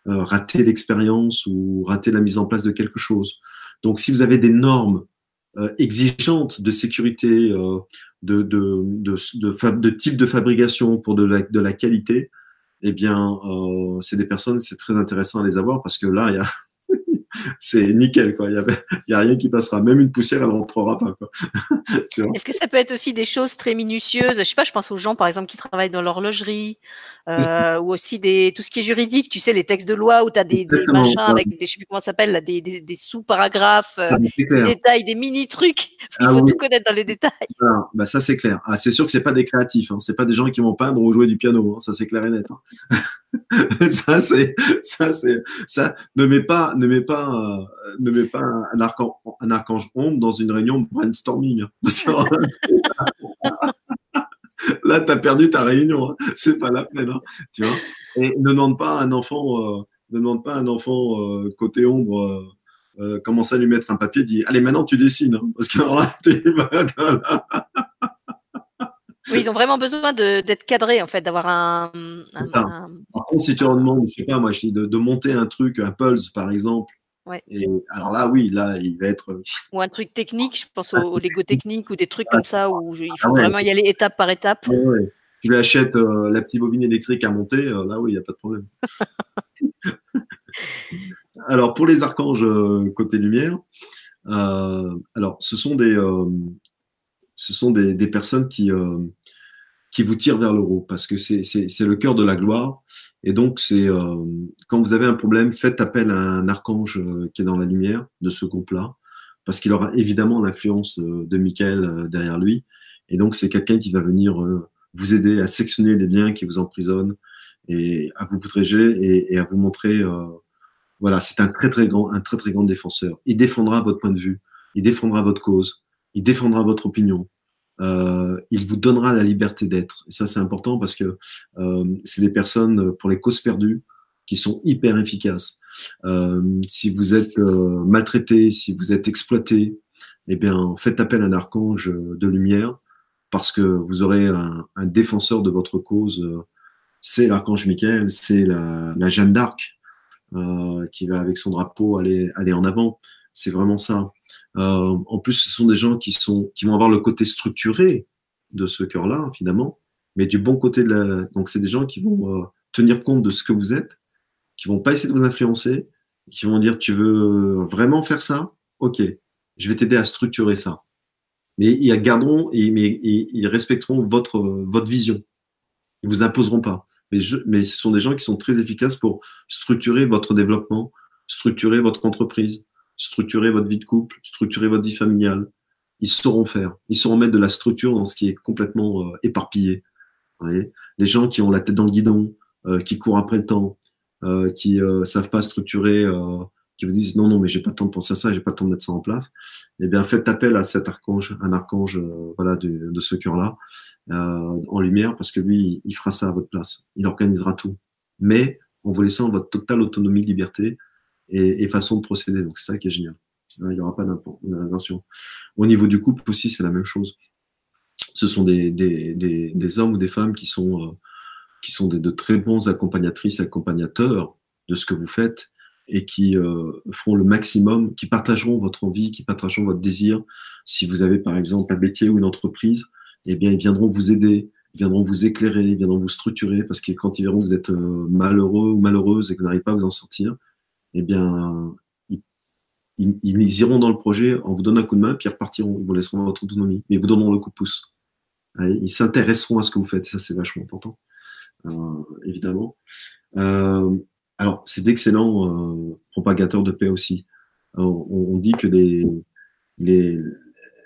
rater l'expérience ou rater la mise en place de quelque chose. Donc si vous avez des normes euh, exigeantes de sécurité, euh, de, type de fabrication pour de la, de la qualité, eh bien, euh, c'est des personnes, c'est très intéressant à les avoir parce que là, il y a c'est nickel, quoi. Il y, a, y a rien qui passera. Même une poussière, elle rentrera pas. Est-ce que ça peut être aussi des choses très minutieuses? Je sais pas, je pense aux gens, par exemple, qui travaillent dans l'horlogerie, euh, ou aussi des, tout ce qui est juridique, tu sais, les textes de loi où tu as des, des machins ouais. avec des, je sais plus comment ça s'appelle, des, des, des sous-paragraphes, euh, ah, des détails, des mini-trucs. Il ah, faut oui. tout connaître dans les détails. Ah, bah ça, c'est clair. Ah, c'est sûr que c'est pas des créatifs, hein. c'est pas des gens qui vont peindre ou jouer du piano, hein. ça c'est clair et net. Hein. ça, c'est, ça, c'est, ça, ne met pas, ne met pas, euh, ne met pas un, un, archange, ombre dans une réunion brainstorming. Que, là, tu as perdu ta réunion. Hein. C'est pas la peine. Hein, tu vois? Et ne demande pas à un enfant, euh, ne demande pas un enfant euh, côté ombre. Commence à lui mettre un papier, dit allez maintenant tu dessines hein, parce que là, oui, ils ont vraiment besoin d'être cadrés en fait, d'avoir un, un, un, Par contre, si tu leur demandes, je sais pas moi, de, de monter un truc, un Pulse par exemple, Ouais. Et alors là, oui, là, il va être. Ou un truc technique, je pense au, au Lego technique ou des trucs comme ça où je, il faut ah ouais. vraiment y aller étape par étape. Ouais, ouais. Tu lui achètes euh, la petite bobine électrique à monter, euh, là, oui, il n'y a pas de problème. alors, pour les archanges euh, côté lumière, alors, ce sont des. Ce sont des, personnes qui, qui vous tirent vers le haut parce que c'est le cœur de la gloire. Et donc, c'est quand vous avez un problème, faites appel à un archange qui est dans la lumière de ce groupe-là parce qu'il aura évidemment l'influence de Michael derrière lui. Et donc, c'est quelqu'un qui va venir vous aider à sectionner les liens qui vous emprisonnent et à vous protéger et, à vous montrer. Euh, voilà, c'est un un très très grand défenseur. Il défendra votre point de vue, il défendra votre cause, il défendra votre opinion. Euh, il vous donnera la liberté d'être. Ça, c'est important parce que euh, c'est des personnes pour les causes perdues qui sont hyper efficaces. Euh, si vous êtes euh, maltraité, si vous êtes exploité, eh bien, faites appel à un archange de lumière parce que vous aurez un, un défenseur de votre cause. c'est l'archange Michael, c'est la, la, Jeanne d'Arc euh, qui va avec son drapeau aller, aller en avant. C'est vraiment ça. Euh, en plus, ce sont des gens qui, vont avoir le côté structuré de ce cœur-là, finalement, mais du bon côté de la. Donc, c'est des gens qui vont euh, tenir compte de ce que vous êtes, qui vont pas essayer de vous influencer, qui vont dire Tu veux vraiment faire ça? Ok, je vais t'aider à structurer ça mais ils garderont et ils respecteront votre vision. Ils vous imposeront pas. Mais ce sont des gens qui sont très efficaces pour structurer votre développement, structurer votre entreprise, structurer votre vie de couple, structurer votre vie familiale. Ils sauront faire. Ils sauront mettre de la structure dans ce qui est complètement euh, éparpillé. Vous voyez? Les gens qui ont la tête dans le guidon, euh, qui courent après le temps, euh, qui euh, savent pas structurer qui vous disent non, non, mais j'ai pas le temps de penser à ça, j'ai pas le temps de mettre ça en place, eh bien, faites appel à cet archange, un archange, voilà, de, ce cœur-là, euh, en lumière, parce que lui, il fera ça à votre place. Il organisera tout. Mais en vous laissant votre totale autonomie, liberté et, façon de procéder. Donc, c'est ça qui est génial. Il n'y aura pas d'intention. Au niveau du couple aussi, c'est la même chose. Ce sont des, des, des, des, hommes ou des femmes qui sont, euh, qui sont de très bons accompagnatrices, accompagnateurs de ce que vous faites et qui euh, feront le maximum, qui partageront votre envie, qui partageront votre désir. Si vous avez par exemple un métier ou une entreprise, eh bien ils viendront vous aider, ils viendront vous éclairer, ils viendront vous structurer parce que quand ils verront que vous êtes euh, malheureux ou malheureuse et que vous n'arrivez pas à vous en sortir, eh bien ils, iront dans le projet en vous donnant un coup de main, puis ils repartiront, ils vous laisseront votre autonomie, mais ils vous donneront le coup de pouce. Ils s'intéresseront à ce que vous faites, ça c'est vachement important, euh, évidemment. Euh, alors, c'est d'excellents euh, propagateurs de paix aussi. on, dit que les,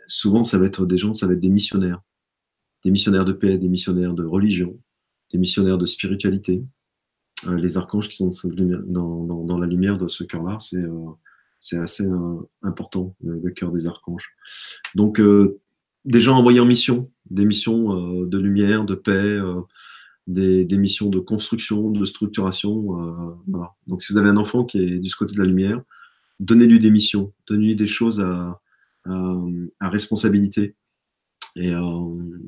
souvent, ça va être des gens, ça va être des missionnaires. Des missionnaires de paix, des missionnaires de religion, des missionnaires de spiritualité. Euh, les archanges qui sont dans, la lumière de ce cœur-là, c'est euh, assez euh, important, le, cœur des archanges. Donc, euh, des gens envoyés en mission, des missions de lumière, de paix, des, missions de construction, de structuration. Donc, si vous avez un enfant qui est du côté de la lumière, donnez-lui des missions, donnez-lui des choses à, à, responsabilité. Et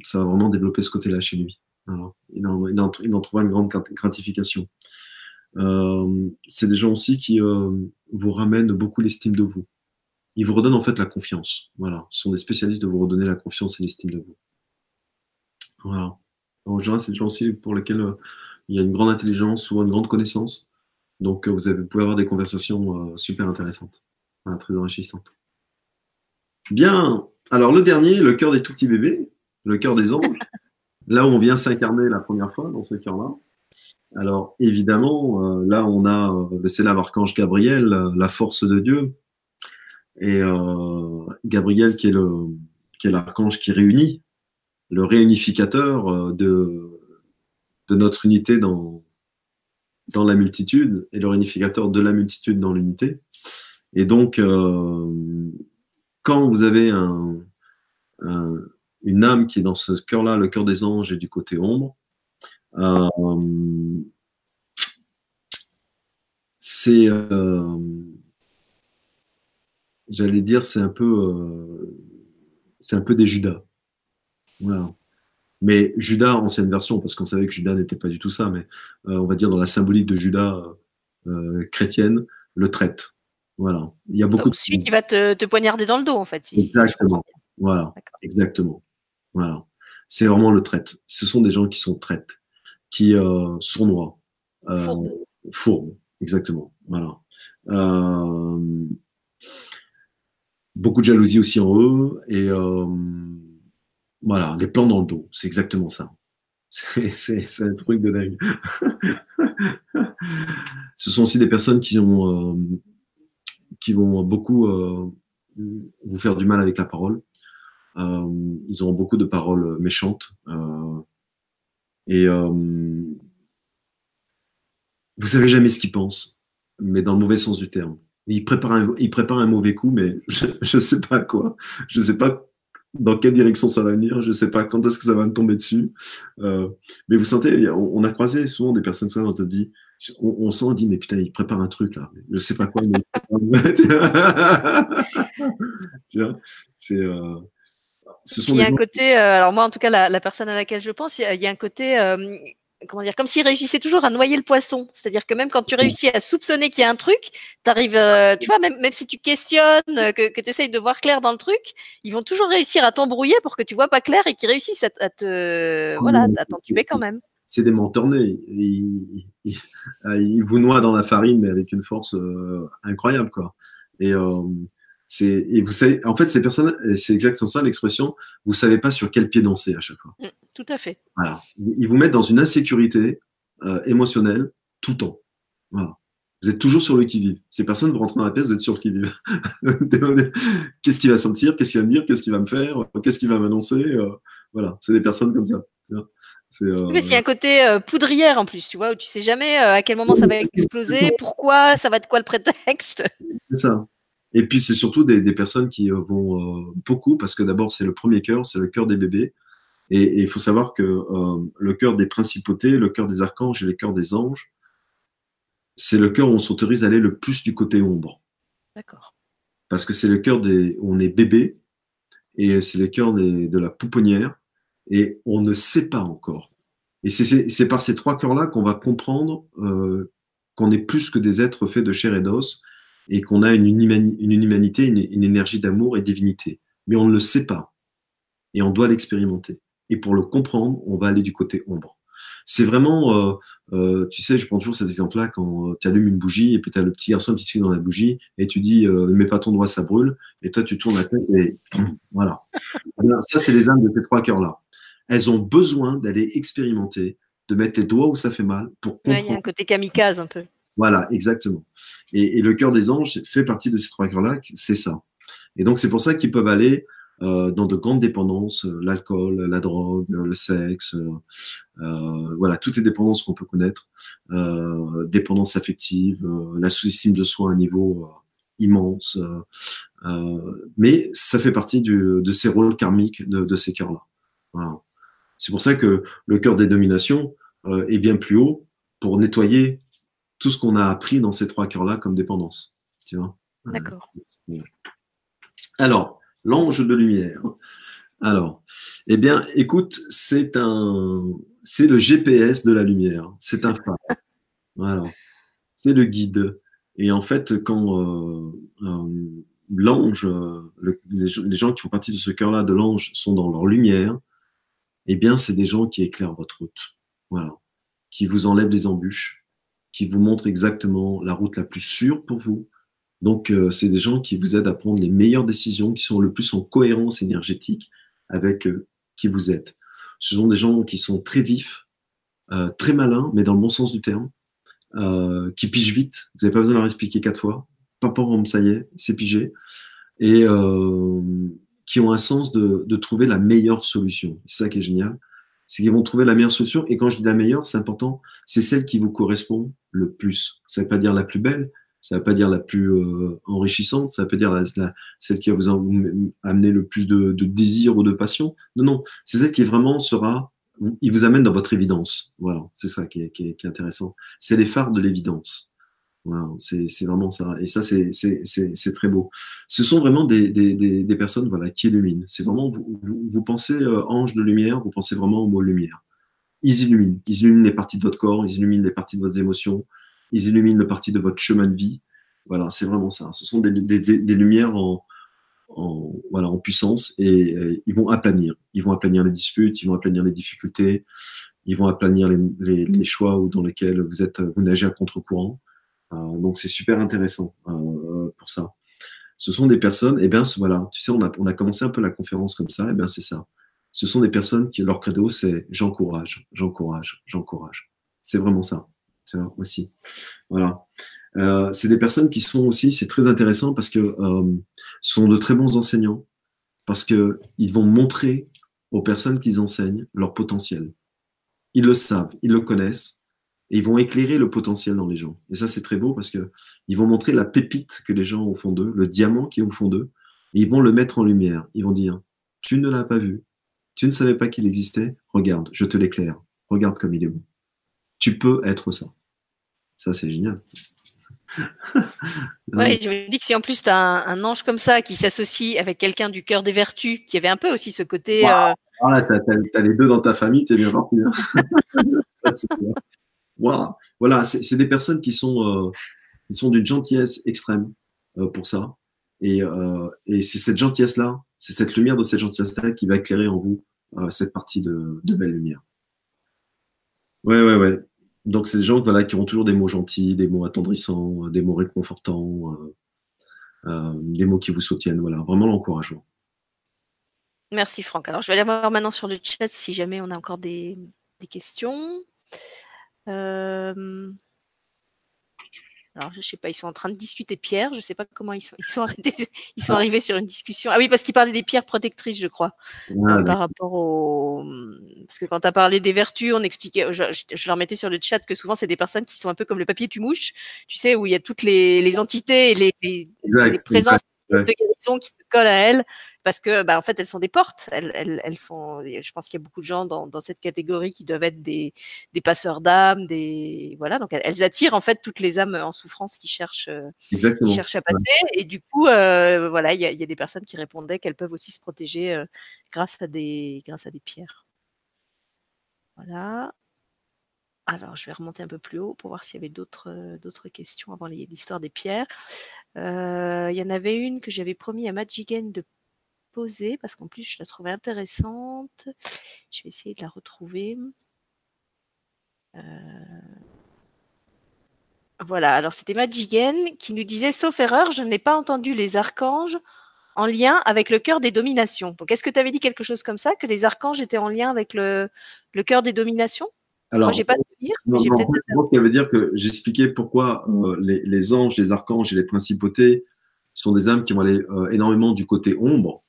ça va vraiment développer ce côté-là chez lui. Il, en, trouvera une grande gratification. Euh, c'est des gens aussi qui euh, vous ramènent beaucoup l'estime de vous. Ils vous redonnent en fait la confiance. Voilà. Ce sont des spécialistes de vous redonner la confiance et l'estime de vous. Voilà. En général, c'est des gens aussi pour lesquels euh, il y a une grande intelligence, souvent une grande connaissance. Donc, vous, avez, pouvez avoir des conversations super intéressantes, très enrichissantes. Bien. Alors, le dernier, le cœur des tout petits bébés, le cœur des anges. Là où on vient s'incarner la première fois, dans ce cœur-là. Alors, évidemment, euh, là, on a euh, le célèbre archange Gabriel, la force de Dieu. Et euh, Gabriel, qui est le qui est l'archange qui réunit le réunificateur euh, de, de notre unité dans, dans la multitude et le réunificateur de la multitude dans l'unité. Et donc, euh, quand vous avez un, une âme qui est dans ce cœur-là, le cœur des anges et du côté ombre, euh, c'est, euh, j'allais dire, c'est un peu, euh, c'est un peu des Judas. Voilà. Mais Judas, ancienne version, parce qu'on savait que Judas n'était pas du tout ça, mais on va dire dans la symbolique de Judas chrétienne, le traite. Voilà. Il y a beaucoup Donc, celui qui va te, te, poignarder dans le dos, en fait. Exactement. Voilà. Exactement. Voilà. C'est vraiment le traite. Ce sont des gens qui sont traites, qui euh, sournoient, euh, fourbes. fourbes. Exactement. Voilà. Euh, beaucoup de jalousie aussi en eux et euh, Voilà, les plans dans le dos, c'est exactement ça. C'est un truc de dingue. Ce sont aussi des personnes qui ont, euh, qui vont beaucoup euh, vous faire du mal avec la parole. Euh, ils ont beaucoup de paroles méchantes. et vous savez jamais ce qu'ils pensent, mais dans le mauvais sens du terme. Ils préparent un, ils préparent un mauvais coup, mais je ne sais pas quoi. Je ne sais pas dans quelle direction ça va venir. Je ne sais pas quand est-ce que ça va me tomber dessus. Euh, mais vous sentez, on, a croisé souvent des personnes comme ça, on dit, on, on, sent, on dit, mais putain, il prépare un truc là. Je ne sais pas quoi. Mais... c'est. Euh... Ce sont il y a un côté, euh, alors moi en tout cas la, la, personne à laquelle je pense, il y a, un côté euh, comment dire, comme s'il réussissait toujours à noyer le poisson. C'est-à-dire que même quand tu réussis à soupçonner qu'il y a un truc, tu arrives, euh, tu vois, même, même si tu questionnes, euh, que, que tu essayes de voir clair dans le truc, ils vont toujours réussir à t'embrouiller pour que tu vois pas clair et qu'ils réussissent à, te, voilà, à t'entuber quand même. C'est des menteurs nés. Ils, ils, vous noient dans la farine, mais avec une force incroyable, quoi. Et c'est et vous savez, en fait, ces personnes, c'est exactement ça l'expression. Vous savez pas sur quel pied danser à chaque fois. Mmh, tout à fait. Voilà. Ils vous mettent dans une insécurité euh, émotionnelle tout le temps. Voilà. Vous êtes toujours sur le qui-vive. Ces personnes, vous rentrez dans la pièce, vous êtes sur le qui-vive. qu'est-ce qu'il va sentir Qu'est-ce qu'il va me dire? Qu'est-ce qu'il va me faire? Qu'est-ce qu'il va m'annoncer? Euh, Voilà, c'est des personnes comme ça. C'est, euh... Parce qu'il y a un côté euh, poudrière en plus, tu vois, où tu sais jamais euh, à quel moment ça va exploser, pourquoi, ça va être quoi le prétexte. C'est ça. Et puis, c'est surtout des, des, personnes qui euh, vont euh, beaucoup, parce que d'abord, c'est le premier cœur, c'est le cœur des bébés. Et il faut savoir que euh, le cœur des principautés, le cœur des archanges et le cœur des anges, c'est le cœur où on s'autorise à aller le plus du côté ombre. D'accord. Parce que c'est le cœur des, où on est bébé, et c'est le cœur de la pouponnière, et on ne sait pas encore. Et c'est par ces trois cœurs-là qu'on va comprendre euh, qu'on est plus que des êtres faits de chair et d'os, et qu'on a une, une humanité, une, une énergie d'amour et divinité. Mais on ne le sait pas. Et on doit l'expérimenter. Et pour le comprendre, on va aller du côté ombre. C'est vraiment, euh, euh, tu sais, je prends toujours cet exemple-là quand tu allumes une bougie et puis tu as le petit garçon, le petit fille dans la bougie et tu dis, euh, ne mets pas ton doigt, ça brûle. Et toi, tu tournes la tête et voilà. Ça, c'est les âmes de ces trois cœurs-là. Elles ont besoin d'aller expérimenter, de mettre les doigts où ça fait mal pour comprendre. Il y a un côté kamikaze un peu. Voilà, exactement. Et, le cœur des anges fait partie de ces trois cœurs-là, c'est ça. Et donc, c'est pour ça qu'ils peuvent aller euh, dans de grandes dépendances, euh, l'alcool, la drogue, le sexe, euh, euh voilà, toutes les dépendances qu'on peut connaître, euh, dépendance affective, la sous-estime de soi à un niveau immense. mais ça fait partie de ces rôles karmiques de, ces cœurs-là. C'est pour ça que le cœur des dominations est bien plus haut pour nettoyer tout ce qu'on a appris dans ces trois cœurs-là comme dépendance. Tu vois D'accord. Alors, l'ange de lumière. Alors, eh bien, écoute, c'est un, c'est le GPS de la lumière. C'est un phare. voilà. C'est le guide. Et en fait, quand euh, euh, l'ange, les, gens qui font partie de ce cœur-là de l'ange sont dans leur lumière, eh bien, c'est des gens qui éclairent votre route. Voilà. Qui vous enlèvent les embûches, qui vous montrent exactement la route la plus sûre pour vous, donc, euh, c'est des gens qui vous aident à prendre les meilleures décisions, qui sont le plus en cohérence énergétique avec euh, qui vous êtes. Ce sont des gens qui sont très vifs, euh, très malins, mais dans le bon sens du terme, qui pigent vite. Vous n'avez pas besoin de leur expliquer quatre fois. Pas pour ça y est, c'est pigé. Et qui ont un sens de trouver la meilleure solution. C'est ça qui est génial. C'est qu'ils vont trouver la meilleure solution. Et quand je dis la meilleure, c'est important, c'est celle qui vous correspond le plus. Ça ne veut pas dire la plus belle, ça ne veut pas dire la plus euh, enrichissante, ça veut dire la, celle qui va vous amener le plus de, désir ou de passion. Non, non, c'est celle qui vraiment sera, il vous amène dans votre évidence. Voilà, c'est ça qui est, intéressant. C'est les phares de l'évidence. C'est vraiment ça. Et ça, c'est très beau. Ce sont vraiment des, des, des, personnes voilà, qui illuminent. C'est vraiment, vous, vous, pensez euh, ange de lumière, vous pensez vraiment au mot lumière. Ils illuminent. Ils illuminent les parties de votre corps, ils illuminent les parties de votre émotions, ils illuminent le parti de votre chemin de vie. Voilà, c'est vraiment ça. Ce sont des, lumières en, en, voilà, en puissance et, ils vont aplanir. Ils vont aplanir les disputes, ils vont aplanir les difficultés, ils vont aplanir les, les, les choix dans lesquels vous êtes, vous nagez à contre-courant. Euh, donc c'est super intéressant euh, pour ça. Ce sont des personnes, et eh bien voilà, tu sais, on a, on a commencé un peu la conférence comme ça, et eh bien c'est ça. ce sont des personnes qui, leur credo, c'est j'encourage, j'encourage, j'encourage. C'est vraiment ça, tu vois, aussi. Voilà. Euh, c'est des personnes qui sont aussi, c'est très intéressant parce que euh, sont de très bons enseignants, parce que ils vont montrer aux personnes qu'ils enseignent leur potentiel. Ils le savent, ils le connaissent, et ils vont éclairer le potentiel dans les gens. Et ça, c'est très beau parce que ils vont montrer la pépite que les gens ont au fond d'eux, le diamant qui est au fond d'eux, et ils vont le mettre en lumière. Ils vont dire, tu ne l'as pas vu, tu ne savais pas qu'il existait Regarde, je te l'éclaire. Regarde comme il est bon. Tu peux être ça. Ça, c'est génial. ouais, je me dis que si en plus tu as un, ange comme ça qui s'associe avec quelqu'un du cœur des vertus, qui avait un peu aussi ce côté. Voilà, euh... tu as, les deux dans ta famille, t'es bien parti. Hein. voilà, voilà c'est des personnes qui sont, euh, sont d'une gentillesse extrême euh, pour ça. Et, euh, et c'est cette gentillesse-là c'est cette lumière de cette gentillesse-là qui va éclairer en vous cette partie de, belle lumière. Ouais, ouais, ouais. Donc, c'est des gens voilà, qui ont toujours des mots gentils, des mots attendrissants, des mots réconfortants, des mots qui vous soutiennent. Voilà, vraiment l'encouragement. Merci Franck. Alors, je vais aller voir maintenant sur le chat si jamais on a encore des questions. Euh... Alors, je sais pas, ils sont en train de discuter pierre. Je sais pas comment ils sont, ils sont, arrêtés, ils sont arrivés sur une discussion. Ah oui, parce qu'ils parlaient des pierres protectrices, je crois, ah, par rapport au. Parce que quand tu as parlé des vertus, on expliquait, je, leur mettais sur le chat que souvent c'est des personnes qui sont un peu comme le papier tu mouches, tu sais, où il y a toutes les, les entités et les, les, les présences de guérison qui se collent à elles parce que bah, en fait elles sont des portes. Elles, elles, elles sont je pense qu'il y a beaucoup de gens dans, dans cette catégorie qui doivent être des, des passeurs d'âmes des voilà. Donc elles, attirent en fait toutes les âmes en souffrance qui cherchent qui cherchent à passer. Et du coup euh, voilà il y a, y a, des personnes qui répondaient qu'elles peuvent aussi se protéger euh, grâce à des grâce à des pierres. Voilà alors, je vais remonter un peu plus haut pour voir s'il y avait d'autres euh, questions avant l'histoire des pierres. Euh, il y en avait une que j'avais promis à Magigen de poser parce qu'en plus je la trouvais intéressante. Je vais essayer de la retrouver. Euh, voilà, alors c'était Magigen qui nous disait, sauf erreur, je n'ai pas entendu les archanges en lien avec le cœur des dominations. Donc est-ce que tu avais dit quelque chose comme ça, que les archanges étaient en lien avec le, le cœur des dominations? Alors, Moi, pas de dire, non, non, ça veut dire que j'expliquais pourquoi euh, les, les, anges, les archanges et les principautés sont des âmes qui vont aller euh, énormément du côté ombre,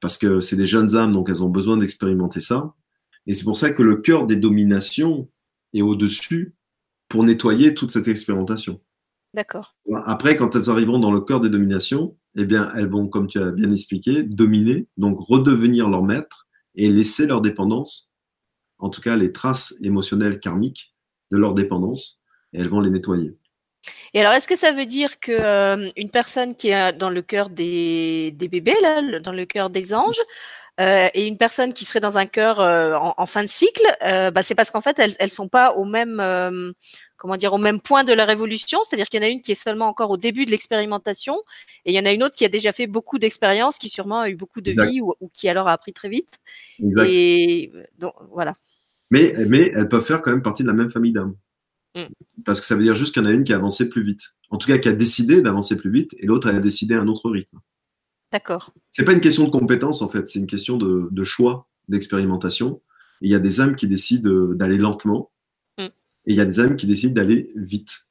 parce que c'est des jeunes âmes, donc elles ont besoin d'expérimenter ça. Et c'est pour ça que le cœur des dominations est au-dessus pour nettoyer toute cette expérimentation. D'accord. Après, quand elles arriveront dans le cœur des dominations, eh bien, elles vont, comme tu as bien expliqué, dominer, donc redevenir leur maître et laisser leur dépendance en tout cas les traces émotionnelles karmiques de leur dépendance, et elles vont les nettoyer. Et alors, est-ce que ça veut dire que euh, personne qui est dans le cœur des, bébés, là, dans le cœur des anges, euh, et une personne qui serait dans un cœur euh, en, fin de cycle, euh, bah, c'est parce qu'en fait, elles, elles sont pas au même, euh, comment dire, au même point de la révolution. C'est-à-dire qu'il y en a une qui est seulement encore au début de l'expérimentation, et il y en a une autre qui a déjà fait beaucoup d'expériences, qui sûrement a eu beaucoup de vie ou, ou, qui alors a appris très vite. Exact. Et donc voilà. Mais, mais elles peuvent faire quand même partie de la même famille d'âmes. Mm. Parce que ça veut dire juste qu'il y en a une qui a avancé plus vite. En tout cas, qui a décidé d'avancer plus vite et l'autre a décidé un autre rythme. D'accord. C'est pas une question de compétence en fait, c'est une question de, de choix, d'expérimentation. Il y a des âmes qui décident d'aller lentement. Et il y a des âmes qui décident d'aller vite.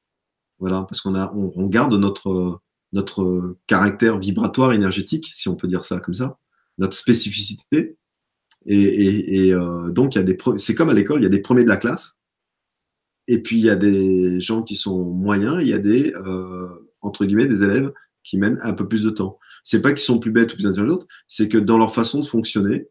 Voilà, parce qu'on a, on, on, garde notre, notre caractère vibratoire énergétique, si on peut dire ça comme ça, notre spécificité, et, et, et euh, donc, il y a des c'est comme à l'école, il y a des premiers de la classe. Et puis, il y a des gens qui sont moyens. Il y a des, euh, entre guillemets, des élèves qui mènent un peu plus de temps. C'est pas qu'ils sont plus bêtes ou plus intelligents, c'est que dans leur façon de fonctionner,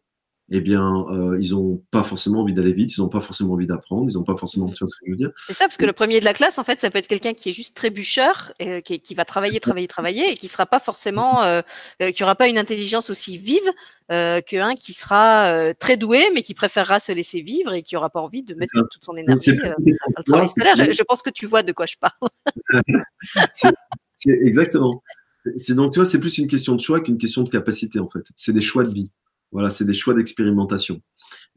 eh bien, euh, ils n'ont pas forcément envie d'aller vite, ils n'ont pas forcément envie d'apprendre, ils n'ont pas forcément. Tu vois ce que je veux dire C'est ça, parce que le premier de la classe, en fait, ça peut être quelqu'un qui est juste trébucheur, euh, qui, qui, va travailler, travailler, travailler, et qui sera pas forcément, euh, qui aura pas une intelligence aussi vive qu'un qui sera très doué, mais qui préférera se laisser vivre et qui aura pas envie de mettre toute son énergie dans le travail scolaire. Je, je, pense que tu vois de quoi je parle. c'est exactement. C'est donc, tu vois, c'est plus une question de choix qu'une question de capacité, en fait. C'est des choix de vie. Voilà, c'est des choix d'expérimentation.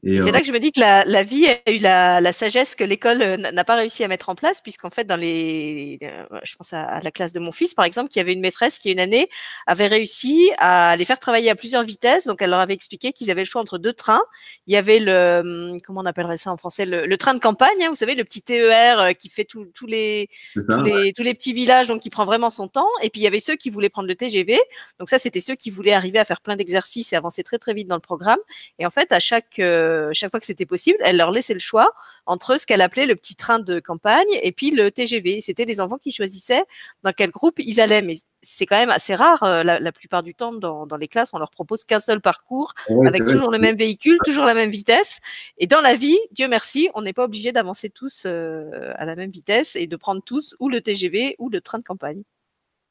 C'est là que je me dis que la, la vie a eu la, la sagesse que l'école n'a pas réussi à mettre en place, puisqu'en fait, dans les, je pense à, la classe de mon fils, par exemple, qui avait une maîtresse qui, une année, avait réussi à les faire travailler à plusieurs vitesses. Donc, elle leur avait expliqué qu'ils avaient le choix entre deux trains. Il y avait le, comment on appellerait ça en français, le, le train de campagne, hein, vous savez, le petit TER qui fait tous les, tous, les, tous les petits villages, donc qui prend vraiment son temps. Et puis, il y avait ceux qui voulaient prendre le TGV. Donc, ça, c'était ceux qui voulaient arriver à faire plein d'exercices et avancer très, très vite dans le programme. Et en fait, à chaque, euh, chaque fois que c'était possible, elle leur laissait le choix entre ce qu'elle appelait le petit train de campagne et puis le TGV. C'était les enfants qui choisissaient dans quel groupe ils allaient. Mais c'est quand même assez rare. Euh, la, plupart du temps, dans, dans les classes, on leur propose qu'un seul parcours avec toujours le même véhicule, toujours la même vitesse. Et dans la vie, Dieu merci, on n'est pas obligé d'avancer tous euh, à la même vitesse et de prendre tous ou le TGV ou le train de campagne.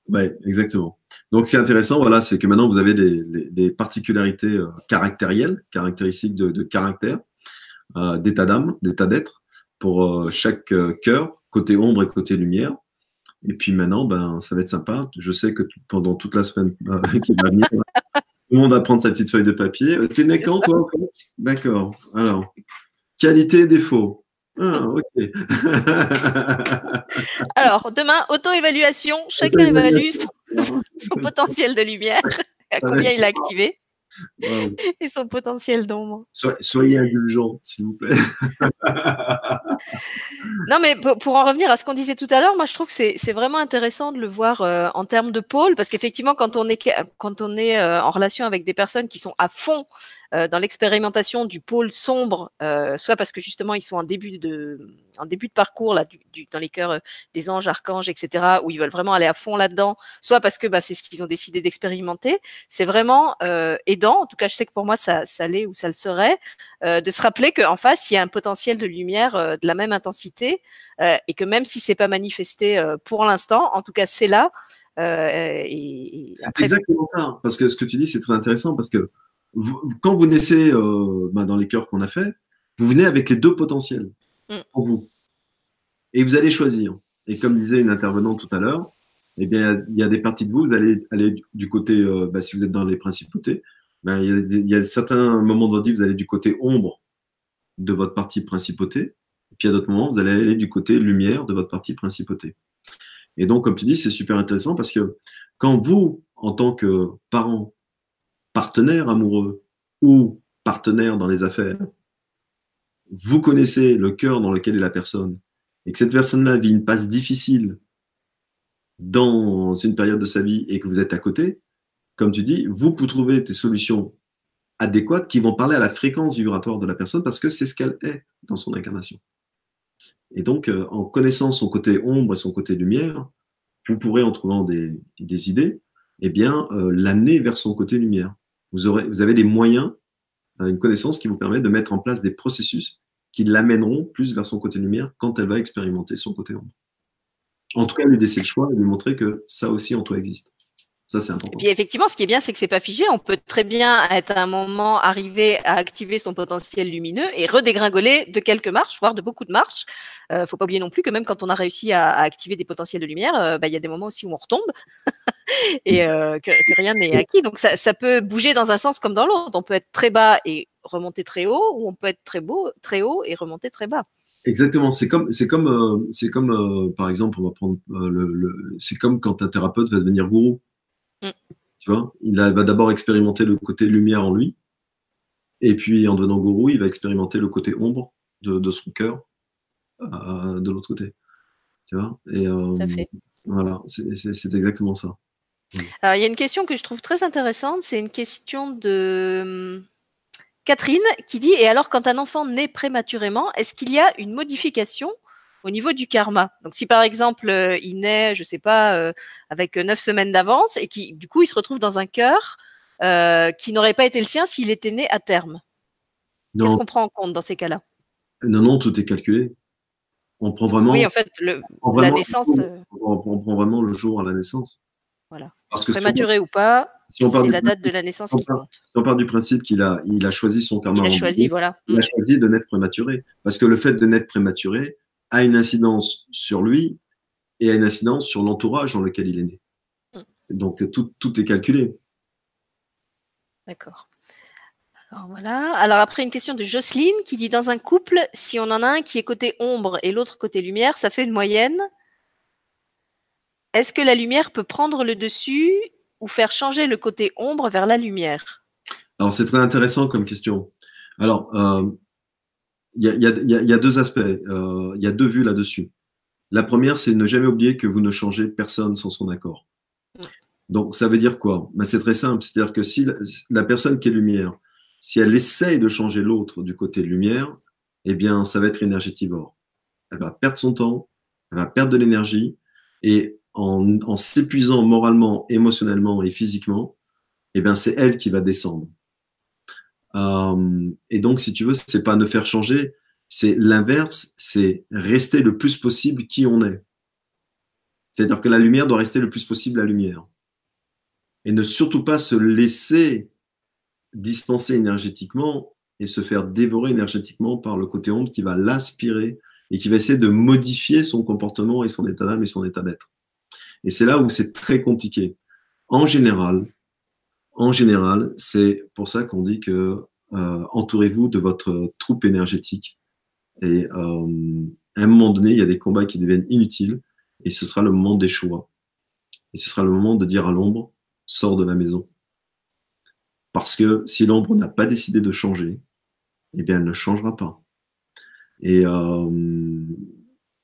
Oui, exactement. Donc, c'est intéressant, voilà, c'est que maintenant, vous avez des, particularités euh, caractérielles, caractéristiques de, caractère, euh, d'état d'âme, d'état d'être, pour euh, chaque cœur, côté ombre et côté lumière. Et puis maintenant, ben, ça va être sympa. Je sais que pendant toute la semaine qui va venir, tout le monde va prendre sa petite feuille de papier. T'es né quand, toi, D'accord. Alors, qualité et défaut. Ah, ok. Alors, demain, auto-évaluation. Chacun évalue son, potentiel de lumière, à combien il a activé. Et son potentiel d'ombre. soyez indulgents, s'il vous plaît. non, mais pour, en revenir à ce qu'on disait tout à l'heure, moi je trouve que c'est vraiment intéressant de le voir euh, en termes de pôle, parce qu'effectivement, quand on est, quand on est euh, en relation avec des personnes qui sont à fond euh, dans l'expérimentation du pôle sombre, euh, soit parce que justement ils sont en début de, en début de parcours là, du, du, dans les cœurs euh, des anges, archanges, etc., où ils veulent vraiment aller à fond là-dedans, soit parce que bah, c'est ce qu'ils ont décidé d'expérimenter. C'est vraiment euh, aidant. En tout cas, je sais que pour moi ça, ça l'est ou ça le serait, de se rappeler qu'en face il y a un potentiel de lumière de la même intensité et que même si c'est pas manifesté pour l'instant, en tout cas c'est là. c'est exactement ça, hein, parce que ce que tu dis c'est très intéressant parce que quand vous naissez euh, bah, dans les cœurs qu'on a fait, vous venez avec les deux potentiels mm. pour vous. Et vous allez choisir. Et comme disait une intervenante tout à l'heure, eh bien, il y a des parties de vous, vous allez aller du côté, euh, bah, si vous êtes dans les principautés, ben, il, y y a, certains moments de votre vie, vous allez du côté ombre de votre partie principauté. Et puis à d'autres moments, vous allez aller du côté lumière de votre partie principauté. Et donc, comme tu dis, c'est super intéressant parce que quand vous, en tant que parent, partenaire amoureux ou partenaire dans les affaires, vous connaissez le cœur dans lequel est la personne et que cette personne-là vit une passe difficile dans une période de sa vie et que vous êtes à côté, comme tu dis, vous pouvez trouver des solutions adéquates qui vont parler à la fréquence vibratoire de la personne parce que c'est ce qu'elle est dans son incarnation. Et donc, euh, en connaissant son côté ombre et son côté lumière, vous pourrez, en trouvant des, idées, eh bien, euh, l'amener vers son côté lumière vous, avez des moyens, euh, une connaissance qui vous permet de mettre en place des processus qui l'amèneront plus vers son côté lumière quand elle va expérimenter son côté ombre. En tout cas, lui laisser le choix et lui montrer que ça aussi en toi existe. Ça, c'est important. Et puis effectivement, ce qui est bien, c'est que c'est pas figé. On peut très bien être à un moment arriver à activer son potentiel lumineux et redégringoler de quelques marches, voire de beaucoup de marches. Euh, faut pas oublier non plus que même quand on a réussi à, à activer des potentiels de lumière, euh, bah, il y a des moments aussi où on retombe et euh, que, que, rien n'est acquis. Donc ça, ça peut bouger dans un sens comme dans l'autre. On peut être très bas et remonter très haut, ou on peut être très beau, très haut et remonter très bas. Exactement. C'est comme, c'est comme, euh, c'est comme, euh, par exemple, on va prendre le, le c'est comme quand un thérapeute va devenir gourou. Mm. Tu vois, il va d'abord expérimenter le côté lumière en lui, et puis en devenant gourou, il va expérimenter le côté ombre de, de son cœur euh, de l'autre côté. Tu vois? Et, euh, Voilà, c'est exactement ça. Alors, il y a une question que je trouve très intéressante. C'est une question de hum, Catherine qui dit Et alors, quand un enfant naît prématurément, est-ce qu'il y a une modification au niveau du karma. Donc si par exemple euh, il naît, je sais pas, euh, avec neuf semaines d'avance et qui du coup il se retrouve dans un cœur euh, qui n'aurait pas été le sien s'il était né à terme. Qu'est-ce qu'on prend en compte dans ces cas-là? Non, non, tout est calculé. On prend vraiment. Oui, en fait, le, la naissance. On, prend vraiment le jour à la naissance. Voilà. Parce que Prématuré ou pas, c'est la date de la naissance qui compte. Si on part du principe qu'il a, il a choisi son karma. Il a choisi, voilà. Il a mm. choisi de naître prématuré. Parce que le fait de naître prématuré, a une incidence sur lui et a une incidence sur l'entourage dans lequel il est né. Mm. Donc tout, tout est calculé. D'accord. Alors, voilà. Alors après une question de Jocelyne qui dit dans un couple, si on en a un qui est côté ombre et l'autre côté lumière, ça fait une moyenne. Est-ce que la lumière peut prendre le dessus ou faire changer le côté ombre vers la lumière? Alors c'est très intéressant comme question. Alors il y, a, deux aspects, il y a deux vues là-dessus. La première, c'est ne jamais oublier que vous ne changez personne sans son accord. Donc, ça veut dire quoi? Ben, C'est très simple. C'est-à-dire que si la, personne qui est lumière, si elle essaye de changer l'autre du côté lumière, eh bien, ça va être énergétivore. Elle va perdre son temps, elle va perdre de l'énergie, et en, s'épuisant moralement, émotionnellement et physiquement, eh bien, c'est elle qui va descendre. Euh, et donc, si tu veux, c'est pas ne faire changer, c'est l'inverse, c'est rester le plus possible qui on est. C'est-à-dire que la lumière doit rester le plus possible la lumière et ne surtout pas se laisser dispenser énergétiquement et se faire dévorer énergétiquement par le côté ombre qui va l'aspirer et qui va essayer de modifier son comportement et son état d'âme et son état d'être. Et c'est là où c'est très compliqué. En général, en général, c'est pour ça qu'on dit que euh, entourez-vous de votre troupe énergétique. Et euh, à un moment donné, il y a des combats qui deviennent inutiles et ce sera le moment des choix. Et ce sera le moment de dire à l'ombre, sort de la maison. Parce que si l'ombre n'a pas décidé de changer, eh bien, elle ne changera pas. Et, euh,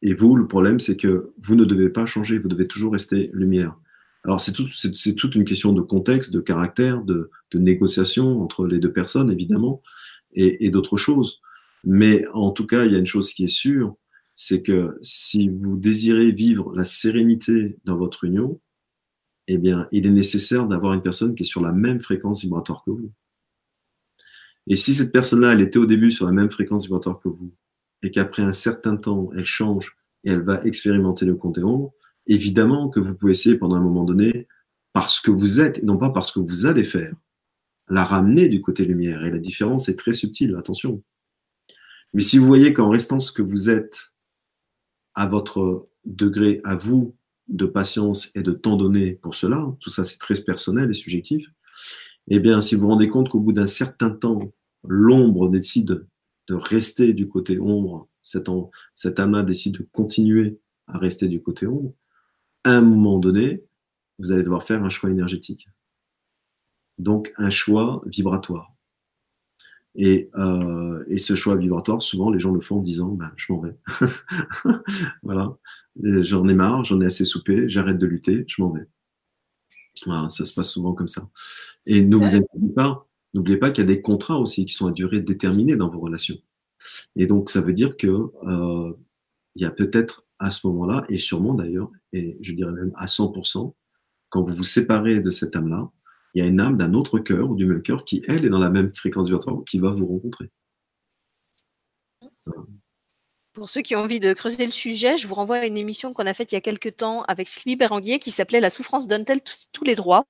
et vous, le problème, c'est que vous ne devez pas changer, vous devez toujours rester lumière. Alors, c'est tout, toute une question de contexte, de caractère, de, de négociation entre les deux personnes, évidemment, et, et d'autres choses. Mais en tout cas, il y a une chose qui est sûre, c'est que si vous désirez vivre la sérénité dans votre union, eh bien, il est nécessaire d'avoir une personne qui est sur la même fréquence vibratoire que vous. Et si cette personne-là, elle était au début sur la même fréquence vibratoire que vous, et qu'après un certain temps, elle change et elle va expérimenter le ombre, évidemment que vous pouvez essayer pendant un moment donné, parce que vous êtes, et non pas parce que vous allez faire, la ramener du côté lumière. Et la différence est très subtile, attention. Mais si vous voyez qu'en restant ce que vous êtes, à votre degré, à vous, de patience et de temps donné pour cela, tout ça c'est très personnel et subjectif, eh bien si vous vous rendez compte qu'au bout d'un certain temps, l'ombre décide de rester du côté ombre, cet, cet âme-là décide de continuer à rester du côté ombre, à un moment donné, vous allez devoir faire un choix énergétique. Donc un choix vibratoire. Et, euh, et, ce choix vibratoire, souvent, les gens le font en disant ben, Je m'en vais. voilà. J'en ai marre, j'en ai assez soupé, j'arrête de lutter, je m'en vais. Voilà, ça se passe souvent comme ça. Et ne vous inquiétez pas, n'oubliez pas qu'il y a des contrats aussi qui sont à durée déterminée dans vos relations. Et donc, ça veut dire que euh, il y a peut-être à ce moment-là, et sûrement d'ailleurs, et je dirais même à 100%, quand vous vous séparez de cette âme-là, il y a une âme d'un autre cœur ou du même cœur qui, elle, est dans la même fréquence vibratoire, qui va vous rencontrer. Pour ceux qui ont envie de creuser le sujet, je vous renvoie à une émission qu'on a faite il y a quelques temps avec Sylvie Béranguier qui s'appelait La souffrance donne-t-elle tous les droits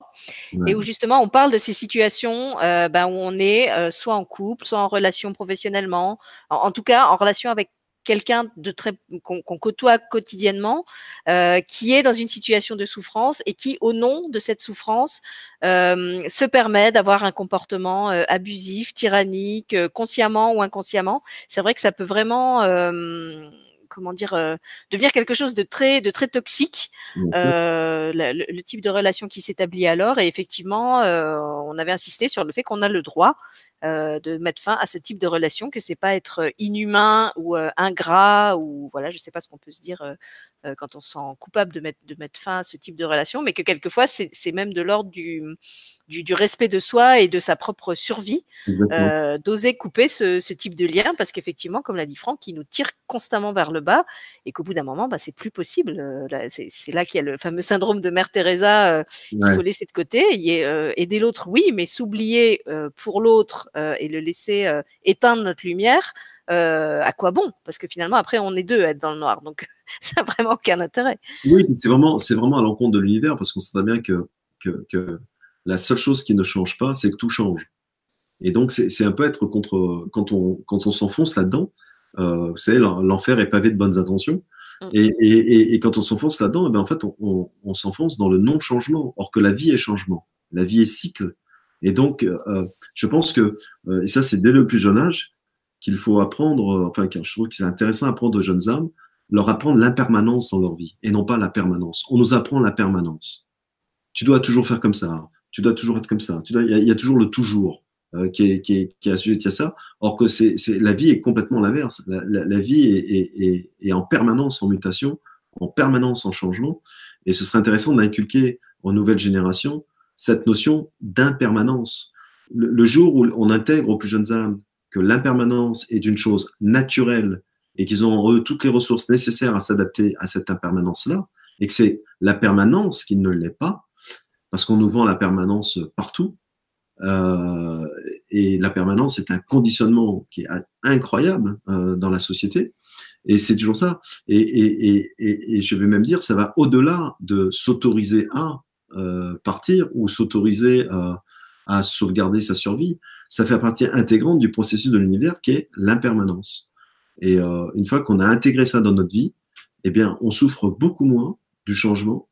Et où justement on parle de ces situations euh, ben, où on est euh, soit en couple, soit en relation professionnellement, en tout cas en relation avec quelqu'un de très qu'on côtoie quotidiennement, euh, qui est dans une situation de souffrance et qui, au nom de cette souffrance, euh, se permet d'avoir un comportement euh, abusif, tyrannique, consciemment ou inconsciemment. C'est vrai que ça peut vraiment comment dire, euh, devenir quelque chose de très, de très toxique. Euh, le, type de relation qui s'établit alors, et effectivement, euh, on avait insisté sur le fait qu'on a le droit de mettre fin à ce type de relation, que c'est pas être inhumain ou ingrat ou voilà, je sais pas ce qu'on peut se dire euh, quand on se sent coupable de mettre, de mettre fin à ce type de relation, mais que quelquefois c'est même de l'ordre du, du, respect de soi et de sa propre survie, euh, d'oser couper ce, ce, type de lien, parce qu'effectivement, comme l'a dit Franck, il nous tire constamment vers le bas et qu'au bout d'un moment, bah, c'est plus possible. Euh, c'est là qu'il y a le fameux syndrome de Mère Teresa euh, qu'il faut laisser de côté. Et, euh, aider l'autre, oui, mais s'oublier pour l'autre et le laisser éteindre notre lumière, euh, à quoi bon? Parce que finalement, après, on est deux à être dans le noir. Donc, ça n'a vraiment aucun intérêt. Oui, c'est vraiment, c'est vraiment à l'encontre de l'univers parce qu'on sait bien que, que, que, la seule chose qui ne change pas, c'est que tout change. Et donc, c'est un peu être contre. Quand on, quand on s'enfonce là-dedans, euh, vous savez, l'enfer est pavé de bonnes intentions. Mm. Et, et, et, quand on s'enfonce là-dedans, eh ben en fait, on, on, on s'enfonce dans le non-changement. Or que la vie est changement. La vie est cycle. Et donc, je pense que, et ça c'est dès le plus jeune âge, qu'il faut apprendre, enfin, je trouve que c'est intéressant d'apprendre aux jeunes âmes, leur apprendre l'impermanence dans leur vie et non pas la permanence. On nous apprend la permanence. Tu dois toujours faire comme ça. Tu dois toujours être comme ça. il, y a, toujours le toujours euh, qui, est, qui, est, qui assujetti à ça. Or que c'est, la vie est complètement l'inverse. La, vie est, est, en permanence en mutation, en permanence en changement. Et ce serait intéressant d'inculquer aux nouvelles générations cette notion d'impermanence. Le, jour où on intègre aux plus jeunes âmes que l'impermanence est une chose naturelle et qu'ils ont en eux toutes les ressources nécessaires à s'adapter à cette impermanence-là, et que c'est la permanence qui ne l'est pas, parce qu'on nous vend la permanence partout, euh, et la permanence est un conditionnement qui est incroyable euh, dans la société, et c'est toujours ça. Et, et, je vais même dire, ça va au-delà de s'autoriser à euh, partir ou s'autoriser à sauvegarder sa survie. Ça fait partie intégrante du processus de l'univers qui est l'impermanence. Et euh, une fois qu'on a intégré ça dans notre vie, eh bien, on souffre beaucoup moins du changement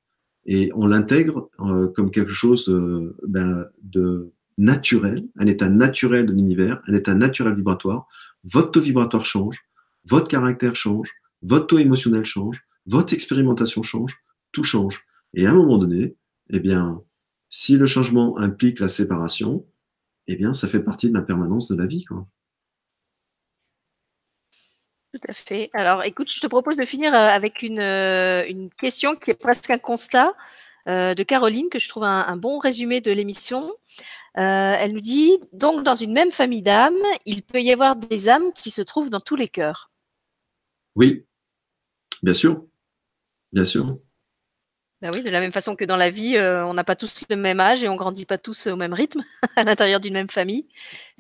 et on l'intègre euh, comme quelque chose euh, ben, de naturel, un état naturel de l'univers, un état naturel vibratoire. Votre taux vibratoire change, votre caractère change, votre taux émotionnel change, votre expérimentation change, tout change. Et à un moment donné, eh bien, si le changement implique la séparation, eh bien, ça fait partie de la permanence de la vie. Quoi. Tout à fait. Alors, écoute, je te propose de finir euh, avec une, euh, une question qui est presque un constat euh, de Caroline, que je trouve un, bon résumé de l'émission. elle nous dit, donc, dans une même famille d'âmes, il peut y avoir des âmes qui se trouvent dans tous les cœurs. Oui, bien sûr. Bien sûr. Ben oui, de la même façon que dans la vie, on n'a pas tous le même âge et on grandit pas tous au même rythme à l'intérieur d'une même famille.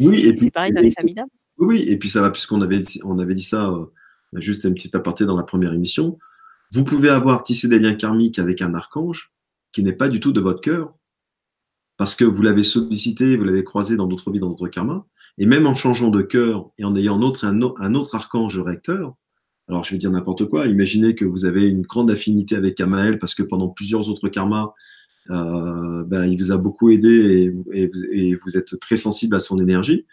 Oui, c'est pareil dans les familles d'âmes. Oui, et puis ça va, puisqu'on avait, on avait dit ça, euh, juste un petit aparté dans la première émission. Vous pouvez avoir tissé des liens karmiques avec un archange qui n'est pas du tout de votre cœur, parce que vous l'avez sollicité, vous l'avez croisé dans d'autres vies, dans d'autres karmas, et même en changeant de cœur et en ayant autre, un, autre archange recteur, alors je vais dire n'importe quoi, imaginez que vous avez une grande affinité avec Amael parce que pendant plusieurs autres karmas, euh, ben, il vous a beaucoup aidé et, vous, êtes très sensible à son énergie.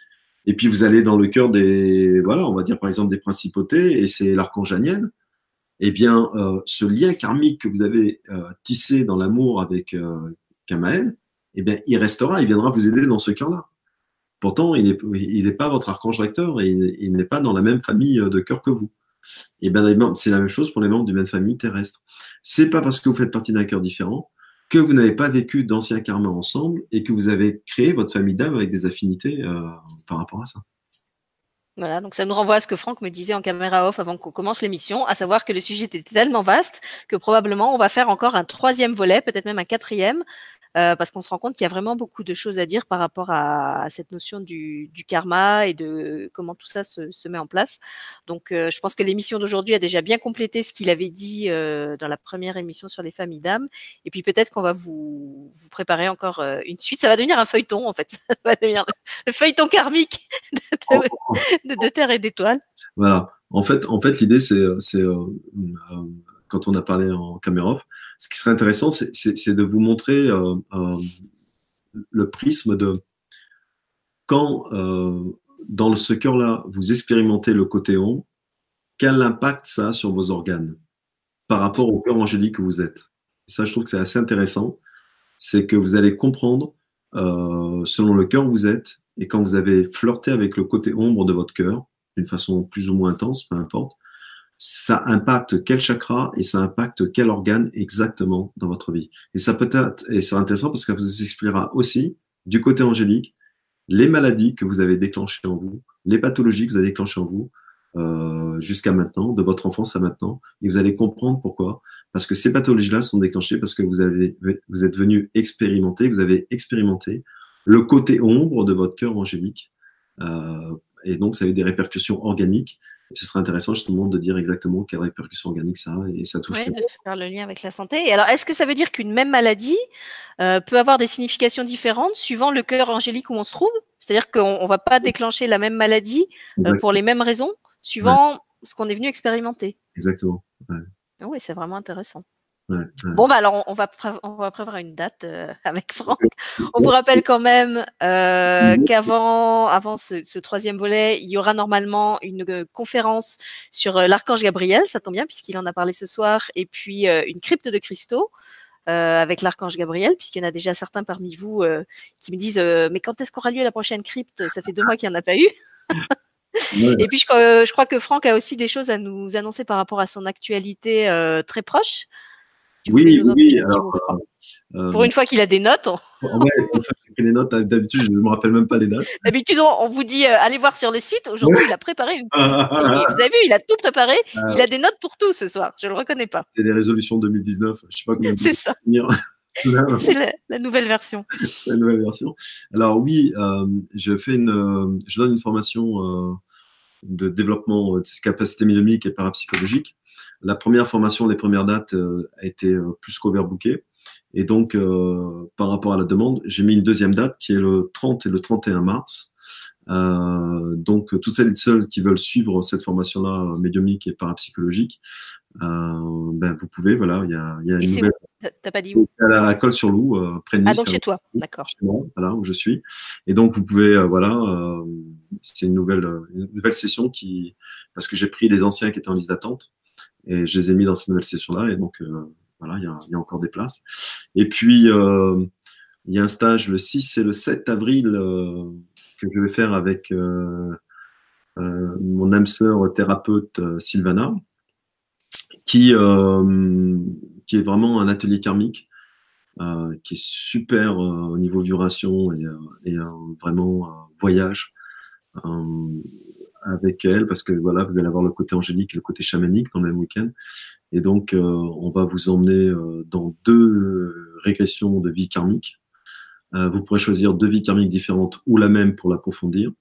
Et puis vous allez dans le cœur des, voilà, on va dire par exemple des principautés, et c'est l'archange Daniel. Eh bien, euh, ce lien karmique que vous avez euh, tissé dans l'amour avec Kamael, eh bien, il restera, il viendra vous aider dans ce cœur-là. Pourtant, il n'est pas votre archange recteur et il, n'est pas dans la même famille de cœur que vous. Et bien, c'est la même chose pour les membres d'une même famille terrestre. C'est pas parce que vous faites partie d'un cœur différent que vous n'avez pas vécu d'anciens karmas ensemble et que vous avez créé votre famille d'âme avec des affinités euh, par rapport à ça. Voilà, donc ça nous renvoie à ce que Franck me disait en caméra off avant qu'on commence l'émission, à savoir que le sujet était tellement vaste que probablement on va faire encore un troisième volet, peut-être même un quatrième, euh, parce qu'on se rend compte qu'il y a vraiment beaucoup de choses à dire par rapport à, cette notion du, karma et de comment tout ça se, met en place. Donc, euh, je pense que l'émission d'aujourd'hui a déjà bien complété ce qu'il avait dit euh, dans la première émission sur les familles d'âmes. Et puis peut-être qu'on va vous, préparer encore une suite. Ça va devenir un feuilleton, en fait. Ça va devenir le, feuilleton karmique de, Terre et d'étoiles. Voilà. En fait, en fait l'idée, c'est quand on a parlé en caméra ce qui serait intéressant, c'est de vous montrer euh, euh, le prisme de quand euh, dans ce cœur-là, vous expérimentez le côté ombre, quel impact ça a sur vos organes par rapport au cœur angélique que vous êtes? ça, je trouve que c'est assez intéressant. C'est que vous allez comprendre, selon le cœur où vous êtes, et quand vous avez flirté avec le côté ombre de votre cœur, d'une façon plus ou moins intense, peu importe, ça impacte quel chakra et ça impacte quel organe exactement dans votre vie. Et ça peut être, et c'est intéressant parce que ça vous expliquera aussi, du côté angélique, les maladies que vous avez déclenchées en vous, les pathologies que vous avez déclenchées en vous, euh, jusqu'à maintenant, de votre enfance à maintenant, et vous allez comprendre pourquoi. Parce que ces pathologies-là sont déclenchées parce que vous avez, vous êtes venu expérimenter, vous avez expérimenté le côté ombre de votre cœur angélique. Euh, et donc, ça a eu des répercussions organiques ce serait intéressant justement de dire exactement quelles répercussions organiques ça a et ça touche. Oui, de faire le lien avec la santé. Et alors, est-ce que ça veut dire qu'une même maladie euh, peut avoir des significations différentes suivant le cœur angélique où on se trouve? C'est-à-dire qu'on ne va pas déclencher la même maladie euh, pour les mêmes raisons, suivant ce qu'on est venu expérimenter. Exactement. Ah oui, c'est vraiment intéressant. Bon, bah alors on va, on va prévoir une date euh, avec Franck. On vous rappelle quand même euh, qu'avant avant ce, ce, troisième volet, il y aura normalement une euh, conférence sur l'archange Gabriel, ça tombe bien puisqu'il en a parlé ce soir, et puis une crypte de cristaux. avec l'archange Gabriel, puisqu'il y en a déjà certains parmi vous qui me disent mais quand est-ce qu'aura lieu la prochaine crypte? Ça fait deux mois qu'il n'y en a pas eu. Et puis je, je, crois que Franck a aussi des choses à nous annoncer par rapport à son actualité très proche oui, oui. Euh, Pour une fois qu'il a des notes. ouais, les notes, d'habitude, je ne me rappelle même pas les dates. D'habitude, on vous dit euh, allez voir sur le site. Aujourd'hui, il a préparé une. Ah, ah, ah, vous avez vu, il a tout préparé. il a des notes pour tout ce soir. Je ne le reconnais pas. C'est les résolutions 2019. Je sais pas comment. C'est ça. C'est la, nouvelle version. la nouvelle version. Alors oui, euh, je fais une, je donne une formation de développement de capacités myomiques et parapsychologiques la première formation, les premières dates euh, a été euh, plus qu'overbookée. Et donc, euh, par rapport à la demande, j'ai mis une deuxième date qui est le 30 et le 31 mars. donc, toutes celles et ceux qui veulent suivre cette formation-là, médiumique et parapsychologique, ben, vous pouvez, voilà, il y a, y a une nouvelle. T'as pas dit où? À la Col sur Loup, près de Nice. Ah, donc chez toi, d'accord. Voilà, où je suis. Et donc, vous pouvez, voilà, c'est une nouvelle, une nouvelle session qui, parce que j'ai pris les anciens qui étaient en liste d'attente. Et je les ai mis dans cette nouvelle session-là. Et donc, euh, voilà, il y a, encore des places. Et puis, euh, il y a un stage le 6 et le 7 avril euh, que je vais faire avec mon âme sœur thérapeute Sylvana, qui, qui est vraiment un atelier karmique. Qui est super au niveau vibration et, et vraiment un voyage avec elle parce que voilà, vous allez avoir le côté angélique et le côté chamanique dans le même week-end. Et donc, euh, on va vous emmener euh, dans deux régressions de vie karmique. Euh, vous pourrez choisir deux vies karmiques différentes ou la même pour l'approfondir.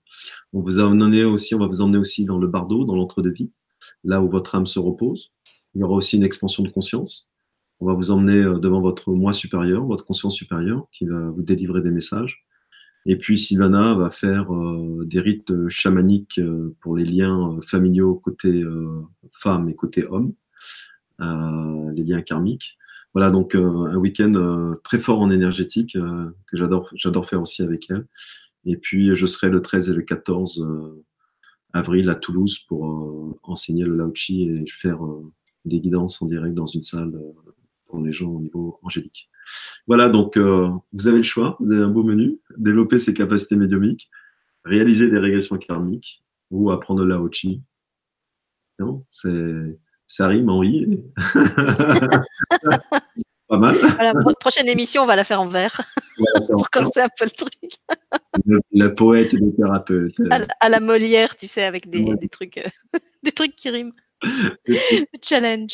On vous aussi, on va vous emmener aussi dans le bardo, dans l'entre-deux-vie, là où votre âme se repose. Il y aura aussi une expansion de conscience. On va vous emmener devant votre moi supérieur, votre conscience supérieure, qui va vous délivrer des messages. Et puis Sylvana va faire euh, des rites chamaniques euh, pour les liens euh, familiaux côté femme et côté homme, les liens karmiques. Voilà donc un week-end très fort en énergétique que j'adore, j'adore faire aussi avec elle. Et puis je serai le 13 et le 14 avril à Toulouse pour enseigner le Lao-Chi et faire des guidances en direct dans une salle pour les gens au niveau angélique. Voilà, donc euh, vous avez le choix, vous avez un beau menu, développer ses capacités médiumiques, réaliser des régressions karmiques ou apprendre le Lao Chi. Non, c'est ça rime en i. Pas mal. la prochaine émission, on va la faire en vert pour commencer un peu le truc. le, poète et le thérapeute. À, la Molière, tu sais, avec des, des trucs, des trucs qui riment. challenge.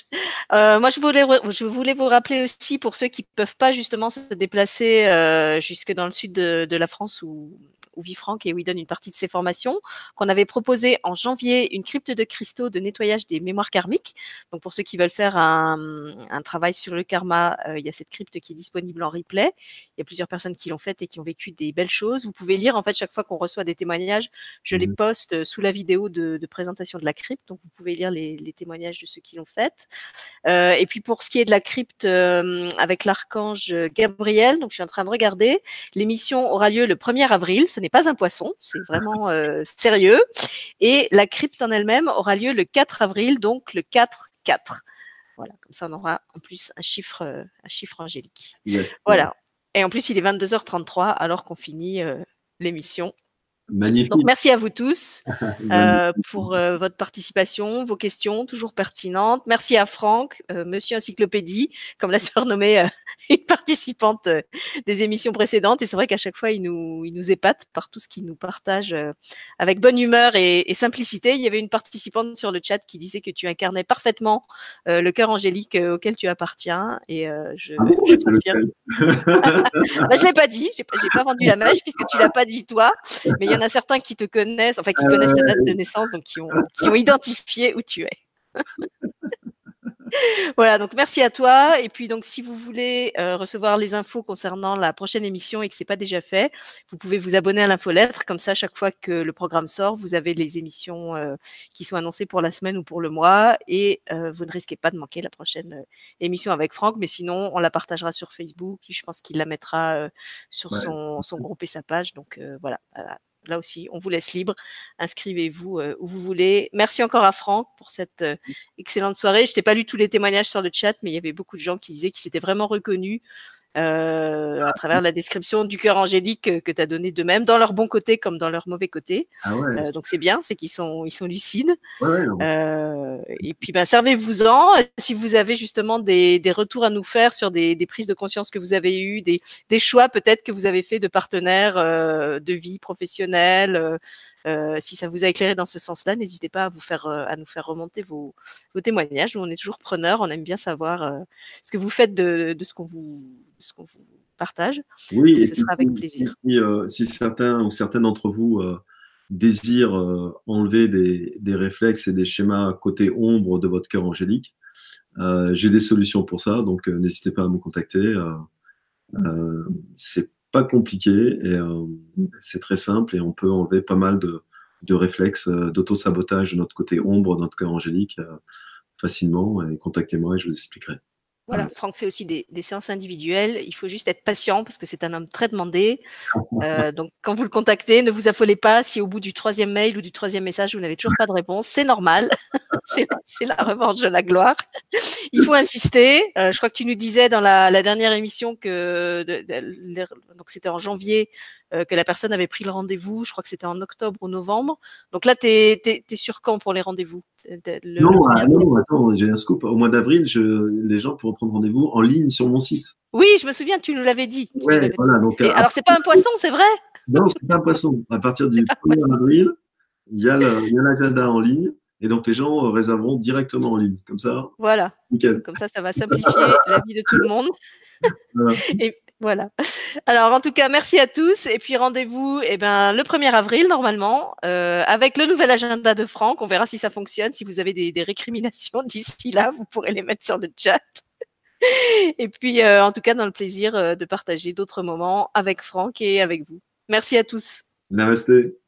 Euh, moi, je voulais, je voulais vous rappeler aussi pour ceux qui ne peuvent pas justement se déplacer euh, jusque dans le sud de, de la France ou où vit Franck et où il donne une partie de ses formations, qu'on avait proposé en janvier une crypte de cristaux de nettoyage des mémoires karmiques. Donc pour ceux qui veulent faire un, un travail sur le karma, euh, il y a cette crypte qui est disponible en replay. Il y a plusieurs personnes qui l'ont faite et qui ont vécu des belles choses. Vous pouvez lire en fait chaque fois qu'on reçoit des témoignages, je les mmh poste sous la vidéo de, de, présentation de la crypte. Donc vous pouvez lire les, les témoignages de ceux qui l'ont faite. Euh, et puis pour ce qui est de la crypte euh, avec l'archange Gabriel, donc je suis en train de regarder. L'émission aura lieu le 1er avril. Ce n'est pas un poisson, c'est vraiment euh, sérieux. Et la crypte en elle-même aura lieu le 4 avril, donc le 4-4. Voilà, comme ça on aura en plus un chiffre, euh, un chiffre angélique. Voilà. Et en plus, il est 22h33 alors qu'on finit euh, l'émission Magnifique. Donc, merci à vous tous euh, pour euh, votre participation, vos questions toujours pertinentes. Merci à Franck, euh, Monsieur Encyclopédie, comme l'a surnommé une participante des émissions précédentes. Et c'est vrai qu'à chaque fois, il nous, il nous épate par tout ce qu'il nous partage avec bonne humeur et, et, simplicité. Il y avait une participante sur le chat qui disait que tu incarnais parfaitement le cœur angélique auquel tu appartiens. Et je, ah je confirme. bah, je l'ai pas dit, j'ai pas, pas vendu la mèche puisque tu l'as pas dit toi, mais il y en a certains qui te connaissent, enfin qui connaissent ta date de naissance, donc qui ont, qui ont identifié où tu es. voilà, donc merci à toi. Et puis donc si vous voulez euh, recevoir les infos concernant la prochaine émission et que c'est pas déjà fait, vous pouvez vous abonner à l'infolettre. Comme ça, chaque fois que le programme sort, vous avez les émissions euh, qui sont annoncées pour la semaine ou pour le mois et euh, vous ne risquez pas de manquer la prochaine émission avec Franck. Mais sinon, on la partagera sur Facebook. Je pense qu'il la mettra sur son, son groupe et sa page. Donc voilà là aussi, on vous laisse libre. Inscrivez-vous euh, où vous voulez. Merci encore à Franck pour cette euh, excellente soirée. Je n'ai pas lu tous les témoignages sur le chat, mais il y avait beaucoup de gens qui disaient qu'ils s'étaient vraiment reconnus euh, à travers la description du cœur angélique que, que tu as donné de même, dans leur bon côté comme dans leur mauvais côté. Ah ouais, euh, donc c'est bien, c'est qu'ils sont, ils sont lucides. Ouais, euh, et puis ben, servez-vous-en. Si vous avez justement des, des, retours à nous faire sur des, des, prises de conscience que vous avez eues, des, des choix peut-être que vous avez fait de partenaires euh, de vie professionnelle. Euh, euh, si ça vous a éclairé dans ce sens-là, n'hésitez pas à vous faire, à nous faire remonter vos, vos témoignages. Nous, on est toujours preneurs. On aime bien savoir ce que vous faites de, de ce qu'on vous partage. Oui, ce sera avec plaisir. Euh, si, certains ou certaines d'entre vous euh, désirent euh, enlever des, réflexes et des schémas côté ombre de votre cœur angélique, j'ai des solutions pour ça, donc n'hésitez pas à me contacter. c'est pas compliqué et c'est très simple et on peut enlever pas mal de, de réflexes d'auto-sabotage de notre côté ombre, de notre cœur angélique facilement. Et contactez-moi et je vous expliquerai. Voilà, Franck fait aussi des, séances individuelles. Il faut juste être patient parce que c'est un homme très demandé. Euh, donc, quand vous le contactez, ne vous affolez pas si au bout du troisième mail ou du troisième message, vous n'avez toujours pas de réponse. C'est normal. c'est la revanche de la gloire. Il faut insister. Euh, je crois que tu nous disais dans la, dernière émission que donc c'était en janvier euh, que la personne avait pris le rendez-vous. Je crois que c'était en octobre ou novembre. Donc là, tu es, es, sur quand pour les rendez-vous? Non, ah, non, attends, j'ai un scoop. Au mois d'avril, les gens pourront prendre rendez-vous en ligne sur mon site. Oui, je me souviens, tu nous l'avais dit. Ouais, voilà, donc, euh, alors, c'est pas un poisson, c'est vrai? Non, c'est pas un poisson. À partir du 1er avril, il y a l'agenda en ligne. Et donc, les gens euh, réserveront directement en ligne. Comme ça. Voilà. Nickel. Comme ça, ça va simplifier la vie de tout le monde. Voilà. Et, voilà. Alors, en tout cas, merci à tous. Et puis, rendez-vous eh ben, le 1er avril, normalement, euh, avec le nouvel agenda de Franck. On verra si ça fonctionne. Si vous avez des, récriminations d'ici là, vous pourrez les mettre sur le chat. et puis, euh, en tout cas, dans le plaisir euh, de partager d'autres moments avec Franck et avec vous. Merci à tous. Namasté.